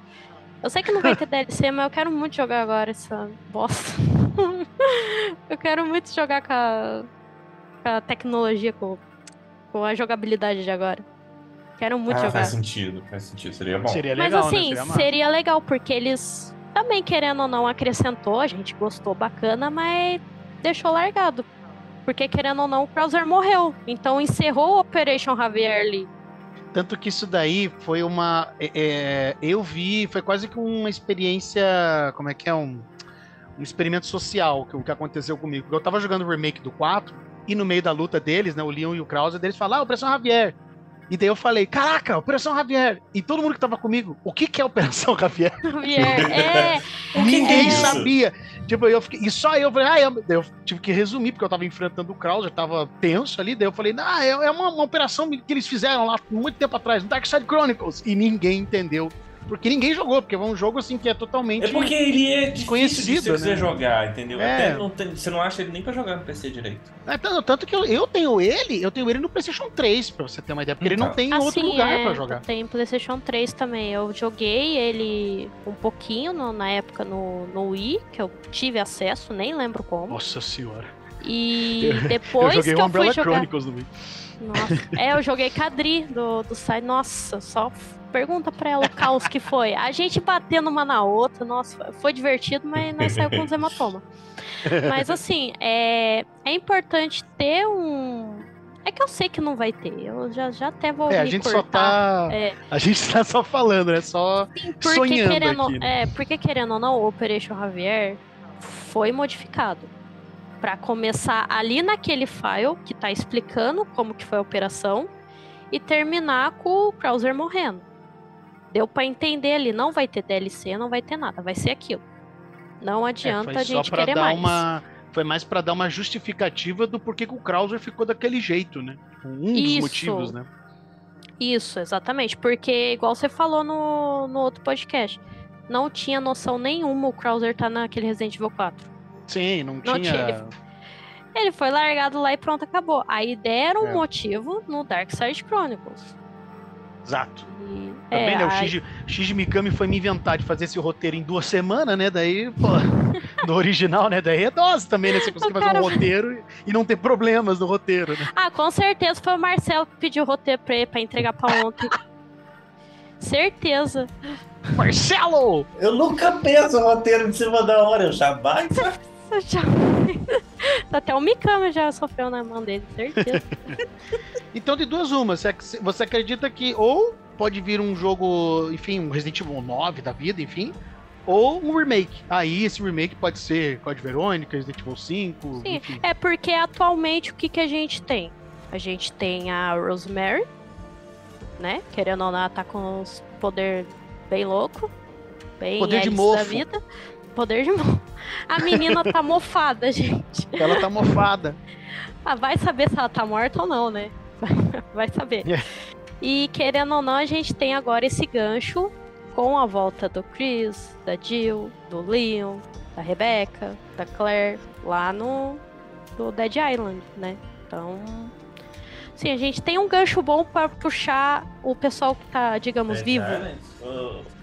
Eu sei que não vai ter DLC, mas eu quero muito jogar agora essa bosta. eu quero muito jogar com a, com a tecnologia, com, com a jogabilidade de agora. Quero muito Ah, jogar. faz sentido, faz sentido. Seria bom. Seria Mas legal, né? assim, Seria massa. seria legal, porque eles também, querendo ou não, acrescentou, a gente gostou bacana, mas deixou largado. Porque, querendo ou não, o Krauser morreu. Então encerrou o Operation Javier ali. Tanto que isso daí foi uma. é, é, eu vi, foi quase que uma experiência. Como é que é? Um, um experimento social que, o que aconteceu comigo. Porque eu tava jogando o remake do 4 e no meio da luta deles, né? O Leon e o Krauser, deles falaram, ah, Operação Javier. E daí eu falei, caraca, Operação Javier. E todo mundo que tava comigo, o que, que é Operação Javier? Javier, é. O que que é Ninguém isso? sabia. Tipo, eu fiquei, e só eu falei, ah, eu, daí eu tive que resumir, porque eu tava enfrentando o Krauser, tava tenso ali, daí eu falei, ah, é, é uma, uma operação que eles fizeram lá muito tempo atrás, no Dark Side Chronicles, e ninguém entendeu. Porque ninguém jogou, porque é um jogo assim que é totalmente. É porque ele é difícil de Desconhecido, você né? jogar, entendeu? É. Até não tem- você não acha ele nem pra jogar no PC direito. É, tanto, tanto que eu, eu tenho ele, eu tenho ele no PlayStation 3, pra você ter uma ideia, porque ele não Então. tem em outro Assim, lugar é, pra jogar. Tem PlayStation 3 também. Eu joguei ele um pouquinho no- na época no, no Wii, que eu tive acesso, nem lembro como. Nossa senhora. E Eu depois joguei que o eu fui Umbrella jogar. Chronicles no Wii. Nossa. É, eu joguei Cadri do, do site. Nossa, só pergunta pra ela o caos que foi. A gente batendo uma na outra, nossa, foi divertido, mas nós saímos com os hematomas. Mas assim, é, é importante ter um. É que eu sei que não vai ter. Eu já, já até vou É, a gente só cortar. tá. É, A gente tá só falando, né? Só sim, porque sonhando querendo, aqui, né? é, porque querendo ou não, o Operation Javier foi modificado para começar ali naquele file que tá explicando como que foi a operação e terminar com o Krauser morrendo. Deu para entender ali, não vai ter DLC, não vai ter nada, vai ser aquilo. Não É, adianta foi a gente querer mais. uma. Foi mais pra dar uma justificativa do porquê que o Krauser ficou daquele jeito, né? Um dos Isso. motivos, né? Isso, exatamente. Porque, igual você falou no, no outro podcast, não tinha noção nenhuma o Krauser tá naquele Resident Evil 4. Sim, não, Não tinha. tinha. Ele foi largado lá e pronto, acabou. Aí deram um É. motivo no Dark Side Chronicles. Exato. E, Também, é, né? O Shinji, Shinji Mikami foi me inventar de fazer esse roteiro em duas semanas, né? Daí, pô, no original, né? Daí é dose também, né? Você conseguir fazer cara- um roteiro e não ter problemas no roteiro, né? Ah, com certeza foi o Marcelo que pediu o roteiro pra ele pra entregar pra ontem. certeza. Marcelo! Eu nunca penso o roteiro em cima da hora, eu já vai. Já- Até o Mikami já sofreu na mão dele, certeza. Então, de duas umas, você ac- você acredita que ou pode vir um jogo, enfim, um Resident Evil 9 da vida, enfim, ou um remake. Aí esse remake pode ser Code Verônica, Resident Evil 5, Sim, enfim. É porque atualmente o que, que a gente tem? A gente tem a Rosemary, né? Querendo ou não, ela tá com os poder bem louco. Bem Poder de mofo. da vida. Poder de mofo. A menina tá mofada, gente. Ela tá mofada. Ah, vai saber se ela tá morta ou não, né? Vai saber. É. E querendo ou não, a gente tem agora esse gancho com a volta do Chris, da Jill, do Leon, da Rebecca, da Claire, lá no do Dead Island, né? Então, sim, a gente tem um gancho bom para puxar o pessoal que tá, digamos, vivo. Ô, ô, ô.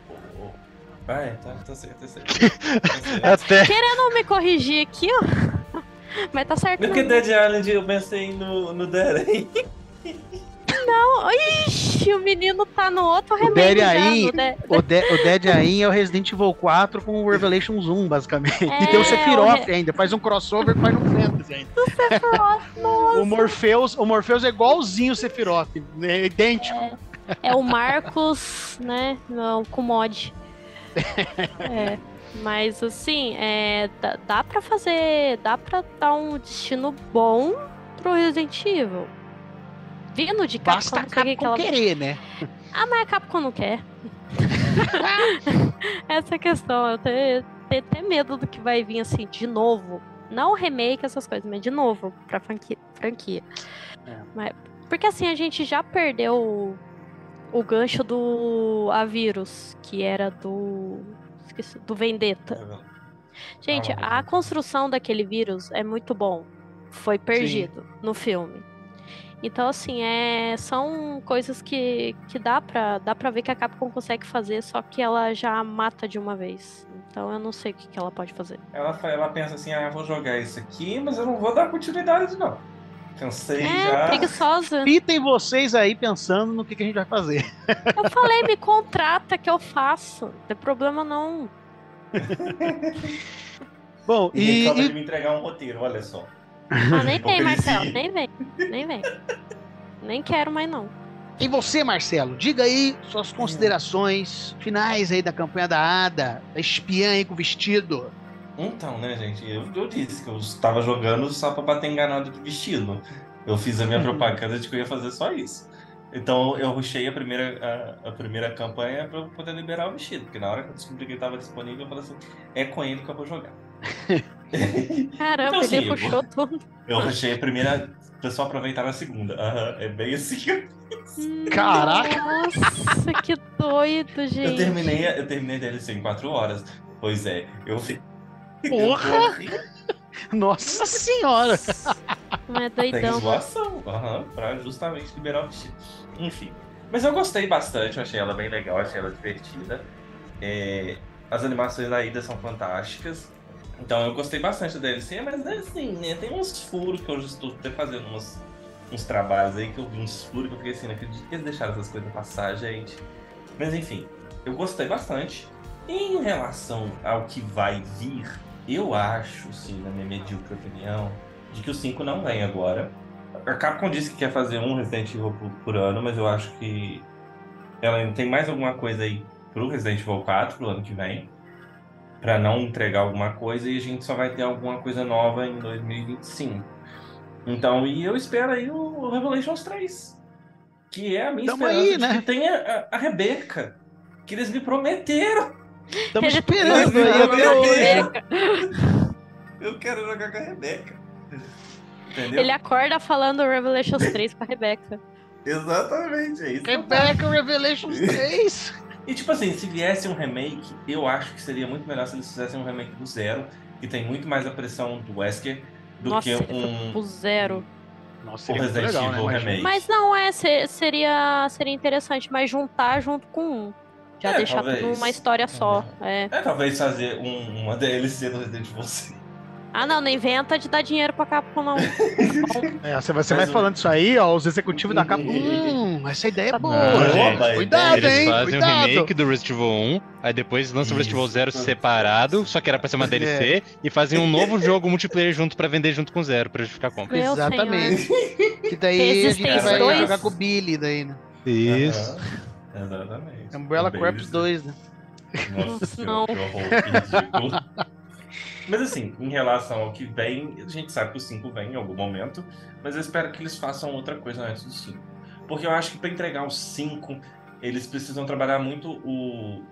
Vai, tá, tá certo, tá certo. Tá certo. Até. Querendo me corrigir aqui, ó. Mas tá certo. No que não. Dead Island eu pensei no, no Deren. Não, ixi, o menino tá no outro remake Dead já. aí, no De- O, De- o Dead Aim é o Resident Evil 4 com o Revelations 1, basicamente. É, e tem o o Sephiroth Re- ainda, faz um crossover com Final Fantasy ainda. Nossa, O Morpheus, o Morpheus é igualzinho o Sephiroth, é idêntico. É o Marcos, né? Não, com mod. É, mas assim, é, dá, dá pra fazer. Dá pra dar um destino bom pro Resident Evil. Vindo de Capcom, Basta a o que Capcom ela... querer, né? Ah, mas a Capcom não quer. Essa é a questão. Eu tenho, tenho até medo do que vai vir assim, de novo. Não remake, essas coisas, mas de novo pra franquia. franquia. É. Mas- porque assim, a gente já perdeu o, gancho do A Vírus, que era do Esqueci, do Vendetta. Gente, Ah, a construção daquele vírus é muito bom. Foi perdido no filme. Então, assim, é, são coisas que, que dá, pra, dá pra ver que a Capcom consegue fazer, só que ela já mata de uma vez. Então eu não sei o que, que ela pode fazer. Ela, ela pensa assim, ah, eu vou jogar isso aqui, mas eu não vou dar continuidade, não. Cansei É, já. preguiçosa. Fitem vocês aí pensando no que, que a gente vai fazer. Eu falei, me contrata que eu faço. Não tem problema não. Bom, E, e, e- de me entregar um roteiro, olha só. Ah, nem vem. Marcelo, nem vem. Nem vem. Nem quero mais não. e você, Marcelo, diga aí suas considerações finais aí da campanha da Ada, da espiã aí com vestido. Então, né, gente, eu, eu disse que eu estava jogando só pra bater enganado de vestido. Eu fiz a minha Uhum. propaganda de que eu ia fazer só isso. Então eu rushei a primeira, a, a primeira campanha pra eu poder liberar o vestido, porque na hora que eu descobri que ele estava disponível, eu falei assim, é com ele que eu vou jogar. Caramba, Então, assim, ele eu puxou tudo. Eu rushei a primeira, pra só aproveitar a segunda. Aham, é bem assim que eu Caraca! Nossa, que doido, gente. Eu terminei, eu terminei a DLC em 4 horas. Pois é, eu vi. Porra! Nossa senhora! Não é Tem doidão. zoação, aham, pra justamente liberar o vestido. Enfim. Mas eu gostei bastante, eu achei ela bem legal, achei ela divertida. É, as animações da Ida são fantásticas. Então eu gostei bastante da DLC, mas é assim, né? Tem uns furos que eu já estou até fazendo uns, uns trabalhos aí que eu vi uns furos que eu fiquei assim, não acredito que eles deixaram essas coisas passar, gente. Mas enfim, eu gostei bastante. Em relação ao que vai vir, eu acho, sim, na minha medíocre opinião, de que o 5 não vem agora. A Capcom disse que quer fazer um Resident Evil por, por ano, mas eu acho que ela ainda tem mais alguma coisa aí pro Resident Evil 4 pro ano que vem. Pra não entregar alguma coisa e a gente só vai ter alguma coisa nova em 2025. Então, e eu espero aí o Revelations 3. Que é a minha Tamo esperança aí, né? que tenha a, a Rebeca. Que eles me prometeram. Estamos esperando aí Eu até hoje. Rebeca. Eu quero jogar com a Rebeca. Entendeu? Ele acorda falando Revelations 3 com a Rebeca. Exatamente, é isso. Rebeca Revelations 3. E tipo assim, se viesse um remake, eu acho que seria muito melhor se eles fizessem um remake do zero, que tem muito mais a pressão do Wesker do Nossa, que um, pro zero. Nossa, um seria muito Resident legal, né? Remake. Mas não é, se- seria, seria interessante, mas juntar junto com um. Já É, deixar talvez. tudo uma história só. É. É, talvez fazer um- uma DLC do Resident Evil 5. Ah, não, não inventa de dar dinheiro pra Capcom, não. É, você vai, você vai o- falando isso aí, ó, os executivos da Capcom. Hum, essa ideia é boa. Não, gente. gente. Cuidado, Eles hein? fazem Cuidado. um remake do Resident Evil 1, aí depois lançam o Resident Evil Isso. 0 separado, só que era pra ser uma DLC, e fazem um novo jogo multiplayer junto pra vender junto com o Zero, pra justificar a compra. Meu Exatamente. Que daí a Existem gente vai dois? jogar com o Billy daí, né? Isso. Aham, Exatamente. Umbrella Bem Corps isso. 2, né? Nossa senhora, que horror, ridículo. Mas assim, em relação ao que vem, a gente sabe que o 5 vem em algum momento, mas eu espero que eles façam outra coisa antes do 5. Porque eu acho que para entregar o 5, eles precisam trabalhar muito o,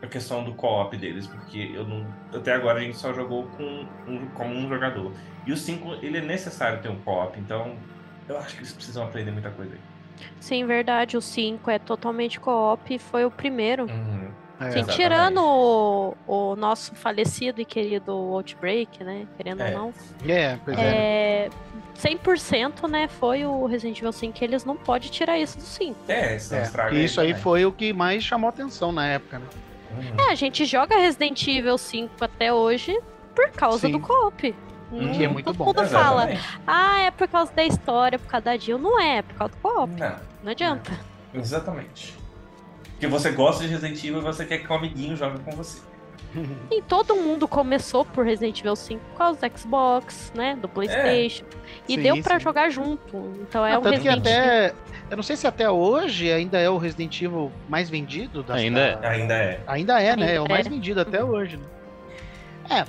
a questão do co-op deles, porque eu não, até agora a gente só jogou com um, como um jogador. E o 5, ele é necessário ter um co-op, então eu acho que eles precisam aprender muita coisa aí. Sim, verdade. O 5 é totalmente co-op e foi o primeiro. É. Sim, tirando o, o nosso falecido e querido Outbreak, né? Querendo É. ou não. É, pois é. É, 100% né, foi o Resident Evil 5 que eles não podem tirar isso do 5. É, senão É, e isso aí também. foi o que mais chamou atenção na época, né? Uhum. É, a gente joga Resident Evil 5 até hoje por causa Sim. do co-op. Não- Que é muito todo bom. mundo fala, ah, é por causa da história, por causa da Jill. Não é, é por causa do co-op. Não. Não adianta. Exatamente. Porque você gosta de Resident Evil e você quer que o amiguinho jogue com você. E todo mundo começou por Resident Evil 5 por causa do Xbox, né? Do Playstation. E Sim, deu pra sim. jogar junto. Então é Ah, um tanto que Resident até. Eu não sei se até hoje ainda é o Resident Evil mais vendido. das- Ainda é. da- Ainda é. Ainda é, né? É o mais é. vendido até hoje, né? É.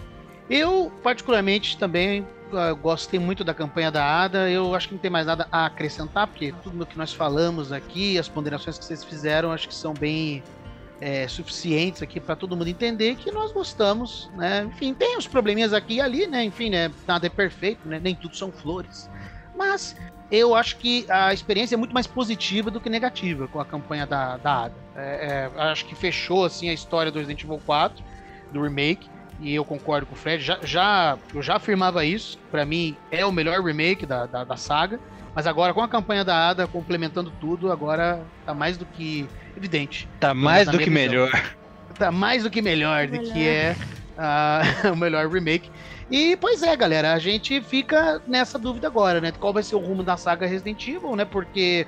Eu, particularmente, também ah, gostei muito da campanha da Ada. Eu acho que não tem mais nada a acrescentar, porque tudo o que nós falamos aqui, as ponderações que vocês fizeram, acho que são bem é, suficientes aqui para todo mundo entender que nós gostamos, né? Enfim, tem os probleminhas aqui e ali, né? Enfim, né? Nada é perfeito, né? Nem tudo são flores. Mas eu acho que a experiência é muito mais positiva do que negativa com a campanha da, da Ada. É, é, acho que fechou assim a história do Resident Evil 4. do remake. E eu concordo com o Fred. Já, já, eu já afirmava isso. Pra mim, é o melhor remake da, da, da saga. Mas agora, com a campanha da Ada complementando tudo, agora tá mais do que evidente. Tá mais do que visão. melhor. Tá mais do que melhor, do Melhor. que é ah, o melhor remake. E, pois é, galera, a gente fica nessa dúvida agora, né? Qual vai ser o rumo da saga Resident Evil, né? Porque,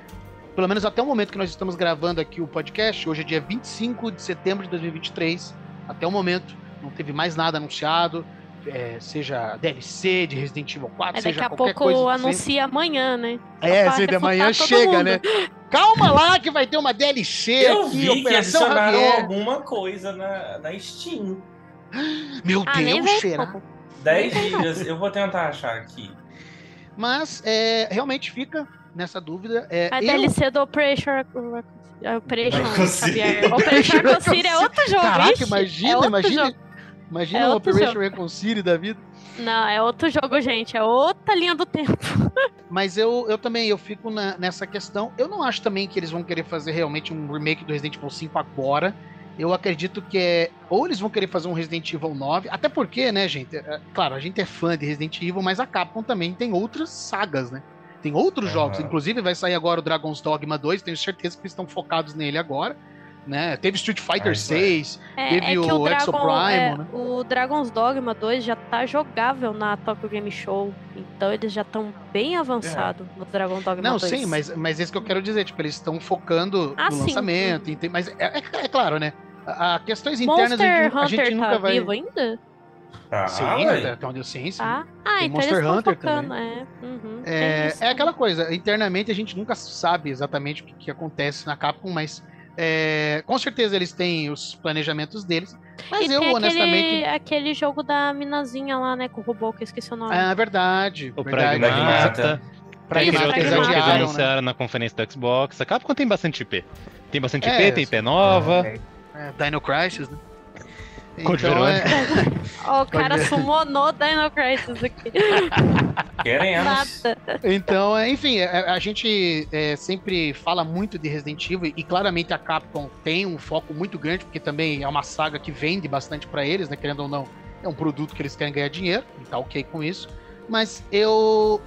pelo menos até o momento que nós estamos gravando aqui o podcast, hoje é dia 25 de setembro de 2023, até o momento não teve mais nada anunciado, é, seja DLC de Resident Evil 4, Aí seja daqui a qualquer pouco coisa. anuncia amanhã, né? É, se de refutar manhã todo chega, mundo. né? Calma lá que vai ter uma DLC Eu aqui, vi que Operação adicionaram Javier. alguma coisa na, na Steam. Meu Ah, Deus, será? como. 10 dias. Eu vou tentar achar aqui. Mas é, realmente fica nessa dúvida. É, A eu- DLC do Operation. Operation. Operation Reconcile é outro jogo. Caraca, imagina, é outro imagina. jogo. Imagina É o Operation jogo. Reconcile da vida. Não, é outro jogo, gente. É outra linha do tempo. Mas eu, eu também eu fico na- nessa questão. Eu não acho também que eles vão querer fazer realmente um remake do Resident Evil 5 agora. Eu acredito que é. Ou eles vão querer fazer um Resident Evil 9. Até porque, né, gente? é, claro, a gente é fã de Resident Evil, mas a Capcom também tem outras sagas, né? Tem outros Aham. jogos. Inclusive vai sair agora o Dragon's Dogma 2. Tenho certeza que eles estão focados nele agora. Né? Teve Street Fighter Ah, é. 6. É, Teve é o o Exo Dragon, Primal, é, né? o Dragon's Dogma 2 já tá jogável na Tokyo Game Show. Então eles já estão bem avançados no Dragon Dogma Não, 2. sim, mas, mas é isso que eu quero dizer. Tipo, eles estão focando Ah, no sim. lançamento. ente- Mas é, é- é claro, né? A, a questões internas a Monster gente, a gente Hunter nunca tá vai. vivo ainda? Tá, Sim, até onde eu sei, sim. Tá? Ah, Tem então Monster Hunter focando, é. Uhum, É, é aquela coisa, internamente a gente nunca sabe exatamente o que, que acontece na Capcom, mas é, com certeza eles têm os planejamentos deles. Mas e eu, honestamente. aquele, aquele jogo da minazinha lá, né, com o robô, que eu esqueci o nome. É verdade. O verdade. Pragmata. Pragmata, eles jogo que eles adiaram, né? anunciaram na conferência da Xbox. A Capcom tem bastante IP. Tem bastante É, IP, tem IP nova. É, Dino Crisis, né? Code Então, é, Ó, o cara ver. summonou Dino Crisis aqui. Queremos. Nada. Então, é, enfim, é, a, gente é, sempre fala muito de Resident Evil e claramente a Capcom tem um foco muito grande, porque também é uma saga que vende bastante pra eles, né? Querendo ou não, é um produto que eles querem ganhar dinheiro, e tá ok com isso. Mas eu,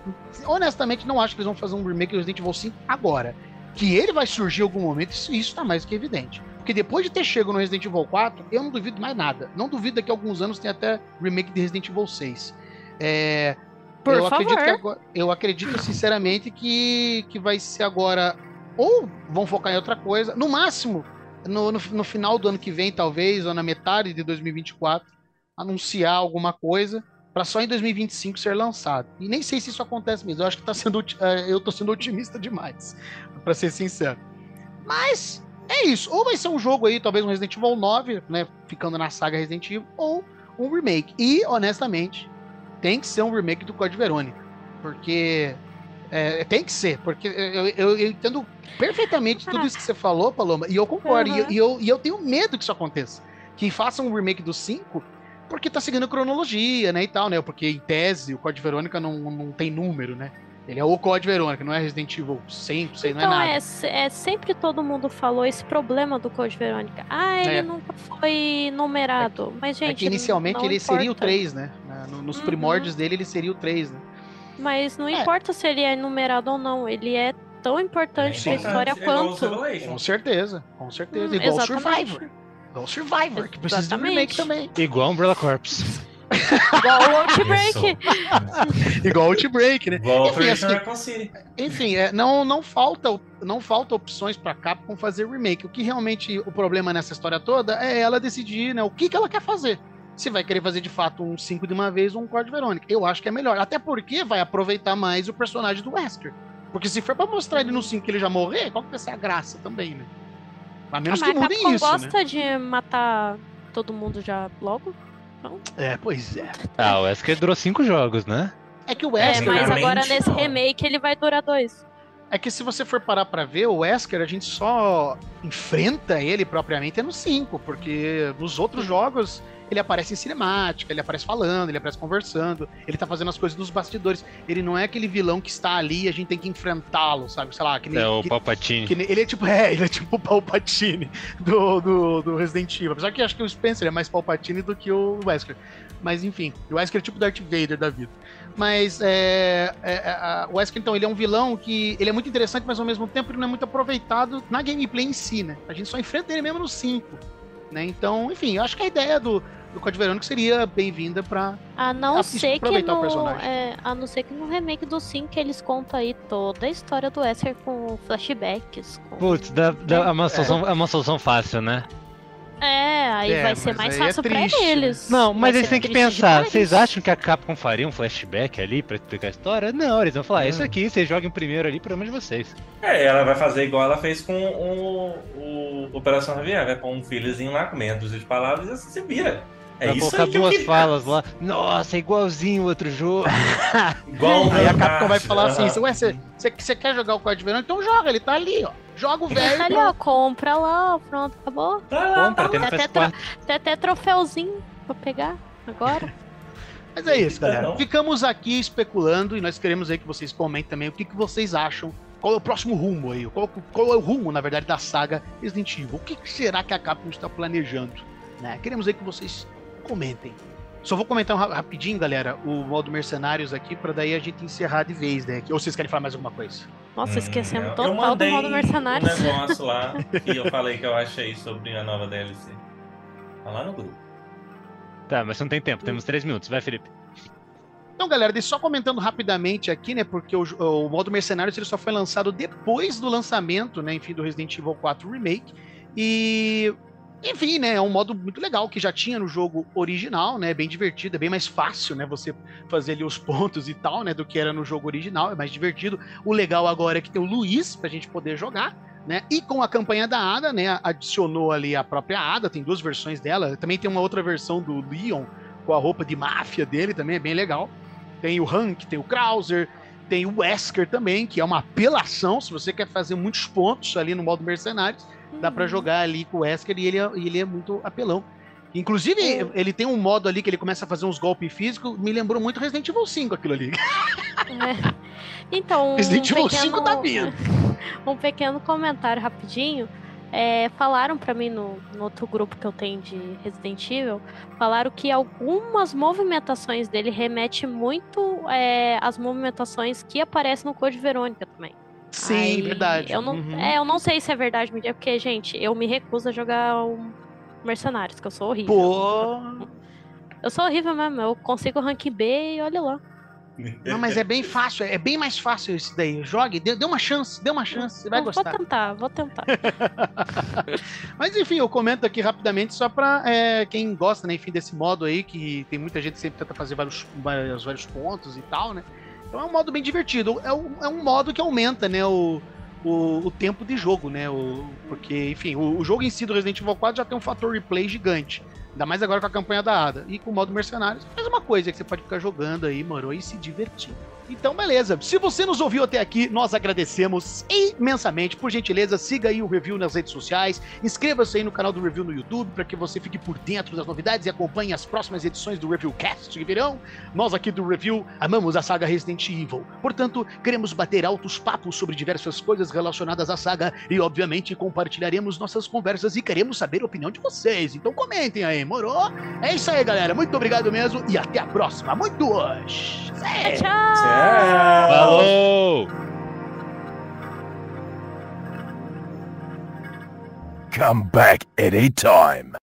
honestamente, não acho que eles vão fazer um remake do Resident Evil 5 agora. Que ele vai surgir em algum momento, isso, isso tá mais que evidente. Porque depois de ter chego no Resident Evil 4, eu não duvido mais nada. Não duvido a alguns anos tem até remake de Resident Evil 6. É, Por eu favor. acredito que agora, eu acredito sinceramente que, que vai ser agora ou vão focar em outra coisa, no máximo no, no, no final do ano que vem talvez ou na metade de 2024 anunciar alguma coisa para só em 2025 ser lançado. E nem sei se isso acontece mesmo. Eu acho que tá sendo eh, eu tô sendo otimista demais, para ser sincero. Mas é isso. Ou vai ser um jogo aí, talvez um Resident Evil 9, né, ficando na saga Resident Evil, ou um remake. E honestamente, tem que ser um remake do Code Verônica. Porque. é, tem que ser, porque eu, eu- eu entendo perfeitamente tudo isso que você falou, Paloma, e eu concordo. E eu- Uhum. E, eu, e eu tenho medo que isso aconteça. Que façam um remake do 5, porque tá seguindo cronologia, né? E tal, né? Porque em tese o Code Verônica não, não tem número, né? Ele é o Code Verônica, não é Resident Evil 5, sei, não é Então, nada. é, é, sempre todo mundo falou esse problema do Code Verônica. Ah, ele É. nunca foi numerado. Mas, gente. é que inicialmente não ele seria o importa. 3, né? Nos Uhum. primórdios dele, ele seria o 3, né? Mas não É. importa se ele é numerado ou não. Ele é tão importante pra história É quanto. Com certeza, com certeza. Hum, Igual o exatamente. Survivor. Igual o Survivor, que precisa de um remake também. Igual Umbrella Corps. Igual o Outbreak. Igual o Outbreak, né? Igual o Enfim, assim, Reconcile. Enfim, é, não, não, falta, não falta opções pra Capcom fazer remake. O que realmente o problema nessa história toda é ela decidir né, o que, que ela quer fazer. Se vai querer fazer de fato um 5 de uma vez ou um Code Verônica. Eu acho que é melhor. Até porque vai aproveitar mais o personagem do Wesker. Porque se for pra mostrar ele no 5 que ele já morrer, qual que vai ser a graça também, né? A menos Ah, que mas mudem isso, né? gosta de matar todo mundo já logo? É, pois é. Ah, o Wesker durou cinco jogos, né? É que o É, Wesker. mas Basicamente, agora nesse remake ele vai durar dois. É que se você for parar pra ver, o Wesker a gente só enfrenta ele propriamente é no 5, porque nos outros jogos ele aparece em cinemática, ele aparece falando, ele aparece conversando, ele tá fazendo as coisas dos bastidores. Ele não é aquele vilão que está ali e a gente tem que enfrentá-lo, sabe? Sei lá, que nem, É o que- Palpatine. que nem- ele é tipo, é, ele é tipo o Palpatine do, do, do Resident Evil. Apesar que acho que o Spencer é mais Palpatine do que o Wesker. Mas enfim, o Wesker é tipo Darth Vader da vida. Mas é, é, é, a- o Wesker, então, ele é um vilão que ele é muito interessante, mas ao mesmo tempo ele não é muito aproveitado na gameplay em si, né? A gente só enfrenta ele mesmo no 5. Né? Então, enfim, eu acho que a ideia do, do Code Verônica seria bem-vinda pra. A não Assiste ser pra que aproveitar o no, personagem. é, a não ser que no remake do 5 eles contam aí toda a história do Wesker com flashbacks. com- Putz, dá, dá- é, uma solução, é uma solução fácil, né? É, aí É, vai ser mais é fácil pra triste, né? eles. Não, Vai mas eles ser têm que pensar. Vocês acham que a Capcom faria um flashback ali pra explicar a história? Não, eles vão falar, isso aqui, vocês joguem primeiro ali, problema de vocês. É, ela vai fazer igual ela fez com o, o Operação Javier, vai pôr um filhozinho lá com meia dúzia de palavras e assim se vira. É Vai isso colocar duas falas lá. Nossa, é igualzinho o outro jogo. Igual Aí a Capcom vai falar assim. Ué, você, quer jogar o Code Verônica? Então joga, ele tá ali, ó. Joga o velho. Ali, ó, compra lá, pronto, acabou. Tá lá, Compra, tá tem Até, PS4. Tem até troféuzinho pra pegar agora. Mas é isso, galera. Ficamos aqui especulando e nós queremos aí que vocês comentem também o que, que vocês acham. Qual é o próximo rumo aí? Qual, qual é o rumo, na verdade, da saga Resident Evil? O que, será que a Capcom está planejando? Né? Queremos aí que vocês comentem. Só vou comentar um ra- rapidinho, galera, o modo Mercenários aqui, pra daí a gente encerrar de vez, né? Ou vocês querem falar mais alguma coisa? Nossa, esquecemos Hum, eu total do modo mercenários. um negócio lá que eu falei que eu achei sobre a nova DLC. Tá lá no grupo. Tá, mas não tem tempo, temos três minutos. Vai, Felipe. Então, galera, só comentando rapidamente aqui, né? Porque o, o modo Mercenários ele só foi lançado depois do lançamento, né? Enfim, do Resident Evil 4 Remake. E. Enfim, né? É um modo muito legal que já tinha no jogo original, né? Bem divertido, é bem mais fácil, né? Você fazer ali os pontos e tal, né? Do que era no jogo original, é mais divertido. O legal agora é que tem o Luiz pra gente poder jogar. Né? E com a campanha da Ada, né? Adicionou ali a própria Ada, tem duas versões dela. Também tem uma outra versão do Leon com a roupa de máfia dele, também é bem legal. Tem o Hank, tem o Krauser, tem o Wesker também, que é uma apelação. Se você quer fazer muitos pontos ali no modo Mercenários, dá pra jogar ali com o Wesker e ele é, ele é muito apelão. Inclusive, É. ele tem um modo ali que ele começa a fazer uns golpes físicos, me lembrou muito Resident Evil 5 aquilo ali. É. Então, Resident Evil pequeno, 5 tá vindo. um pequeno comentário rapidinho. É, falaram pra mim no, no outro grupo que eu tenho de Resident Evil, falaram que algumas movimentações dele remete muito é, às movimentações que aparecem no Code Verônica também. Sim, Aí, verdade. Eu não, Uhum. é, eu não sei se é verdade, porque, gente, eu me recuso a jogar um Mercenários, que eu sou horrível. Pô, Eu sou horrível mesmo, eu consigo rank B e olha lá. Não, mas é bem fácil, é bem mais fácil isso daí. Jogue, dê, dê uma chance, dê uma chance, você vai gostar. Vou tentar, vou tentar. Mas enfim, eu comento aqui rapidamente só pra é, quem gosta, né, enfim, desse modo aí, que tem muita gente que sempre tenta fazer vários, vários, vários pontos e tal, né? Então é um modo bem divertido. É um, é um modo que aumenta, né, o, o, o tempo de jogo, né? O, porque, enfim, o, o jogo em si do Resident Evil 4 já tem um fator replay gigante. Ainda mais agora com a campanha da Ada. E com o modo Mercenários, faz uma coisa que você pode ficar jogando aí, moro, e se divertir. Então, beleza. Se você nos ouviu até aqui, nós agradecemos imensamente. Por gentileza, siga aí o review nas redes sociais. Inscreva-se aí no canal do Review no YouTube para que você fique por dentro das novidades e acompanhe as próximas edições do Reviewcast que virão. Nós aqui do Review amamos a saga Resident Evil. Portanto, queremos bater altos papos sobre diversas coisas relacionadas à saga e, obviamente, compartilharemos nossas conversas e queremos saber a opinião de vocês. Então comentem aí, morou? É isso aí, galera. Muito obrigado mesmo e até a próxima. Muito hoje. Tchau! Tchau! Falou! Come back anytime.